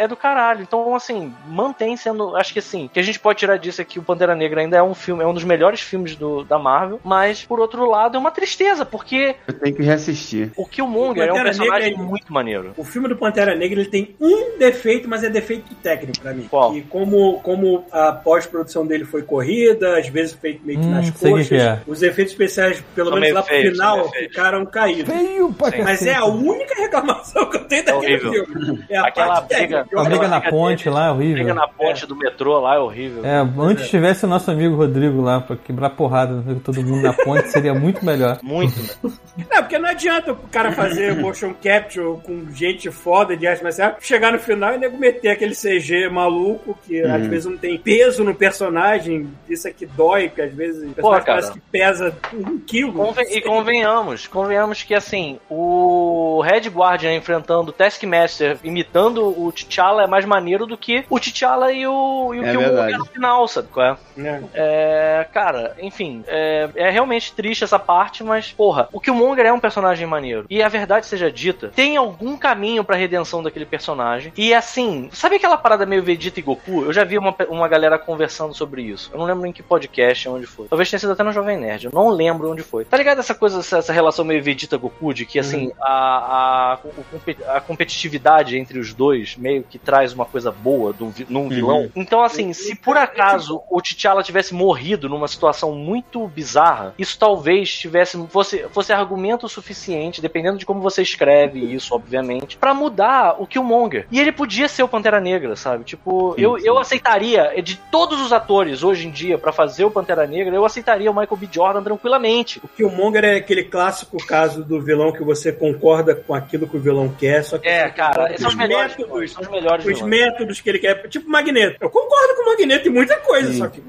é, é do caralho. Então, assim, mantém sendo. Acho que assim, o que a gente pode tirar disso é que o Pantera Negra ainda é um filme, é um dos melhores filmes do, da Marvel. Mas, por outro lado, é uma tristeza, porque Eu tenho que reassistir. o Killmonger é um personagem Negra é- muito maneiro. O filme do Pantera Negra ele tem um defeito, mas é defeito técnico pra mim. Qual? Que como, como a pós-produção dele foi corrida, às vezes feito meio que Hum, nas o que coxas, que é. os efeitos especiais, pelo menos lá pro final, ficaram caídos. Feio pra Sim. Mas é a única reclamação que eu tenho daquele horrível. filme. É a Aquela parte briga- técnica. A briga na briga ponte deles, lá é Briga horrível. na ponte do metrô lá é horrível. É, antes tivesse o nosso amigo Rodrigo lá pra quebrar porrada com todo mundo na ponte, seria muito melhor. Muito. Não, porque não adianta o cara fazer motion capture com gente foda de arte marcial, chegar no final e nego meter aquele CG maluco que às vezes não tem peso no personagem, isso aqui dói, porque às vezes o personagem cara. parece que pesa um quilo. Conven- e convenhamos, convenhamos que assim, o Red Guardian enfrentando o Taskmaster imitando o T'Challa é mais maneiro do que o T'Challa e o, e o É Killmonger no final, sabe qual é? né? É, cara, enfim, é, é realmente triste essa parte, mas, porra, o Killmonger é um personagem maneiro. E a verdade seja dita, tem algum caminho pra redenção daquele personagem. E assim, sabe aquela parada meio Vegeta e Goku? Eu já vi uma, uma galera conversando sobre isso. Eu não lembro em que podcast, onde foi. Talvez tenha sido até no Jovem Nerd, eu não lembro onde foi. Tá ligado essa coisa, essa, essa relação meio Vegeta-Goku, de que assim, a, a, compe- a competitividade entre os dois meio que traz uma coisa boa do, num vilão. Então, assim, se por acaso o T'Challa tivesse morrido numa situação muito bizarra, isso talvez tivesse fosse, fosse argumento suficiente, dependendo de como você escreve isso, obviamente, pra mudar o Killmonger. E ele podia ser o Pantera Negra, sabe? Tipo, eu, eu aceitaria de todos os atores hoje em dia pra fazer o Pantera Negra, eu aceitaria o Michael B. Jordan tranquilamente. O Killmonger é aquele clássico caso do vilão que você concorda com aquilo que o vilão quer, só que É, cara, são os melhores, métodos, são os melhores os vilões. métodos que ele quer. Tipo Magneto. Eu concordo com o Magneto em muita coisa, só que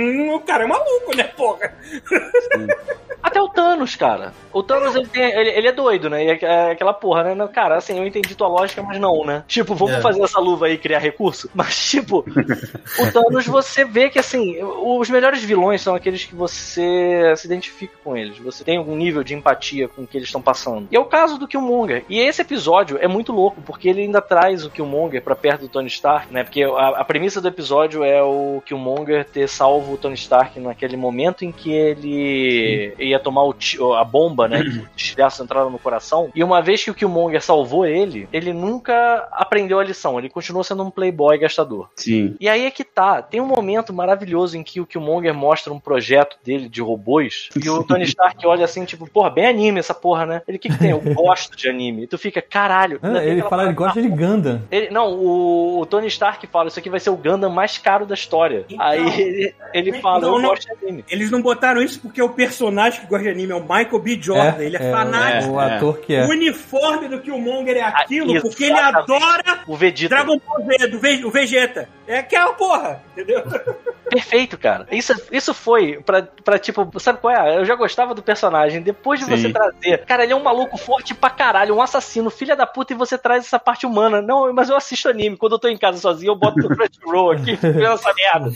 hum, o cara é maluco, né, porra? Até o Thanos, cara. O Thanos, ele, tem- ele- ele é doido, né? E é é aquela porra, né? Cara, assim, eu entendi tua lógica, mas não, né? Tipo, vamos É. fazer essa luva aí e criar recurso? Mas, tipo, o Thanos, você vê que, assim, os melhores vilões são aqueles que você se identifica com eles. Você tem algum nível de empatia com o que eles estão passando. E é o caso do Killmonger. E esse episódio é muito louco, porque ele ainda traz o Killmonger pra perto do Tony Stark, né? Porque a, a premissa do episódio é o Killmonger ter salvo o Tony Stark naquele momento em que ele ia tomar o ti- a bomba, né? Que os estilhaços entraram no coração. E uma vez que o Killmonger salvou ele, ele nunca aprendeu a lição. Ele continuou sendo um playboy gastador. Sim. E aí é que tá. Tem um momento maravilhoso em que o Killmonger mostra um projeto dele de robôs. E o Tony Stark olha assim, tipo, porra, bem anime essa porra, né? Ele, o que que tem? Eu gosto de anime. E tu fica, caralho. Ah, ele fala, ele gosta de Gundam. ele- não, o, o Tony Stark fala, isso aqui vai ser o Gundam mais caro da história. Então, aí ele, ele não, fala, eu não. gosto de anime. Eles não botaram isso porque o personagem que gosta de anime é o Michael B. Jordan. ele é, fanático. O É, ator que é. O uniforme do Killmonger é aquilo Ah, porque ele adora O Vegeta. Dragon Ball Z, do Ve- o Vegeta. É aquela porra, entendeu? Perfeito, cara. Isso, isso foi pra, pra, tipo, sabe qual é? Eu já gostava do personagem. Depois de Sim. você trazer. Cara, ele é um maluco forte pra caralho, um assassino, filha da puta, e você traz essa parte humana. Não, mas eu assisto anime. Quando eu tô em casa sozinho, eu boto no Crunchyroll aqui, vendo essa merda.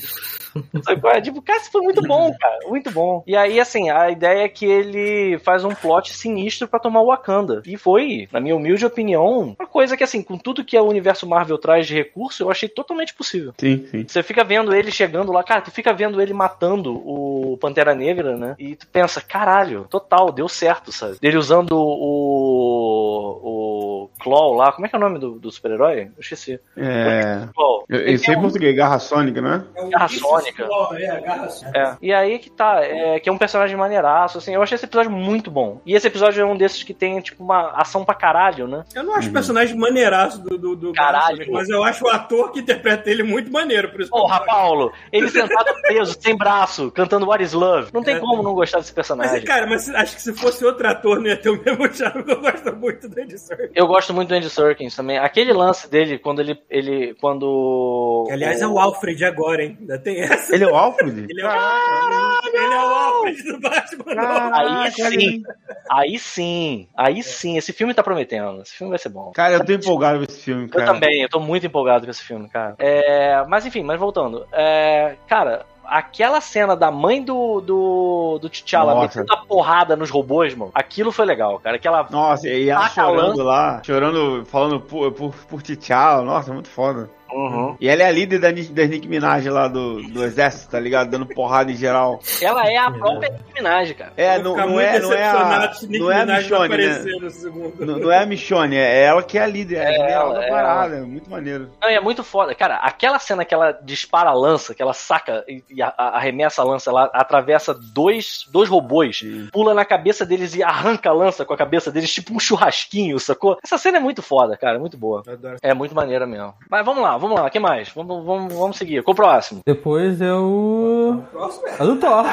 É? Tipo, cara, isso foi muito bom, cara. Muito bom. E aí, assim, a ideia é que ele faz um plot sinistro pra tomar o Wakanda. E foi, na minha humilde opinião, uma coisa que, assim, com tudo que o universo Marvel traz de recurso, eu achei totalmente possível. Sim, sim. Você fica vendo ele chegando lá, cara, tu fica vendo ele matando o Pantera Negra, né? E tu pensa, caralho, total, deu certo, sabe? Ele usando o. o Claw lá. Como é que é o nome do, do super-herói? Eu esqueci. É. Eu, Ele eu sei é em um- português, Garra Sônica, né? É o Garra Sônica. Claw, É, a garra sônica. É. E aí que tá, é, que é um personagem maneiraço, assim, eu achei esse episódio muito bom. E esse episódio é um desses que tem, tipo, uma ação pra caralho, né? Eu não acho o personagem maneiraço do, do, do Caralho. Sônica, mas eu acho o ator que interpreta ele muito maneiro, por isso Porra. Paulo, ele sentado preso, sem braço, cantando What is Love. Não tem É. como não gostar desse Mas, personagem. cara, mas acho que se fosse outro ator não ia ter o mesmo charme, eu gosto muito do Andy Serkis. Eu gosto muito do Andy Serkins também. Aquele lance dele, quando ele. ele quando. Que, aliás, é o Alfred agora, hein? Ainda tem Ele é o Alfred? Ele é o Alfred. Ele é o Alfred do Batman. Caraca, Aí sim, aí sim, aí sim. Esse filme tá prometendo. Esse filme vai ser bom. Cara, eu tô empolgado com esse filme, Eu cara. também, eu tô muito empolgado com esse filme, cara. É, mas enfim, mas voltando. É, cara, aquela cena da mãe do, do, do T'Challa metendo a porrada nos robôs, mano, aquilo foi legal, cara. Aquela. Nossa, e ela Taca chorando lança. lá, chorando, falando por, por, por T'Challa, nossa, muito foda. Uhum. E ela é a líder da, da Nick Minaj lá do, do exército, tá ligado? Dando porrada em geral. Ela é a própria Nicki Minaj, cara. É, não, não muito é, não é a, Nick não é a Michonne, né? aparecer no segundo. Não, não é a Michonne, é ela que é a líder, é a general ela, da é parada, é muito maneiro. Não, e é muito foda. Cara, aquela cena que ela dispara a lança, que ela saca e, e a- a- arremessa a lança, ela atravessa dois, dois robôs, pula na cabeça deles e arranca a lança com a cabeça deles, tipo um churrasquinho, sacou? Essa cena é muito foda, cara, é muito boa. É muito maneira mesmo. Mas vamos lá, vamos lá, o que mais? Vamos, vamos, vamos seguir. Qual o próximo? Depois eu. Próximo é A do Thor.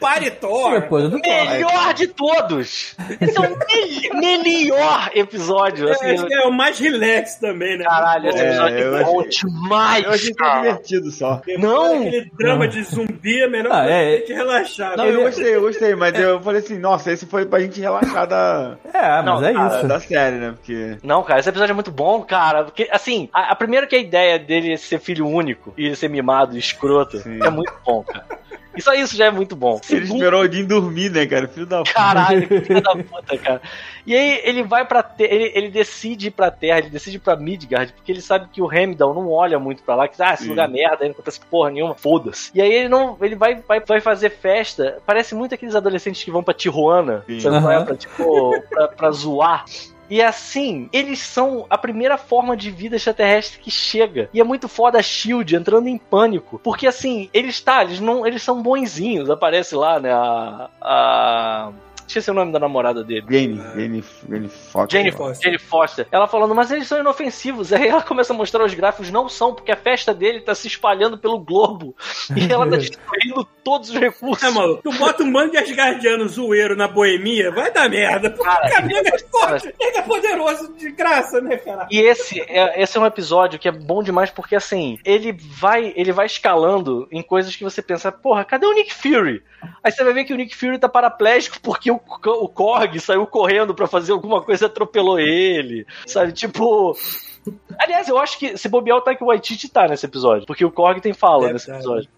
Paritor. Depois a do Thor. Melhor de todos! Esse é o mel- melhor episódio. Assim, É, acho que é o mais relax também, né? Caralho, esse É, episódio eu é bom achei- demais, Eu achei cara. divertido só. Não! Aquele drama de zumbi é melhor Ah, é. que relaxar. Não, né? eu gostei, eu gostei, mas eu falei assim, nossa, esse foi pra gente relaxar da, É, mas Não, é cara, isso. da série, né? Porque. Não, cara, esse episódio é muito bom, cara. Porque, assim, a, a primeira que a ideia dele ser filho único e ser mimado e escroto Sim. é muito bom, cara. E só isso já é muito bom. Ele Segundo, esperou o Odin dormir, né, cara? Filho da puta. Caralho, que filho da puta, cara. E aí ele vai pra Terra, ele, ele decide ir pra Terra, ele decide ir pra Midgard, porque ele sabe que o Heimdall não olha muito pra lá, que ah, esse Sim. lugar é merda, aí não acontece porra nenhuma, foda-se. E aí ele não, ele vai, vai, vai fazer festa, parece muito aqueles adolescentes que vão pra Tijuana, Sim. qual é? Aham. Pra, tipo, pra, pra zoar. E assim, eles são a primeira forma de vida extraterrestre que chega. E é muito foda a Shield entrando em pânico. Porque assim, eles tá, eles não. Eles são bonzinhos. Aparece lá, né? A. a... Esqueci o nome da namorada dele. Jane, Jane, Jane Fox. Jane Foster. Jane Foster. Ela falando, mas eles são inofensivos. Aí ela começa a mostrar os gráficos, não são, porque a festa dele tá se espalhando pelo globo. E ela tá destruindo todos os recursos. É, mano, tu bota um bando de Asgardiano zoeiro na boemia, vai dar merda. Porque Cara, o é cara. forte, nega é poderoso de graça, né, cara? E esse é, esse é um episódio que é bom demais porque assim, ele vai, ele vai escalando em coisas que você pensa, porra, cadê o Nick Fury? Aí você vai ver que o Nick Fury tá paraplégico porque o, o Korg saiu correndo pra fazer alguma coisa e atropelou ele. Sabe, tipo, Aliás, eu acho que se bobear o Taika Waititi tá nesse episódio, porque o Korg tem fala Deve nesse tá. episódio.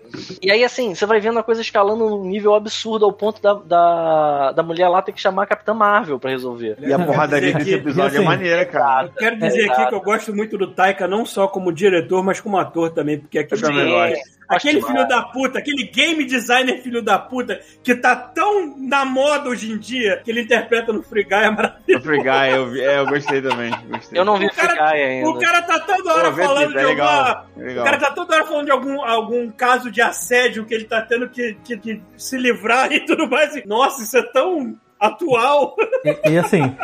E aí, assim, você vai vendo a coisa escalando num nível absurdo ao ponto da, da, da mulher lá ter que chamar a Capitã Marvel pra resolver. E a porradaria desse que- episódio é assim, maneira, cara. Eu quero dizer É, aqui que eu gosto muito do Taika, não só como diretor, mas como ator também, porque aquele, Eu também gosto. Aquele filho da puta, aquele game designer filho da puta, que tá tão na moda hoje em dia, que ele interpreta no Free Guy é maravilhoso. O Free Guy, eu, vi- é, eu gostei também. Gostei. Eu não vi O cara- Free Guy ainda. O cara tá toda hora Pô, falando de é legal. alguma... legal. O cara tá toda hora falando de algum, algum caso de assédio que ele tá tendo que, que- que se livrar e tudo mais. E, Nossa, isso é tão atual. E, e assim,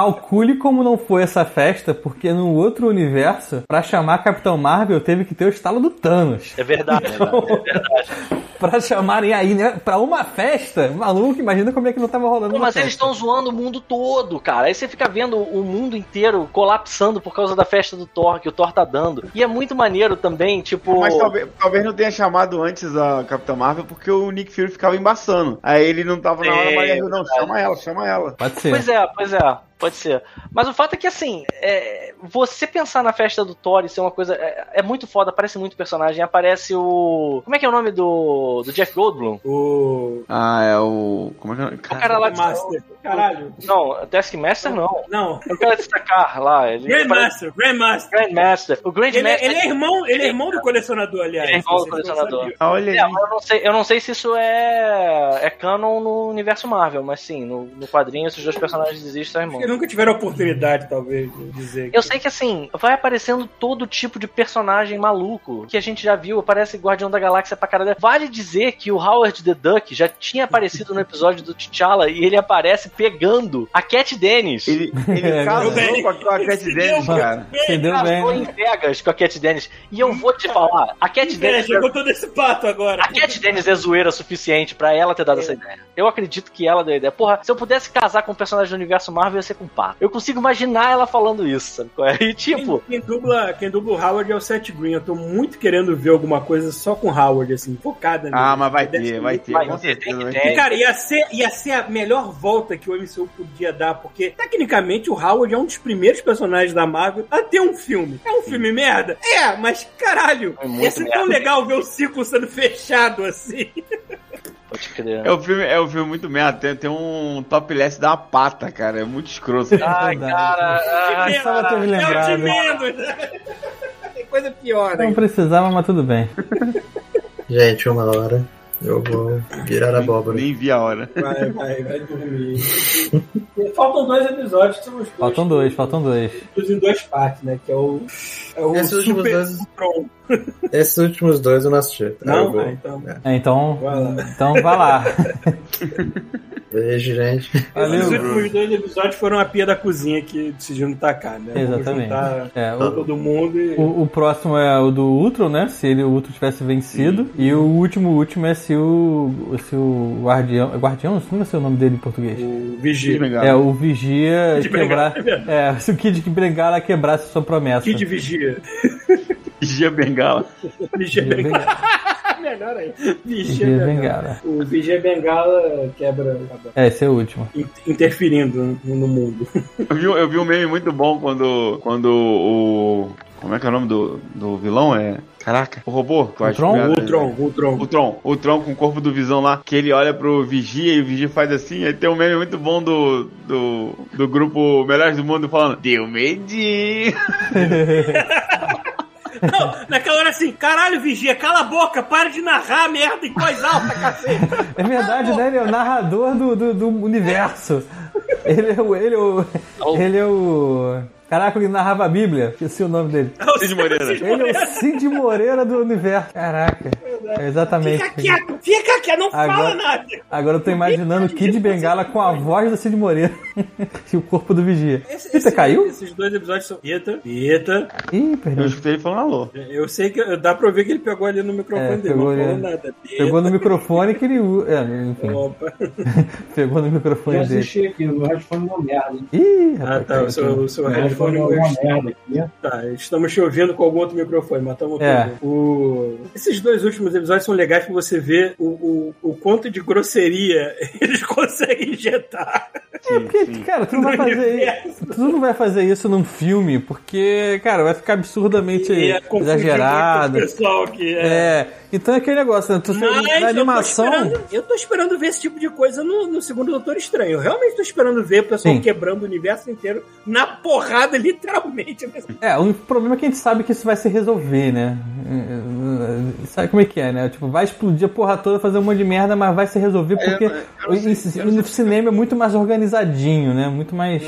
calcule como não foi essa festa, porque no outro universo, pra chamar Capitão Marvel, teve que ter o estalo do Thanos. É verdade, é verdade. Pra chamarem aí, né? Pra uma festa, maluco, imagina como é que não tava rolando Pô, mas eles festa. estão zoando o mundo todo, cara. Aí você fica vendo o mundo inteiro colapsando por causa da festa do Thor, que o Thor tá dando. E é muito maneiro também, tipo. Mas talvez, talvez não tenha chamado antes a Capitã Marvel porque o Nick Fury ficava embaçando. Aí ele não tava na hora, É, mas não, verdade. chama ela, chama ela. Pode ser. Pois é, pois é. Pode ser. Mas o fato é que, assim, é, você pensar na festa do Thor e ser uma coisa. É, é muito foda, aparece muito personagem. Aparece o. Como é que é o nome do, do Jeff Goldblum? O... Ah, é o. Como é que é? O cara lá que. Master. Caralho. Não, Taskmaster não. Não. O cara de destacar lá. Ele Grandmaster, Grandmaster. Grandmaster. O Ele, é- Grandmaster. ele é irmão, ele é irmão do colecionador, aliás. Ele é irmão do colecionador. Ah, olha É, eu não sei, eu não sei se isso é, é canon no universo Marvel, mas sim, no, no quadrinho esses dois personagens existem, são irmãos. eles nunca tiveram a oportunidade, talvez, de dizer. Eu sei que assim, vai aparecendo todo tipo de personagem maluco que a gente já viu, aparece Guardião da Galáxia pra caralho. Vale dizer que o Howard the Duck já tinha aparecido no episódio do T'Challa e ele aparece pegando a Cat Dennis. Ele, ele É, casou com a, com a Cat Dennis, cara. Entendeu bem, Casou né? em Vegas com a Cat Dennis. E eu vou te falar, a Cat É, Dennis. jogou todo esse pato agora. A Cat Dennis é zoeira suficiente pra ela ter dado essa ideia. Eu acredito que ela deu a ideia. Porra, se eu pudesse casar com um personagem do universo Marvel, ia ser com o Pato. Eu consigo imaginar ela falando isso, sabe? qual é? E tipo, Quem, quem dubla, quem dubla o Howard é o Seth Green. Eu tô muito querendo ver alguma coisa só com o Howard, assim, focada nele. Ah, mas vai ter, vai ter, vai com ter, certeza que ter. ter. Cara, ia ser, ia ser a melhor volta que o MCU podia dar, porque tecnicamente o Howard é um dos primeiros personagens da Marvel a ter um filme. É um filme merda? É, mas caralho, É muito ia ser tão legal ver o ciclo sendo fechado assim. pode crer. É um filme, é um filme muito merda. Tem, tem um topless da pata, cara. É muito escroto. Ai, cara. ai, só pra ter me é o de lembrado. menos. Tem coisa pior, Não né? precisava, mas tudo bem. Gente, uma hora. Eu vou virar abóbora. Nem vi a hora. Vai, vai, vai dormir. Faltam dois episódios que são os dois. Faltam dois, faltam dois. Em duas partes, né? Que é o. É o Esses últimos dois-. Esses últimos dois eu não assisti. Não? Ah, então. É, então, Vai lá. então vai lá. Beijo, gente. Valeu, Os últimos dois episódios foram a pia da cozinha que decidiram tacar, né? Exatamente. É, o, todo mundo e. o, o próximo é o do Ultron, né? Se ele, o Ultron tivesse vencido. E o último, último é se o, se o Guardião. é Guardião? Não sei o nome dele em português. O Vigia. É, o Vigia Kid quebrar. Bengala. É, se o Kid Bengala quebrasse sua promessa. Kid Vigia. Vigia Bengala. Vigia Bengala. Melhor aí. Vigia Vigia Bengala. Bengala. O Vigia Bengala quebra. É, esse é o último. in- Interferindo no, no mundo. Eu vi, eu vi um meme muito bom quando, quando o. Como é que é o nome do, do vilão? É. Caraca, o robô? acho Tron? que é- O Tron, o Tron. O Tron, o Tron com o corpo do Visão lá, que ele olha pro Vigia e o Vigia faz assim, aí tem um meme muito bom do, do, do grupo Melhores do Mundo falando, deu medinho. Não, naquela hora assim, caralho, Vigia, cala a boca, para de narrar merda em voz alta, cacete. É verdade, né? Ele é o narrador do, do, do universo. Ele é o. Ele é o. Ele é o. Caraca, ele narrava a Bíblia. Esqueci o nome dele. Cid Moreira. Ele é o Cid Moreira do universo. Caraca. É exatamente. Fica quieto, fica quieto, não fala Agora- nada. Agora eu tô imaginando o Kid Bengala com a voz do Cid Moreira e o corpo do vigia. Esse- Eita, esse- caiu? Esses dois episódios são. Eita, eita. Ih, Eu perdeu. escutei ele falando alô. Eu sei que dá pra ouvir que ele pegou ali no microfone É, dele, pegou não falou ali. nada. Pegou no microfone que ele. É, enfim. Opa. Pegou no microfone Já dele. assisti aqui, o headphone deu merda. hein? Ih, Ah, rapaz. tá. caiu O seu, o O headphone. Headphone deu uma merda aqui. Tá, estamos te ouvindo com algum outro microfone, mas estamos É. O... Esses dois últimos episódios são legais pra você ver o, o, o quanto de grosseria eles conseguem injetar. Sim, Porque, sim. cara, tu não vai fazer isso. Tu não vai fazer isso num filme, porque, cara, vai ficar absurdamente E é confundir exagerado. pessoal que é. É, então é aquele negócio, né? Tu, Mas na animação. Eu tô, esperando, eu tô esperando ver esse tipo de coisa no, no segundo Doutor Estranho. Eu realmente tô esperando ver o pessoal Sim. quebrando o universo inteiro na porrada, literalmente. É, o problema é que a gente sabe que isso vai se resolver, né? É, é, Sabe como é que é, né? Tipo, vai explodir a porra toda, fazer um monte de merda, mas vai se resolver porque eu não sei, o- no cinema é muito mais organizadinho, né? Muito mais.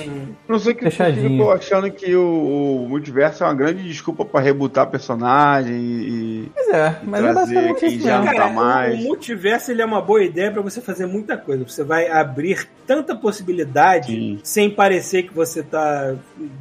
Não sei que Fechadinho. eu tô achando que o, o multiverso é uma grande desculpa pra rebutar personagem e. Pois é, mas é quem isso já não tá mais. o multiverso ele é uma boa ideia pra você fazer muita coisa. Você vai abrir tanta possibilidade Sim. sem parecer que você tá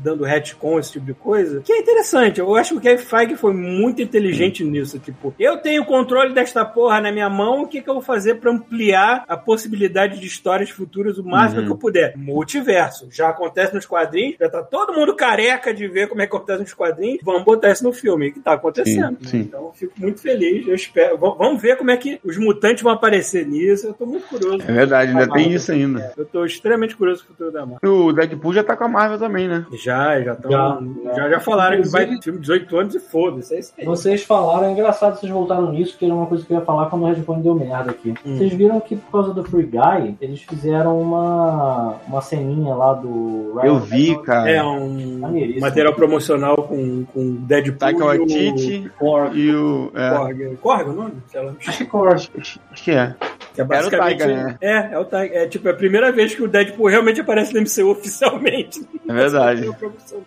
dando retcon, esse tipo de coisa, que é interessante. Eu acho que o Kevin Feige foi muito inteligente nisso. Tipo, eu tenho controle desta porra na minha mão, o que, que eu vou fazer pra ampliar a possibilidade de histórias futuras o máximo Uhum. que eu puder? Multiverso. Já acontece nos quadrinhos, já tá todo mundo careca de ver como é que acontece nos quadrinhos. Vamos botar isso no filme, que tá acontecendo. Sim, sim. Então eu fico muito feliz. Eu espero. v- Vamos ver como é que os mutantes vão aparecer nisso. Eu tô muito curioso. É verdade, ainda tem isso ainda. Eu tô extremamente curioso com o futuro da Marvel. O Deadpool já tá com a Marvel também, né? Já, já estão. Já, Já, já, já. falaram que vai Inclusive- filme de 18 anos e foda-se. É isso aí. Vocês falaram, é engraçado vocês voltaram nisso, que era uma coisa que eu ia falar quando o headphone deu merda aqui. Hum. Vocês viram que por causa do Free Guy, eles fizeram uma, uma ceninha lá do Ryan Eu vi, cara. É um material promocional com, com Deadpool Taika e o Waititi e o. É, Korg. Korg é o nome? Sei lá. Acho que Korg. acho, que é. Que é basicamente. Tiger, né? É, é o Tiger. É tipo, é a primeira vez que o Deadpool realmente aparece no MCU oficialmente. É verdade.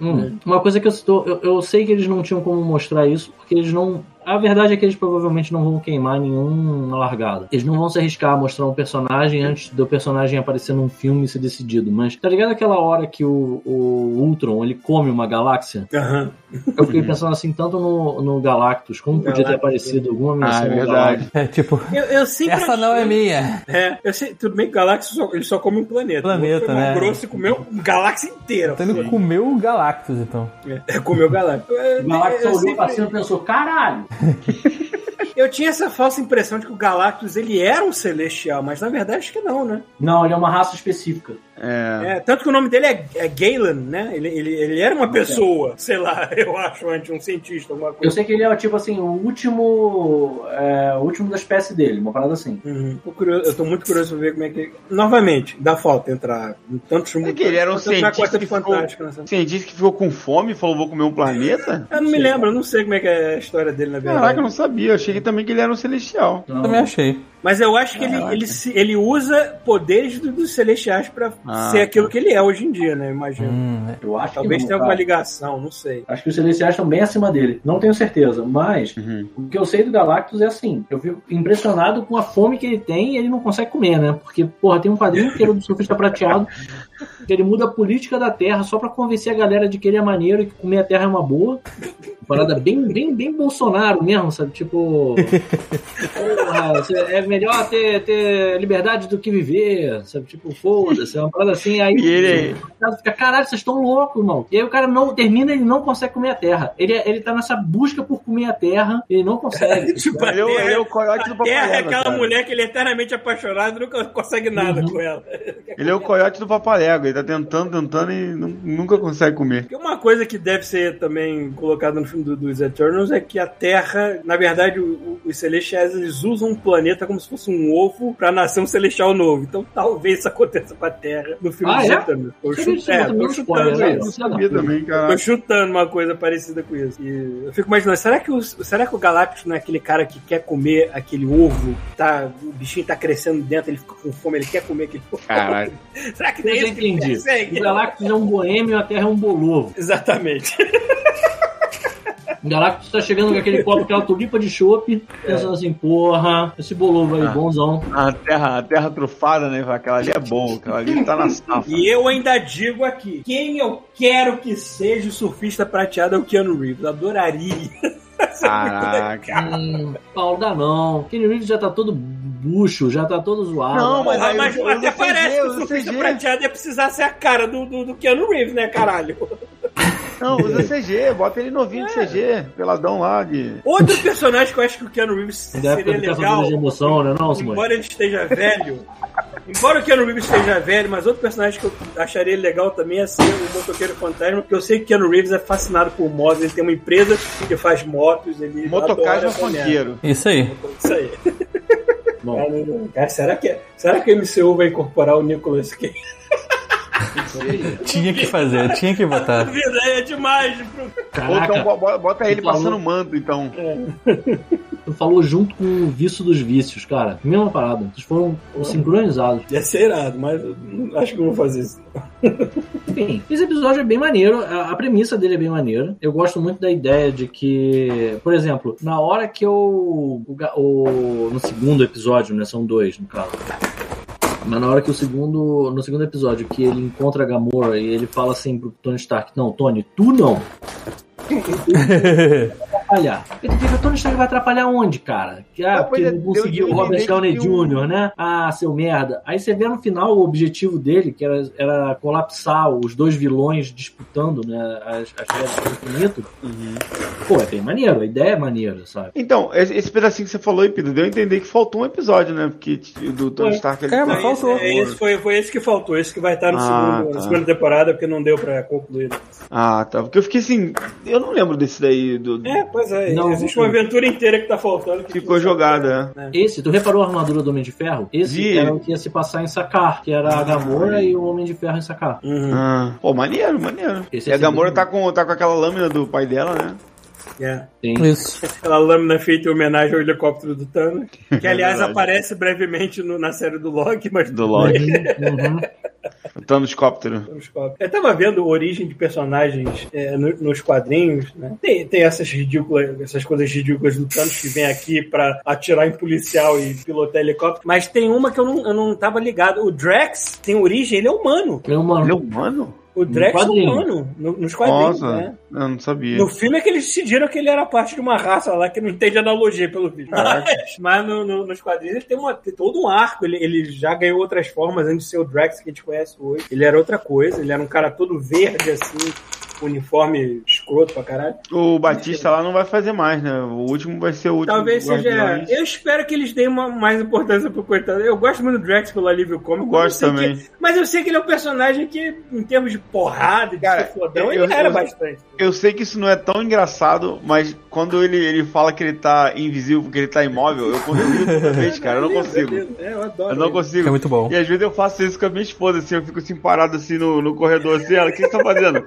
Hum, uma coisa que eu, estou, eu eu sei que eles não tinham como mostrar isso, porque eles não. A verdade é que eles provavelmente não vão queimar nenhum largado. Eles não vão se arriscar a mostrar um personagem antes do personagem aparecer num filme e ser decidido. Mas tá ligado aquela hora que o, o Ultron ele come uma galáxia? Aham. Eu fiquei pensando assim, tanto no, no Galactus, como podia ter Galactus. aparecido alguma menção Ah, é verdade. Galactus. É tipo, Eu, eu sempre essa não é achei- minha. É, eu sei, tudo bem que o Galactus só, ele só come um planeta. Planeta, O né? grosso e comeu uma galáxia inteira. Indo Foi. comer o Galactus, então. É, comeu Galactus. É, O Galactus olhou sempre- pra cima e pensou, caralho! Eu tinha essa falsa impressão de que o Galactus ele era um celestial, mas na verdade acho que não, né? Não, ele é uma raça específica. É. É, tanto que o nome dele é, é Galen, né? Ele, ele, ele era uma pessoa, sei lá, eu acho, antes, um cientista, alguma Eu coisa. sei que ele é, tipo assim, o último. é, o último da espécie dele, uma parada assim. Uhum. Curioso- eu tô muito curioso pra ver como é que. Novamente, dá falta entrar em tantos É que ele era um cientista que. Nessa... Cientista que ficou com fome e falou, vou comer um planeta? Eu não me lembro, eu não sei como é que é a história dele, na. Caraca, eu não sabia. Eu achei também que ele era um celestial. Então, Também achei. Mas eu acho que ele, ele, se- ele usa poderes do- dos celestiais pra Ah, ser tá. aquilo que ele é hoje em dia, né? Imagino. Hum, é. eu acho Talvez que não, tenha alguma ligação, não sei. Acho que os celestiais estão bem acima dele. Não tenho certeza, mas Uhum. o que eu sei do Galactus é assim: eu fico impressionado com a fome que ele tem e ele não consegue comer, né? Porque, porra, tem um quadrinho inteiro do surfista prateado que ele muda a política da Terra só pra convencer a galera de que ele é maneiro e que comer a Terra é uma boa. Parada bem, bem, bem Bolsonaro mesmo, sabe? Tipo. Porra, é melhor ter, ter liberdade do que viver, sabe? Tipo, foda-se, é uma parada assim. Aí E ele- o cara fica, caralho, vocês estão loucos, irmão. E aí o cara não termina e ele não consegue comer a terra. Ele, ele tá nessa busca por comer a terra, ele não consegue. Tipo, a Ele é o- Terra- ele é o coiote do a Terra é aquela cara. mulher que ele é eternamente apaixonado e nunca consegue nada Uhum. com ela. Ele é o coiote do Papalégua. Ele tá tentando, tentando e nu- nunca consegue comer. Porque uma coisa que deve ser também colocada no filme do- dos Eternals é que a Terra, na verdade, o- o- os Celestiais eles usam um planeta como se fosse um ovo pra nascer um Celestial novo. Então talvez isso aconteça com a Terra no filme Ah, é? Eternals. Tô, Você chut- viu é, tô chutando isso. Eu sabia também, Tô cara. chutando uma coisa parecida com isso. E eu fico imaginando, será que, o, será que o Galactus não é aquele cara que quer comer aquele ovo? Tá, o bichinho tá crescendo dentro, ele fica com fome, ele quer comer aquele ovo. Caralho. Será que Eu tem já isso que ele? O Galactus é um boêmio, a Terra é um bolovo. Exatamente. O Galactus tá chegando com aquele copo, aquela tulipa de chope, pensando assim, porra, esse bolovo aí, Ah. bonzão. A terra, a terra trufada, né? Aquela ali é boa. Aquela ali tá na safa. E eu ainda digo aqui: quem eu quero que seja o surfista prateado é o Keanu Reeves. Adoraria. Caraca. Hum, Paulo, dá não. Kenny Reeves já tá todo bucho, já tá todo zoado. Não, mas aí mas eu- eu até CG, parece que o eu surfista prateado ia precisar ser a cara do, do, do Keanu Reeves, né, caralho? Não, usa CG. Bota ele novinho de CG. Peladão lá de... Outro personagem que eu acho que o Keanu Reeves época seria legal. de Emoção, né, não? Embora ele esteja velho, embora o Keanu Reeves esteja velho, mas outro personagem que eu acharia legal também é ser o motoqueiro fantasma, porque eu sei que o Keanu Reeves é fascinado por motos, ele tem uma empresa que faz motos, ele Motocagem merda. funkeiro. Isso aí. Isso aí. Bom, Cara, será que, será que o MCU vai incorporar o Nicolas Cage? Tinha que fazer, tinha que botar. vida é demais. Pro... Ou caraca, então bo- bo- bota ele falou- passando manto, então. tu falou junto com o vício dos vícios, cara. Mesma parada. Vocês foram sincronizados. Ia ser irado, mas acho que eu vou fazer isso. Enfim, esse episódio é bem maneiro, a, premissa dele é bem maneira. Eu gosto muito da ideia de que, por exemplo, na hora que eu. O, o- no segundo episódio, né? São dois, no caso. Mas na hora que o segundo. No segundo episódio, que ele encontra a Gamora e ele fala assim pro Tony Stark: Não, Tony, tu não. Atrapalhar. Ele fica, Tony Stark vai atrapalhar onde, cara? Que, ah, porque pois é, ele não conseguiu o Robert Downey Jr., né? Ah, seu merda. Aí você vê no final o objetivo dele, que era, era colapsar os dois vilões disputando, né? As, as pedras do infinito. Pô, é bem maneiro, a ideia é maneira, sabe? Então, esse, esse pedacinho que você falou, Pedro, deu a entender que faltou um episódio, né? Porque do Tony Foi. Stark ele É, mas faltou. Esse, é, esse foi, foi esse que faltou, esse que vai estar no Ah, segundo, tá. na segunda temporada, porque não deu pra concluir. Ah, tá. Porque eu fiquei assim. Eu não lembro desse daí. Do, É, pois é. Não, existe uma aventura inteira que tá faltando. que Ficou jogada, né? Esse, tu reparou a armadura do Homem de Ferro? Esse Vi. era o que ia se passar em Sakar, que era a Gamora e o Homem de Ferro em Sakar. Uhum. Ah, pô, maneiro, maneiro. Esse e é a Gamora segundo. tá com, tá com aquela lâmina do pai dela, né? É. Sim. Isso. Aquela lâmina feita em homenagem ao helicóptero do Thanos. Que, aliás, verdade. aparece brevemente no- na série do Loki, mas Do Loki. Uhum. O Thanoscóptero. nos cópias. Eu tava vendo a origem de personagens é, no- nos quadrinhos, né? Tem, tem essas ridículas, essas coisas ridículas do Thanos que vem aqui pra atirar em policial e pilotar helicóptero. Mas tem uma que eu não, eu não tava ligado. O Drax tem origem, ele é humano. Eu, mano, Ele é humano? O Drax é humano. no- nos quadrinhos, Nossa, né? eu não sabia. No filme é que eles decidiram que ele era parte de uma raça lá que não entende analogia, pelo vídeo. Mas, mas no- no- nos quadrinhos ele tem, uma- tem todo um arco. Ele, ele já ganhou outras formas antes de ser o Drax que a gente conhece hoje. Ele era outra coisa. Ele era um cara todo verde, assim, uniforme escroto pra caralho. O Batista lá não vai fazer mais, né? O último vai ser o último. Talvez seja. Eu espero que eles deem uma, mais importância pro coitado. Eu gosto muito do Drax pelo alívio cômico. Eu gosto também. que- mas eu sei que ele é um personagem que, em termos de porrada, e de Cara, ser fodão, eu- ele era eu- bastante. Eu sei que isso não é tão engraçado, mas quando ele, ele fala que ele tá invisível porque ele tá imóvel, eu consigo toda vez, cara. Eu não consigo. É, eu adoro. Eu não consigo. É muito bom. E às vezes eu faço isso com a minha esposa, assim, eu fico assim parado assim no, no corredor, assim, ela, o que você tá fazendo?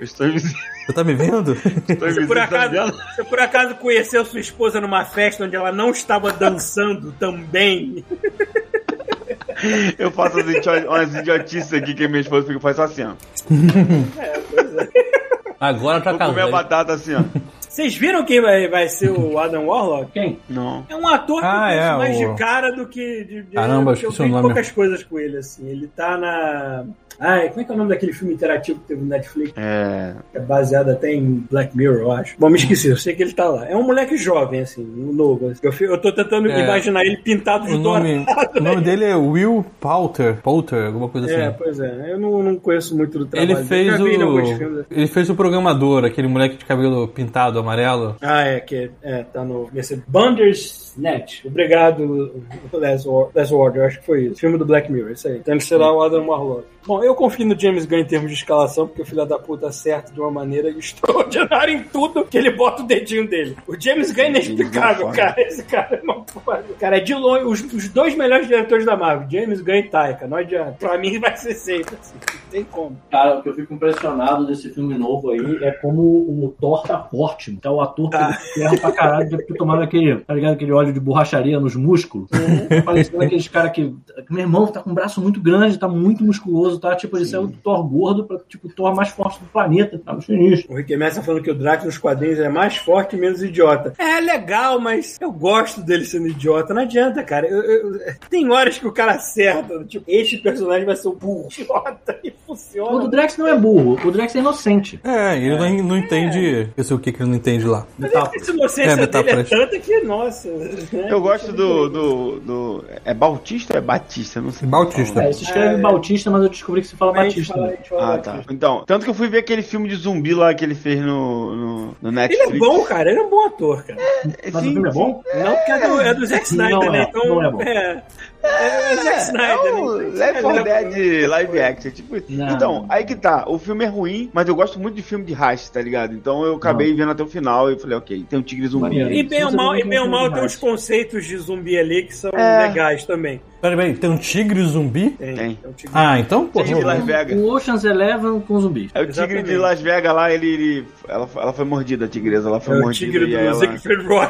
Eu estou invisível, Você tá me vendo? estou Se invisível, por, acaso, se por acaso conheceu sua esposa numa festa onde ela não estava dançando também, Eu faço umas, idio- umas idiotices aqui que a minha esposa fica faz assim, ó. Agora tá Vou comer a batata assim, ó. Vocês viram quem vai, vai ser o Adam Warlock? quem? Não. É um ator que Ah, é, mais o- de cara do que de. de Caramba, eu vi nome. poucas coisas com ele, assim. Ele tá na. Ai, como é que é o nome daquele filme interativo que teve no Netflix? É. É baseado até em Black Mirror, eu acho. Bom, me esqueci, eu sei que ele tá lá. É um moleque jovem, assim, um novo. assim. Eu, eu tô tentando É. imaginar ele pintado de O nome, dourado. o nome dele é Will Poulter, Poulter, alguma coisa É, assim. pois é. Eu não, não conheço muito do trabalho Ele fez o. Ele fez o programador, aquele moleque de cabelo pintado, amarelo. Ah, é, que é, tá no. Esse Bandersnatch. Obrigado, Les War- Les Ward, eu acho que foi isso. Filme do Black Mirror, isso aí. Então ele será o Adam Warlock. Bom, eu confio no James Gunn em termos de escalação, porque o filho da puta acerta de uma maneira extraordinária em tudo que ele bota o dedinho dele. O James Gunn é inexplicável, é foda. cara. Esse cara é uma porra. Cara, é de longe, os, os dois melhores diretores da Marvel, James Gunn e Taika, não adianta. Pra mim vai ser sempre assim. Não tem como. Cara, o que eu fico impressionado desse filme novo aí é como o Thor tá forte. Mano. Tá o ator que Tá. ferra pra caralho, deve ter tomado aquele, tá ligado? Aquele óleo de borracharia nos músculos. Tá Parecendo aqueles caras que. Meu irmão tá com um braço muito grande, tá muito musculoso, tá? Tipo, ele saiu do Thor gordo pra tipo, o Thor mais forte do planeta. Tá sinistro. O Rick Messa tá falando que o Drax nos quadrinhos é mais forte e menos idiota. É legal, mas eu gosto dele sendo idiota. Não adianta, cara. Eu- eu- tem horas que o cara acerta. Tipo, este personagem vai ser o burro idiota e O do funciona. Drax não é burro, o Drax é inocente. É, ele não, não entende. Eu sei o que que ele não entende lá. Metáfora. Essa inocência É, dele é tanta que, nossa. né? Eu gosto do, do, do. É Bautista ou é Batista? Não sei. Bautista. É, se escreve É. Bautista, mas eu descobri que se fala Mas Batista. fala- né? fala Ah, Batista. tá. Então, tanto que eu fui ver aquele filme de zumbi lá que ele fez no, no, no Ele Netflix. é bom, cara. Ele é um bom ator, cara. Mas o filme é bom? Não porque é do, é do Zack Snyder, Não é, né? Então, não é bom. É. É, é Zack Snyder, É o né? Left 4 Dead live action, tipo. Não. Então, aí que tá, o filme é ruim, mas eu gosto muito de filme de racha, tá ligado? Então eu acabei vendo até o final e falei, ok, tem um tigre zumbi. Maneiro. E bem ou mal, e bem ou não mal tem tem os conceitos de zumbi ali que são É. legais também. Peraí, peraí, tem um tigre zumbi? Tem. Tem. um tigre- Ah, então, pô. Tigre de Las Vegas. O Ocean's Eleven com zumbi. É o tigre Exatamente. de Las Vegas lá, ele. ele- ela, ela foi mordida, a tigresa, ela É foi o mordida tigre e do ela, Siegfried Roy.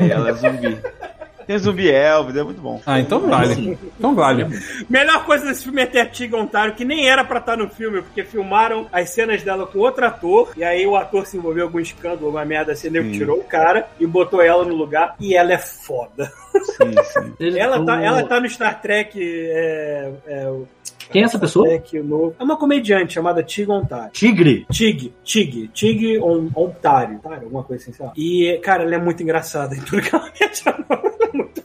aí ela é zumbi. Tem zumbi Elvis, é muito bom. Ah, então vale. Então vale. Melhor coisa desse filme é ter a Tiga Ontario, que nem era pra estar no filme, porque filmaram as cenas dela com outro ator, e aí o ator se envolveu em algum escândalo, alguma merda assim, nego tirou o cara e botou ela no lugar, e ela é foda. Sim, sim. Ele- Ela tá, o- ela tá no Star Trek. É, é, Quem é essa pessoa? Trek novo. É uma comediante chamada Tig Ontario. Tigre. Tig, Tig, Tig On- Ontario, tá? Alguma coisa assim, sei lá. E, cara, ela é muito engraçada em tudo que ela mete a mão. Ela é muito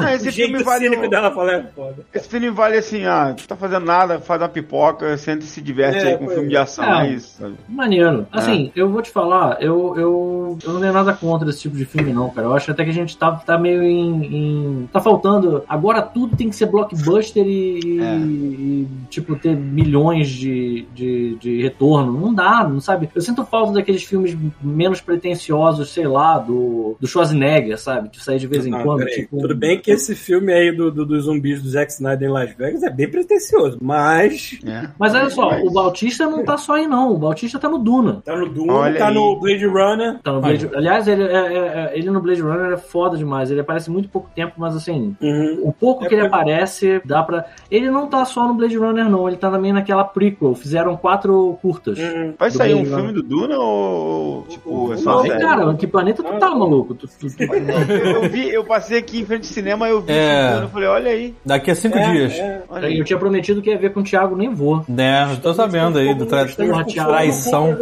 Ah, esse filme vale um- dela falar é foda. Esse filme vale assim, ah, tu tá fazendo nada, faz uma pipoca, senta e se diverte É, aí com um filme é. de ação, Ah, é isso. sabe? Maneiro. Assim, eu vou te falar, eu, eu, eu não tenho nada contra esse tipo de filme, não, cara. Eu acho até que a gente tá, tá meio em, em- Tá faltando. Agora tudo tem que ser blockbuster e, É. e, tipo, ter milhões de, de, de retorno. Não dá, não sabe? Eu sinto falta daqueles filmes menos pretensiosos, sei lá, do, do Schwarzenegger, sabe? De sair de vez em Não, quando. peraí. Tipo, Tudo bem que esse filme aí do, do- dos zumbis do Zack Snyder em Las Vegas é bem pretencioso, mas É. Mas olha só, o Bautista não tá só aí, não. O Bautista tá no Duna. tá no Doom, Olha tá aí. no Blade Runner. Tá no Blade... Aliás, ele, é- é- é- ele no Blade Runner é foda demais. Ele aparece muito pouco tempo, mas assim, Uhum. o pouco É que ele porque- aparece, dá pra. Ele não tá só no Blade Runner, não. Ele tá também naquela prequel. Fizeram quatro curtas. Uhum. Vai sair um filme do Duna ou tipo, é Não, só série? cara, que planeta tu tá, maluco? Tu, tu- tu- Eu, eu vi, eu passei aqui frente ao cinema, eu vi É. eu falei, olha aí, Daqui a cinco É, dias. é. Eu tinha prometido que ia ver com o Thiago, nem vou. Né, eu tô sabendo aí do tra... Estamos com Thiago. traição.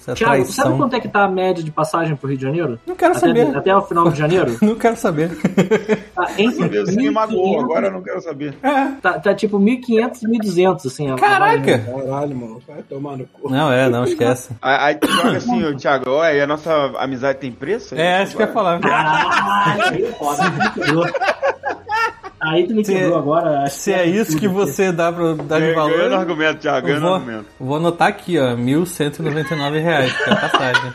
sabe traição. quanto é que tá a média de passagem pro Rio de Janeiro? Não quero Até, saber. até o final de janeiro? Não quero saber. Tá entre Deus, você me magoou, 1.500 agora eu não quero saber. Tá, tá tipo 1.500 e 1.200, assim. Caraca! Caralho, mano, vai tomar no cu. Não, é, não, esquece. Aí aí tu joga assim, ô, Thiago, olha, e a nossa amizade tem preço? É, acho que eu ia falar. Caralho, foda, tu me quebrou. Aí tu me Se- quebrou agora. acho Se é isso que você dá pra dar de valor. argumento, Thiago, no vou, argumento. vou anotar aqui, ó, 1.199 reais, que é a passagem.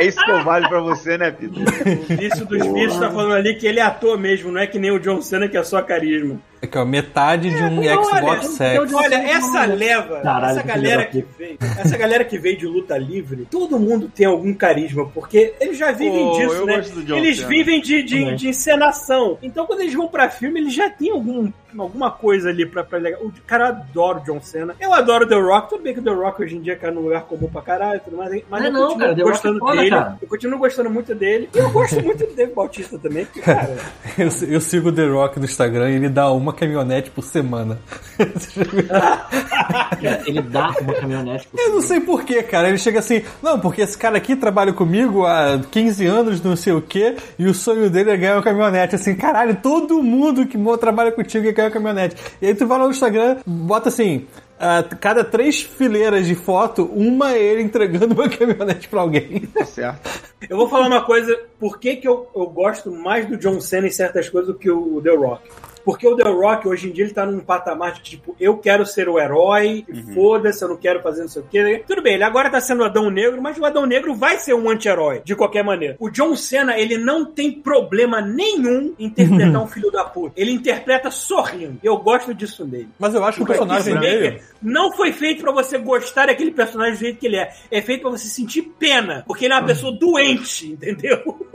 É isso que eu vale pra você, né, Pito? O vício dos vícios tá falando ali que ele é ator mesmo, não é que nem o John Cena que é só carisma. Aqui, ó, metade de um Não, Xbox olha, Sex. Olha, essa leva, Caralho, essa que galera filho que veio, essa galera que veio de luta livre, todo mundo tem algum carisma, porque eles já vivem Pô, disso, eu né? gosto do John Eles Cena. vivem de, de, de encenação. Então, quando eles vão pra filme, eles já têm algum, alguma coisa ali pra, pra legal. O cara adora o John Cena. Eu adoro o The Rock. Tudo bem que o The Rock hoje em dia cai num lugar comum pra caralho, e tudo mais, mas Não é eu não, continuo cara, Rock gostando é foda, dele. cara. Eu continuo gostando muito dele. E eu gosto muito do Dave Bautista também, porque, cara, Eu, eu sigo o The Rock no Instagram e ele dá uma caminhonete por semana. Ele dá uma caminhonete por Eu não sei porquê, cara. Ele chega assim, não, porque esse cara aqui trabalha comigo há 15 anos, não sei o quê, e o sonho dele é ganhar uma caminhonete. Assim, caralho, todo mundo que trabalha contigo quer ganhar uma caminhonete. E aí tu vai lá no Instagram, bota assim, ah, cada três fileiras de foto, uma é ele entregando uma caminhonete pra alguém. Tá certo. Eu vou falar uma coisa, por que, que eu, eu gosto mais do John Cena em certas coisas do que o The Rock? Porque o The Rock, hoje em dia, ele tá num patamar de tipo, eu quero ser o herói, e foda-se, eu não quero fazer não sei o quê. Tudo bem, ele agora tá sendo o Adão Negro, mas o Adão Negro vai ser um anti-herói, de qualquer maneira. O John Cena, ele não tem problema nenhum em interpretar um filho da puta. Ele interpreta sorrindo. Eu gosto disso nele. Mas eu acho que o personagem dele. não foi feito pra você gostar daquele personagem do jeito que ele é. É feito pra você sentir pena, porque ele é uma pessoa doente, entendeu?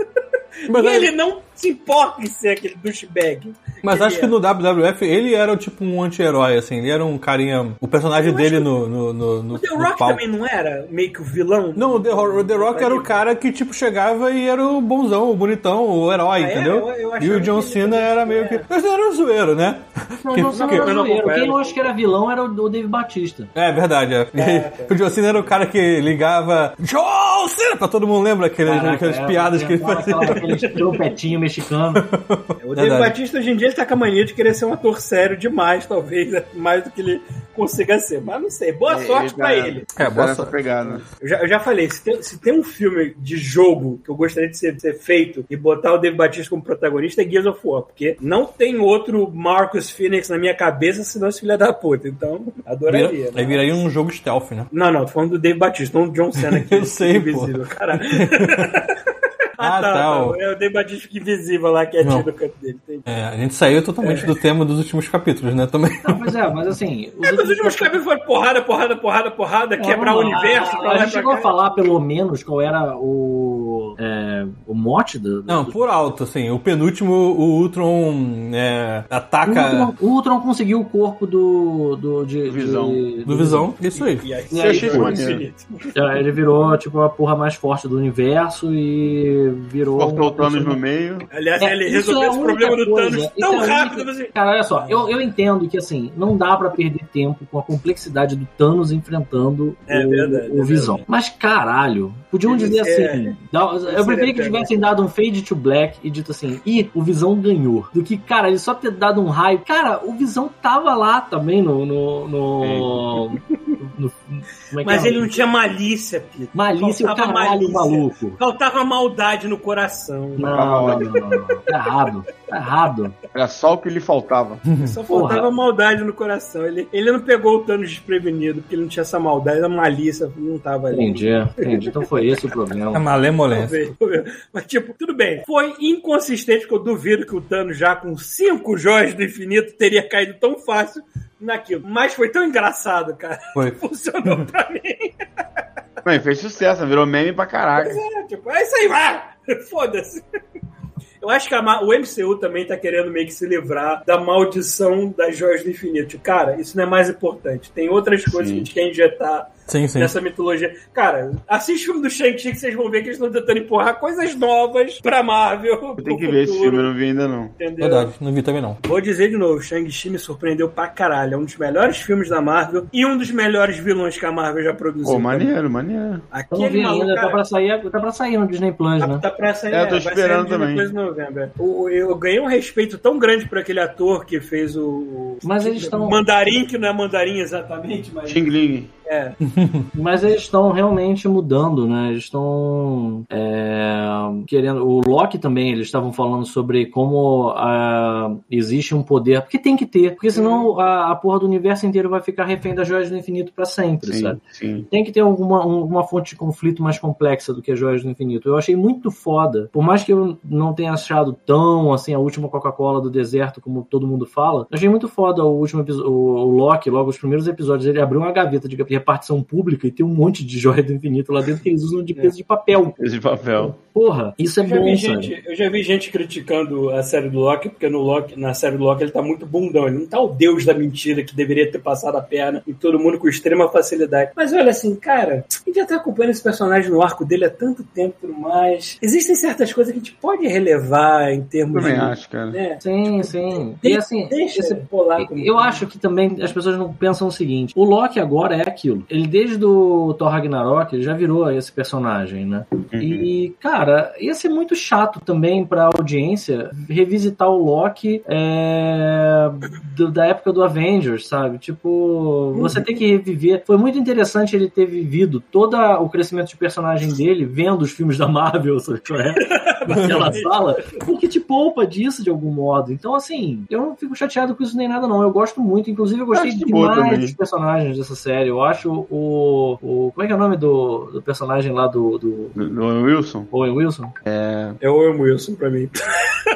Mas e aí- ele não se importa em ser aquele douchebag. Mas acho é. que no WWF ele era tipo um anti-herói, assim. Ele era um carinha. O personagem Eu dele no, no, no, no, O The Rock também não era meio que o vilão? Não, o The, o The Rock era o cara que, tipo, chegava e era o bonzão, o bonitão, o herói, Ah, é? entendeu? Eu- eu e o John Cena era meio que. Mas era um zoeiro, né? Não, Que- não, não, que- não, não. Quem eu acho que era vilão era o Dave Batista. É verdade, é. o John Cena era o cara que ligava John Cena pra todo mundo lembra aqueles, Caraca, aquelas é, piadas que ele fazia. Aquele trompetinho mexicano. O Dave Verdade. Batista hoje em dia ele tá com a mania de querer ser um ator sério demais, talvez, né? mais do que ele consiga ser. Mas não sei. Boa sorte pra ele. É, É, boa nessa sorte. pegada. Eu já, eu já falei, se tem, se tem um filme de jogo que eu gostaria de ser, ser feito e botar o Dave Batista como protagonista é Gears of War, porque não tem outro Marcus Phoenix na minha cabeça senão esse filho da puta. Então, adoraria. Vira, né? aí viraria um jogo stealth, né? Não, não, tô falando do Dave Batista, não do John Cena que Eu sei, fica invisível, caralho. Ah, tá, o- É o Dave Batista fica invisível lá, quietinho Não. no canto dele. Entendi. É, a gente saiu totalmente do tema dos últimos capítulos, né? Também. Não, mas é, mas assim. os É, os últimos últimos capítulos foram porrada, porrada, porrada, porrada, quebrar o universo, pra A lá gente e chegou a falar pelo menos qual era o. é, o mote do. Não, por alto, assim. O penúltimo, o Ultron é, O ataca Ultron, o Ultron conseguiu o corpo do. do de, Visão. de- do Visão. Isso aí. E aí, E aí, maneiro. infinito. É, Ele virou, tipo, a porra mais forte do universo e virou. Cortou o Thanos no meio. Aliás, É, ele isso resolveu é a esse única problema do coisa, Thanos isso tão é rápido. única- Você... Cara, olha só, eu, eu entendo que assim, não dá pra perder tempo com a complexidade do Thanos enfrentando É o, verdade, o é Visão. verdade. Mas caralho, podiam Eles- dizer é, assim. dá- eu preferia que tivessem dado um fade to black e dito assim, e o Visão ganhou. Do que, cara, ele só ter dado um raio. Cara, o Visão tava lá também no. no, no- no- é que Mas é? ele não tinha malícia, Pito. Malícia o Faltava caralho, malícia. maluco. Faltava maldade no coração. Não, não, não, não. Tá errado. Tá errado. Era só o que lhe faltava. Só faltava Porra. maldade no coração. Ele, ele não pegou o Thanos desprevenido, porque ele não tinha essa maldade, a malícia não tava ali. Entendi, entendi. Então foi esse o É problema. malemolência. Talvez. Mas, tipo, tudo bem. Foi inconsistente, porque eu duvido que o Thanos, já com cinco joias do infinito, teria caído tão fácil naquilo. Mas foi tão engraçado, cara. Foi. Funcionou pra mim. Não, e fez sucesso, virou meme pra caraca. É, tipo, é isso aí, vai! Foda-se. Eu acho que a o MCU também tá querendo meio que se livrar da maldição das joias do infinito. Cara, isso não é mais importante. Tem outras coisas Sim. que a gente quer injetar Sim, sim. nessa mitologia. Cara, assiste o filme do Shang-Chi que vocês vão ver que eles estão tentando empurrar coisas novas pra Marvel. Eu tenho que ver esse filme, eu não vi ainda não. Entendeu? Verdade, não vi também não. Vou dizer de novo, Shang-Chi me surpreendeu pra caralho. É um dos melhores filmes da Marvel e um dos melhores vilões que a Marvel já produziu. Pô, maneiro, maneiro. Eu Aquele não vi maluco, ainda, tá cara, pra, sair, tá pra sair no Disney Plus, Tá, né? tá pra sair, É, eu tô esperando também. Plus em novembro. O- Eu ganhei um respeito tão grande por aquele ator que fez o. Mas eles estão- Mandarim, que não é mandarim exatamente, mas. Xing Ling. É. Mas eles estão realmente mudando, né? Eles estão é, querendo. O Loki também, eles estavam falando sobre como ah, existe um poder. Porque tem que ter. Porque senão a, a porra do universo inteiro vai ficar refém das joias do infinito pra sempre, Sim, sabe? sim. Tem que ter alguma um- uma fonte de conflito mais complexa do que as joias do infinito. Eu achei muito foda. Por mais que eu não tenha achado tão assim a última Coca-Cola do deserto, como todo mundo fala, eu achei muito foda o último o, o Loki, logo os primeiros episódios, ele abriu uma gaveta de repartição pública e tem um monte de joia do infinito lá dentro que eles usam de peso de papel. Esse papel. Porra, isso é Eu já, vi bom, sabe? gente, eu já vi gente criticando a série do Loki, porque no Loki, na série do Loki ele tá muito bundão. Ele não tá o deus da mentira que deveria ter passado a perna em todo mundo com extrema facilidade. Mas olha assim, cara, a gente já tá acompanhando esse personagem no arco dele há tanto tempo e tudo mais. Existem certas coisas que a gente pode relevar em termos Também de. acho, cara. Né? Sim, sim. De- E assim, deixa esse- rolar como- Eu acho que também as pessoas não pensam o seguinte: o Loki agora é aquilo. Ele, desde o Thor Ragnarok, ele já virou esse personagem, né? E, cara, ia ser muito chato também pra audiência revisitar o Loki é, do- da época do Avengers, sabe? Tipo, você tem que reviver. Foi muito interessante ele ter vivido todo o crescimento de personagem dele vendo os filmes da Marvel, sabe? é? Naquela sala, porque te poupa disso de algum modo. Então, assim, eu não fico chateado com isso nem nada, não. Eu gosto muito, inclusive eu gostei boa demais dos personagens dessa série. Eu acho o. o como é que é o nome do, do personagem lá do, do Do, do Wilson? Owen Wilson? É o Owen Wilson pra mim.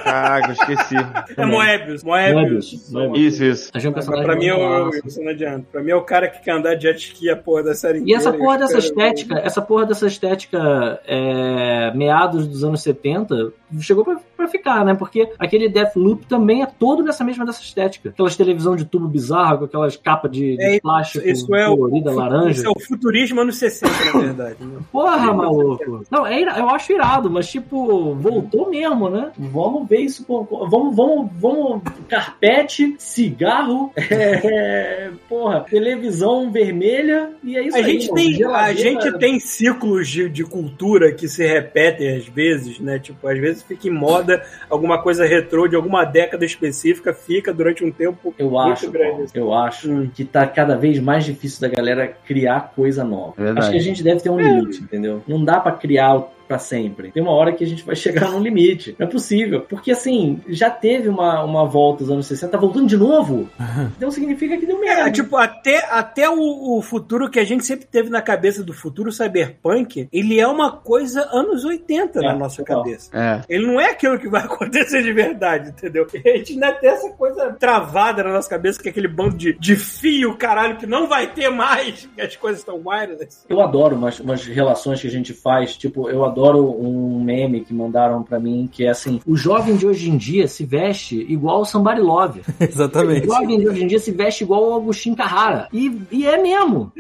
Caraca, eu esqueci. É Moebius. Moebius. Moebius. Moebius. Isso, isso. Achei um Mas personagem pra mim é o Owen. Wilson, não adianta. Pra mim é o cara que quer andar de jet ski a porra da série E essa inteira, porra dessa estética, essa porra dessa estética é, meados dos anos 70, chegou pra, pra ficar, né? Porque aquele Deathloop também é todo nessa mesma dessa estética. Aquelas televisão de tubo bizarro, com aquelas capas de, de É, plástico Isso é, o, colorida, o- laranja. isso é o futurismo anos 60, na verdade. né? Porra, maluco. Não, é eu acho irado, mas tipo, voltou mesmo, né? Vamos ver isso. Vamos, vamos, vamos. Carpete, cigarro, é, porra, televisão vermelha e é isso A aí. gente, tem, a gente tem ciclos de, de cultura que se repetem às vezes, né? Tipo, às vezes fica em moda alguma coisa retrô de alguma década específica, fica durante um tempo Eu muito acho, grande. Paulo, eu acho Hum. que tá cada vez mais difícil da galera criar coisa nova. Verdade. Acho que a gente deve ter um limite, entendeu? Não dá pra criar pra sempre. Tem uma hora que a gente vai chegar num limite. Não é possível. Porque assim, já teve uma, uma volta dos anos 60, tá voltando de novo. Então significa que deu merda. É, tipo, até, até o, o futuro que a gente sempre teve na cabeça do futuro cyberpunk, ele é uma coisa anos 80 na É, nossa total. cabeça. É. Ele não é aquilo que vai acontecer de verdade, entendeu? A gente ainda tem essa coisa travada na nossa cabeça, que é aquele bando de, de fio, caralho, que não vai ter mais, que as coisas estão wireless. Eu adoro umas, umas relações que a gente faz. Tipo, eu adoro um meme que mandaram pra mim que é assim: o jovem de hoje em dia se veste igual o Somebody Love. O Exatamente. jovem de hoje em dia se veste igual o Agostinho Carrara. E, e é mesmo.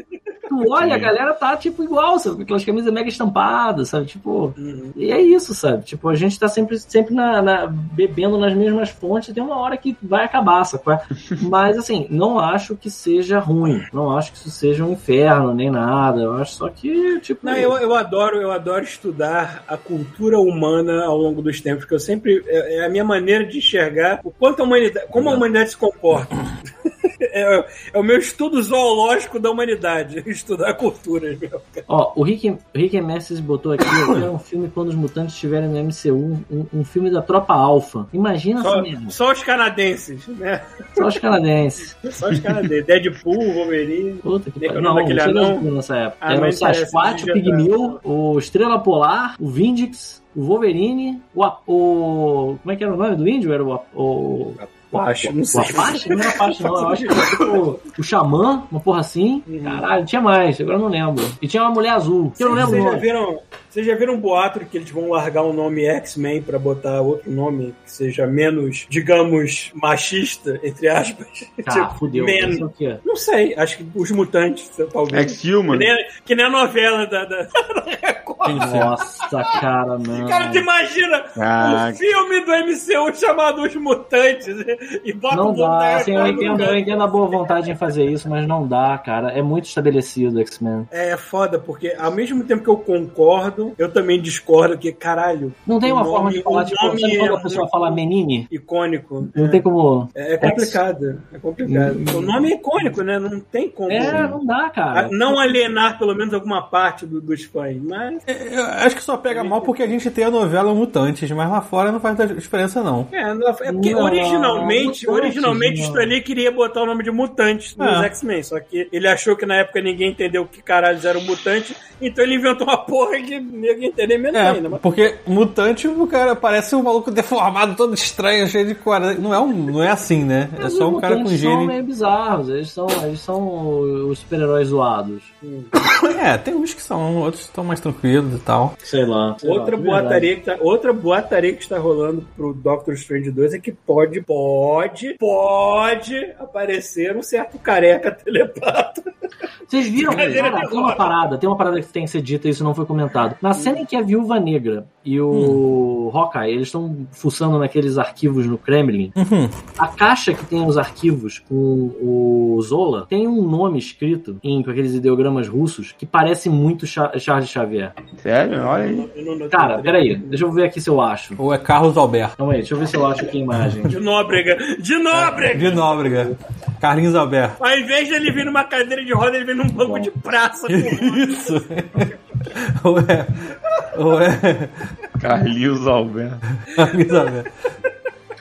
Tu olha, a galera tá tipo igual, sabe? Aquelas camisas mega estampadas, sabe? Tipo. E é isso, sabe? Tipo, a gente tá sempre, sempre na, na- bebendo nas mesmas fontes, tem uma hora que vai acabar, sacou? Mas assim, não acho que seja ruim. Não acho que isso seja um inferno, nem nada. Eu acho só que, tipo. Não, eu, eu adoro, eu adoro estudar a cultura humana ao longo dos tempos, porque eu sempre é, é a minha maneira de enxergar o quanto a humanidade, como a humanidade se comporta. É, é o meu estudo zoológico da humanidade. Estudar culturas, meu. Ó, o Rick, Rick Messes botou aqui, quero um filme quando os mutantes estiverem no MCU, um, um filme da tropa alfa. Imagina Só, assim mesmo. só os canadenses, né? Só os canadenses. Só os canadenses. Deadpool, Wolverine. Puta que pariu. o Não, não daquele chega anão. de nessa época. Ah, Era o Sasquatch, o Pigmeu, o Estrela Polar, o Vindix, o Wolverine, o, o... Como é que era o nome do índio? Era o... O Apache, não sei. Apache? Não era Apache, não. Eu acho que era tipo o Xamã, uma porra assim. Uhum. Caralho, tinha mais. Agora eu não lembro. E tinha uma mulher azul. Que eu não lembro Vocês já viram, vocês já viram um boato que eles vão largar o nome X-Men pra botar outro nome que seja menos, digamos, machista, entre aspas? Ah, fudeu. Man. Isso é o quê? Não sei, acho que os mutantes, talvez. Ex-Human. Que nem, que nem a novela da, da. Nossa, cara, não. Cara, tu imagina Ah, um filme do MCU chamado Os Mutantes e bota Não o dá, assim, eu entendo, eu entendo a boa vontade em fazer isso, mas não dá, cara. É muito estabelecido o X-Men. É foda, porque ao mesmo tempo que eu concordo, eu também discordo que, caralho, Não tem O uma nome- forma de falar, o tipo, nome sabe quando é a pessoa fala menine? icônico. Não tem como. É, é complicado, é complicado. O nome é icônico, né? Não tem como É, não dá, cara. não alienar pelo menos alguma parte do- dos fãs, mas Eu acho que só pega mal porque a gente tem a novela Mutantes, mas lá fora não faz diferença, não. é, não- é porque Não, originalmente, Mutantes, originalmente não. o Stanley queria botar o nome de Mutantes nos É. X-Men, só que ele achou que na época ninguém entendeu que caralho era um mutante, então ele inventou uma porra que ninguém entendeu menos É, ainda. Mas... porque mutante, o cara parece um maluco deformado, todo estranho, cheio de coisa. Não é, um, não é assim, né? É Mas só um cara com mutantes são gene. meio bizarros, eles são, eles são os super-heróis zoados. É, tem uns que são, outros estão mais tranquilos e tal. Sei lá. sei Outra lá, boataria, que tá, outra boataria que está rolando pro Doctor Strange 2 é que pode, pode, pode aparecer um certo careca telepata. Vocês viram? Cara, tem uma parada, tem uma parada que tem que ser dita, isso não foi comentado. Na cena em que a Viúva Negra e o Hawkeye, eles estão fuçando naqueles arquivos no Kremlin, Uhum. a caixa que tem os arquivos com o Zola tem um nome escrito em com aqueles ideogramas russos que parece muito Cha- Charles Xavier. sério? Olha aí. Cara, peraí, deixa eu ver aqui se eu acho. Ou é Carlos Alberto. Calma aí, deixa eu ver se eu acho aqui a imagem. De Nóbrega. De Nóbrega! De Nóbrega. Carlinhos Alberto. Ao invés de ele vir numa cadeira de roda, ele vem num banco de praça. Isso. Ou é. Ou é. Carlinhos Alberto. Carlinhos Alberto.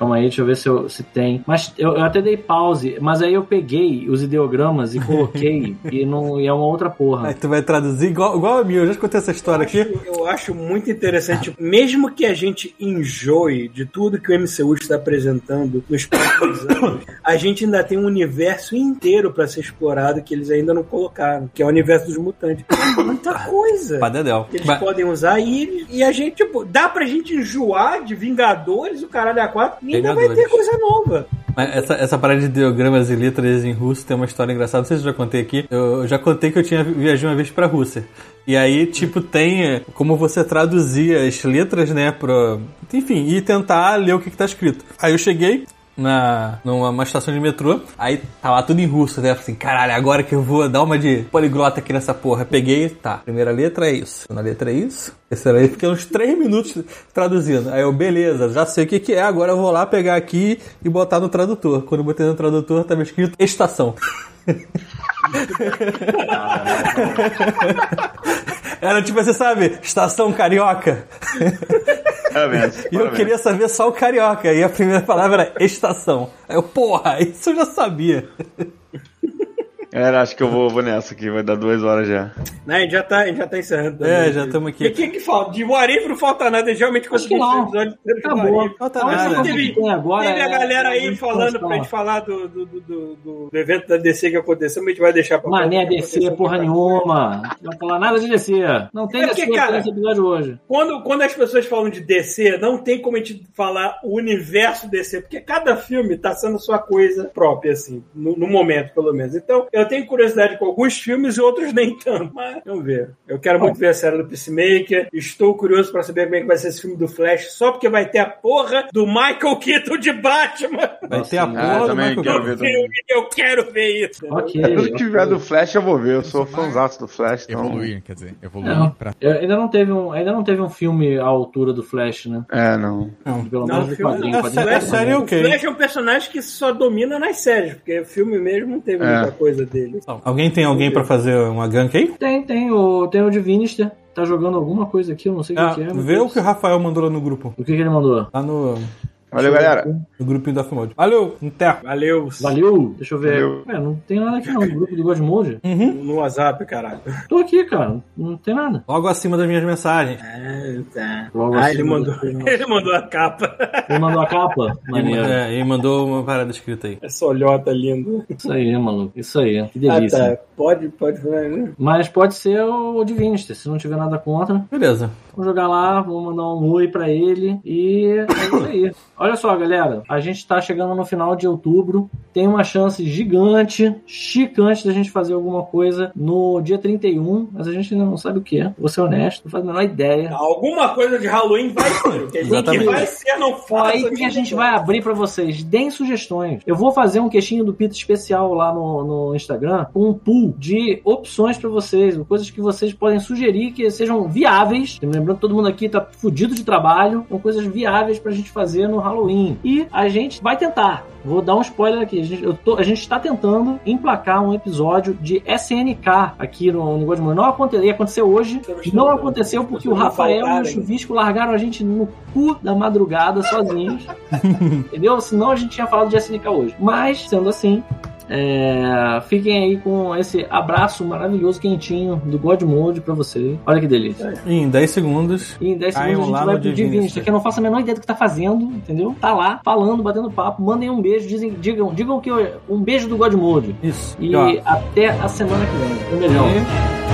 Calma aí, deixa eu ver se, eu, se tem. Mas eu, eu até dei pause, mas aí eu peguei os ideogramas e coloquei e, não, e é uma outra porra. Aí tu vai traduzir igual, igual a mim. Eu já escutei essa história aqui. Eu acho muito interessante, mesmo que a gente enjoe de tudo que o MCU está apresentando nos próximos anos, a gente ainda tem um universo inteiro para ser explorado que eles ainda não colocaram, que é o universo dos mutantes. É muita coisa Pra Dedéu. que eles Mas- podem usar e, e a gente, tipo, dá pra gente enjoar de Vingadores, o caralho a quatro, ainda vai ter coisa nova. Essa, essa parada de ideogramas e letras em russo tem uma história engraçada. Não sei se eu já contei aqui. Eu já contei que eu tinha viajado uma vez pra Rússia. E aí, tipo, tem é, como você traduzir as letras, né, pra... Enfim, e tentar ler o que, que tá escrito. Aí eu cheguei na numa uma estação de metrô, aí tava tudo em russo, né? Falei assim, caralho, agora que eu vou dar uma de poliglota aqui nessa porra. Peguei, tá, primeira letra é isso, segunda letra é isso, terceira letra, fiquei uns três minutos traduzindo. Aí eu, beleza, já sei o que que é, agora eu vou lá pegar aqui e botar no tradutor. Quando eu botei no tradutor, tava escrito estação. Era tipo, você sabe, estação carioca. Parabéns. E eu queria saber só o carioca. E a primeira palavra era estação. Aí eu, porra, isso eu já sabia. Galera, acho que eu vou, vou nessa aqui, vai dar duas horas já. Né? A, gente já tá, a gente já tá encerrando. É, também. já estamos E o aqui. que que falta? De Warif não falta nada, geralmente Acho que conseguimos não. episódio inteiro Acabou. Falta nada. que tem agora Teve a é- galera é aí a falando pra gente falar do, do, do, do- do evento da DC que aconteceu, mas a gente vai deixar pra Mané DC, porra nenhuma. Não vai falar nada de DC. Não tem É DC porque, cara, nesse episódio hoje. Quando, quando as pessoas falam de DC, não tem como a gente falar o universo DC, porque cada filme tá sendo sua coisa própria, assim, no, no momento, pelo menos. Então, eu tenho curiosidade com alguns filmes e outros nem tanto. Mas Vamos ver. Eu quero muito ver a série do Peacemaker. Estou curioso pra saber como é que vai ser esse filme do Flash, só porque vai ter a porra do Michael Keaton de Batman. Vai ter a Ah, porra do também Michael quero Keaton. ver filme, eu quero ver isso. Ok. Tudo que tiver do Flash eu vou ver, eu sou fãzaço do Flash. Então... Evoluir, quer dizer, evoluir Não. pra. Eu- ainda não teve um, ainda não teve um filme à altura do Flash, né? É, não. Pelo Não, menos do filme- quadrinho. O quadrinho série- tá a série é ok. O Flash é um personagem que só domina nas séries, porque o filme mesmo não teve É. muita coisa dele. Alguém tem alguém pra fazer uma gank aí? Tem, tem o, tem o Divinister. Tá jogando alguma coisa aqui, eu não sei o Ah, que, que é. vê Deus. o que o Rafael mandou lá no grupo. O que, que ele mandou? Lá no, Valeu, galera. no grupinho da Fumode. Valeu, Inter. Valeu. Valeu! Deixa eu ver. Valeu. É, não tem nada aqui não. O grupo do Godmode. No WhatsApp, caralho. Tô aqui, cara. Não tem nada. Logo acima das minhas mensagens. Ah, tá. Logo Ah, assim, ele mandou, ele mandou a capa. Ele mandou a capa? Maneiro. É, ele mandou uma parada escrita aí. Essa olhota linda. Isso aí, maluco. Isso aí. Que Ah, delícia. tá. Pode, pode. né? Mas pode ser o Divinister, se não tiver nada contra. Beleza. Vou jogar lá, vou mandar um oi pra ele e é isso aí. Olha só, galera, a gente tá chegando no final de outubro. Tem uma chance gigante, chicante da gente fazer alguma coisa no dia 31, mas a gente ainda não sabe o que é. Vou ser honesto, não faz a menor ideia. Alguma coisa de Halloween vai ter. O que Exatamente. vai ser, não faça. aí que a gente vai abrir pra vocês. Deem sugestões. Eu vou fazer um queixinho do Pito especial lá no, no Instagram com um pool de opções pra vocês, coisas que vocês podem sugerir que sejam viáveis. Lembrando que todo mundo aqui tá fudido de trabalho, são coisas viáveis pra gente fazer no Halloween. E a gente vai tentar. Vou dar um spoiler aqui. A gente, tô- a gente está tentando emplacar um episódio de SNK aqui no, no Godmode. Não aconteceu, ia acontecer hoje. Não aconteceu porque o Rafael e o Chuvisco largaram a gente no cu da madrugada sozinhos. Entendeu? Senão a gente tinha falado de SNK hoje. Mas, sendo assim, é, fiquem aí com esse abraço maravilhoso, quentinho do God Mode pra vocês. Olha que delícia. Em 10 segundos. E em 10 Caiam segundos a gente vai pro Divinity. Que eu não faço a menor ideia do que tá fazendo, entendeu? Tá lá, falando, batendo papo, mandem um beijo, dizem, digam, digam que eu, um beijo do God Mode. Isso. E ó, até a semana que vem. Um beijão. e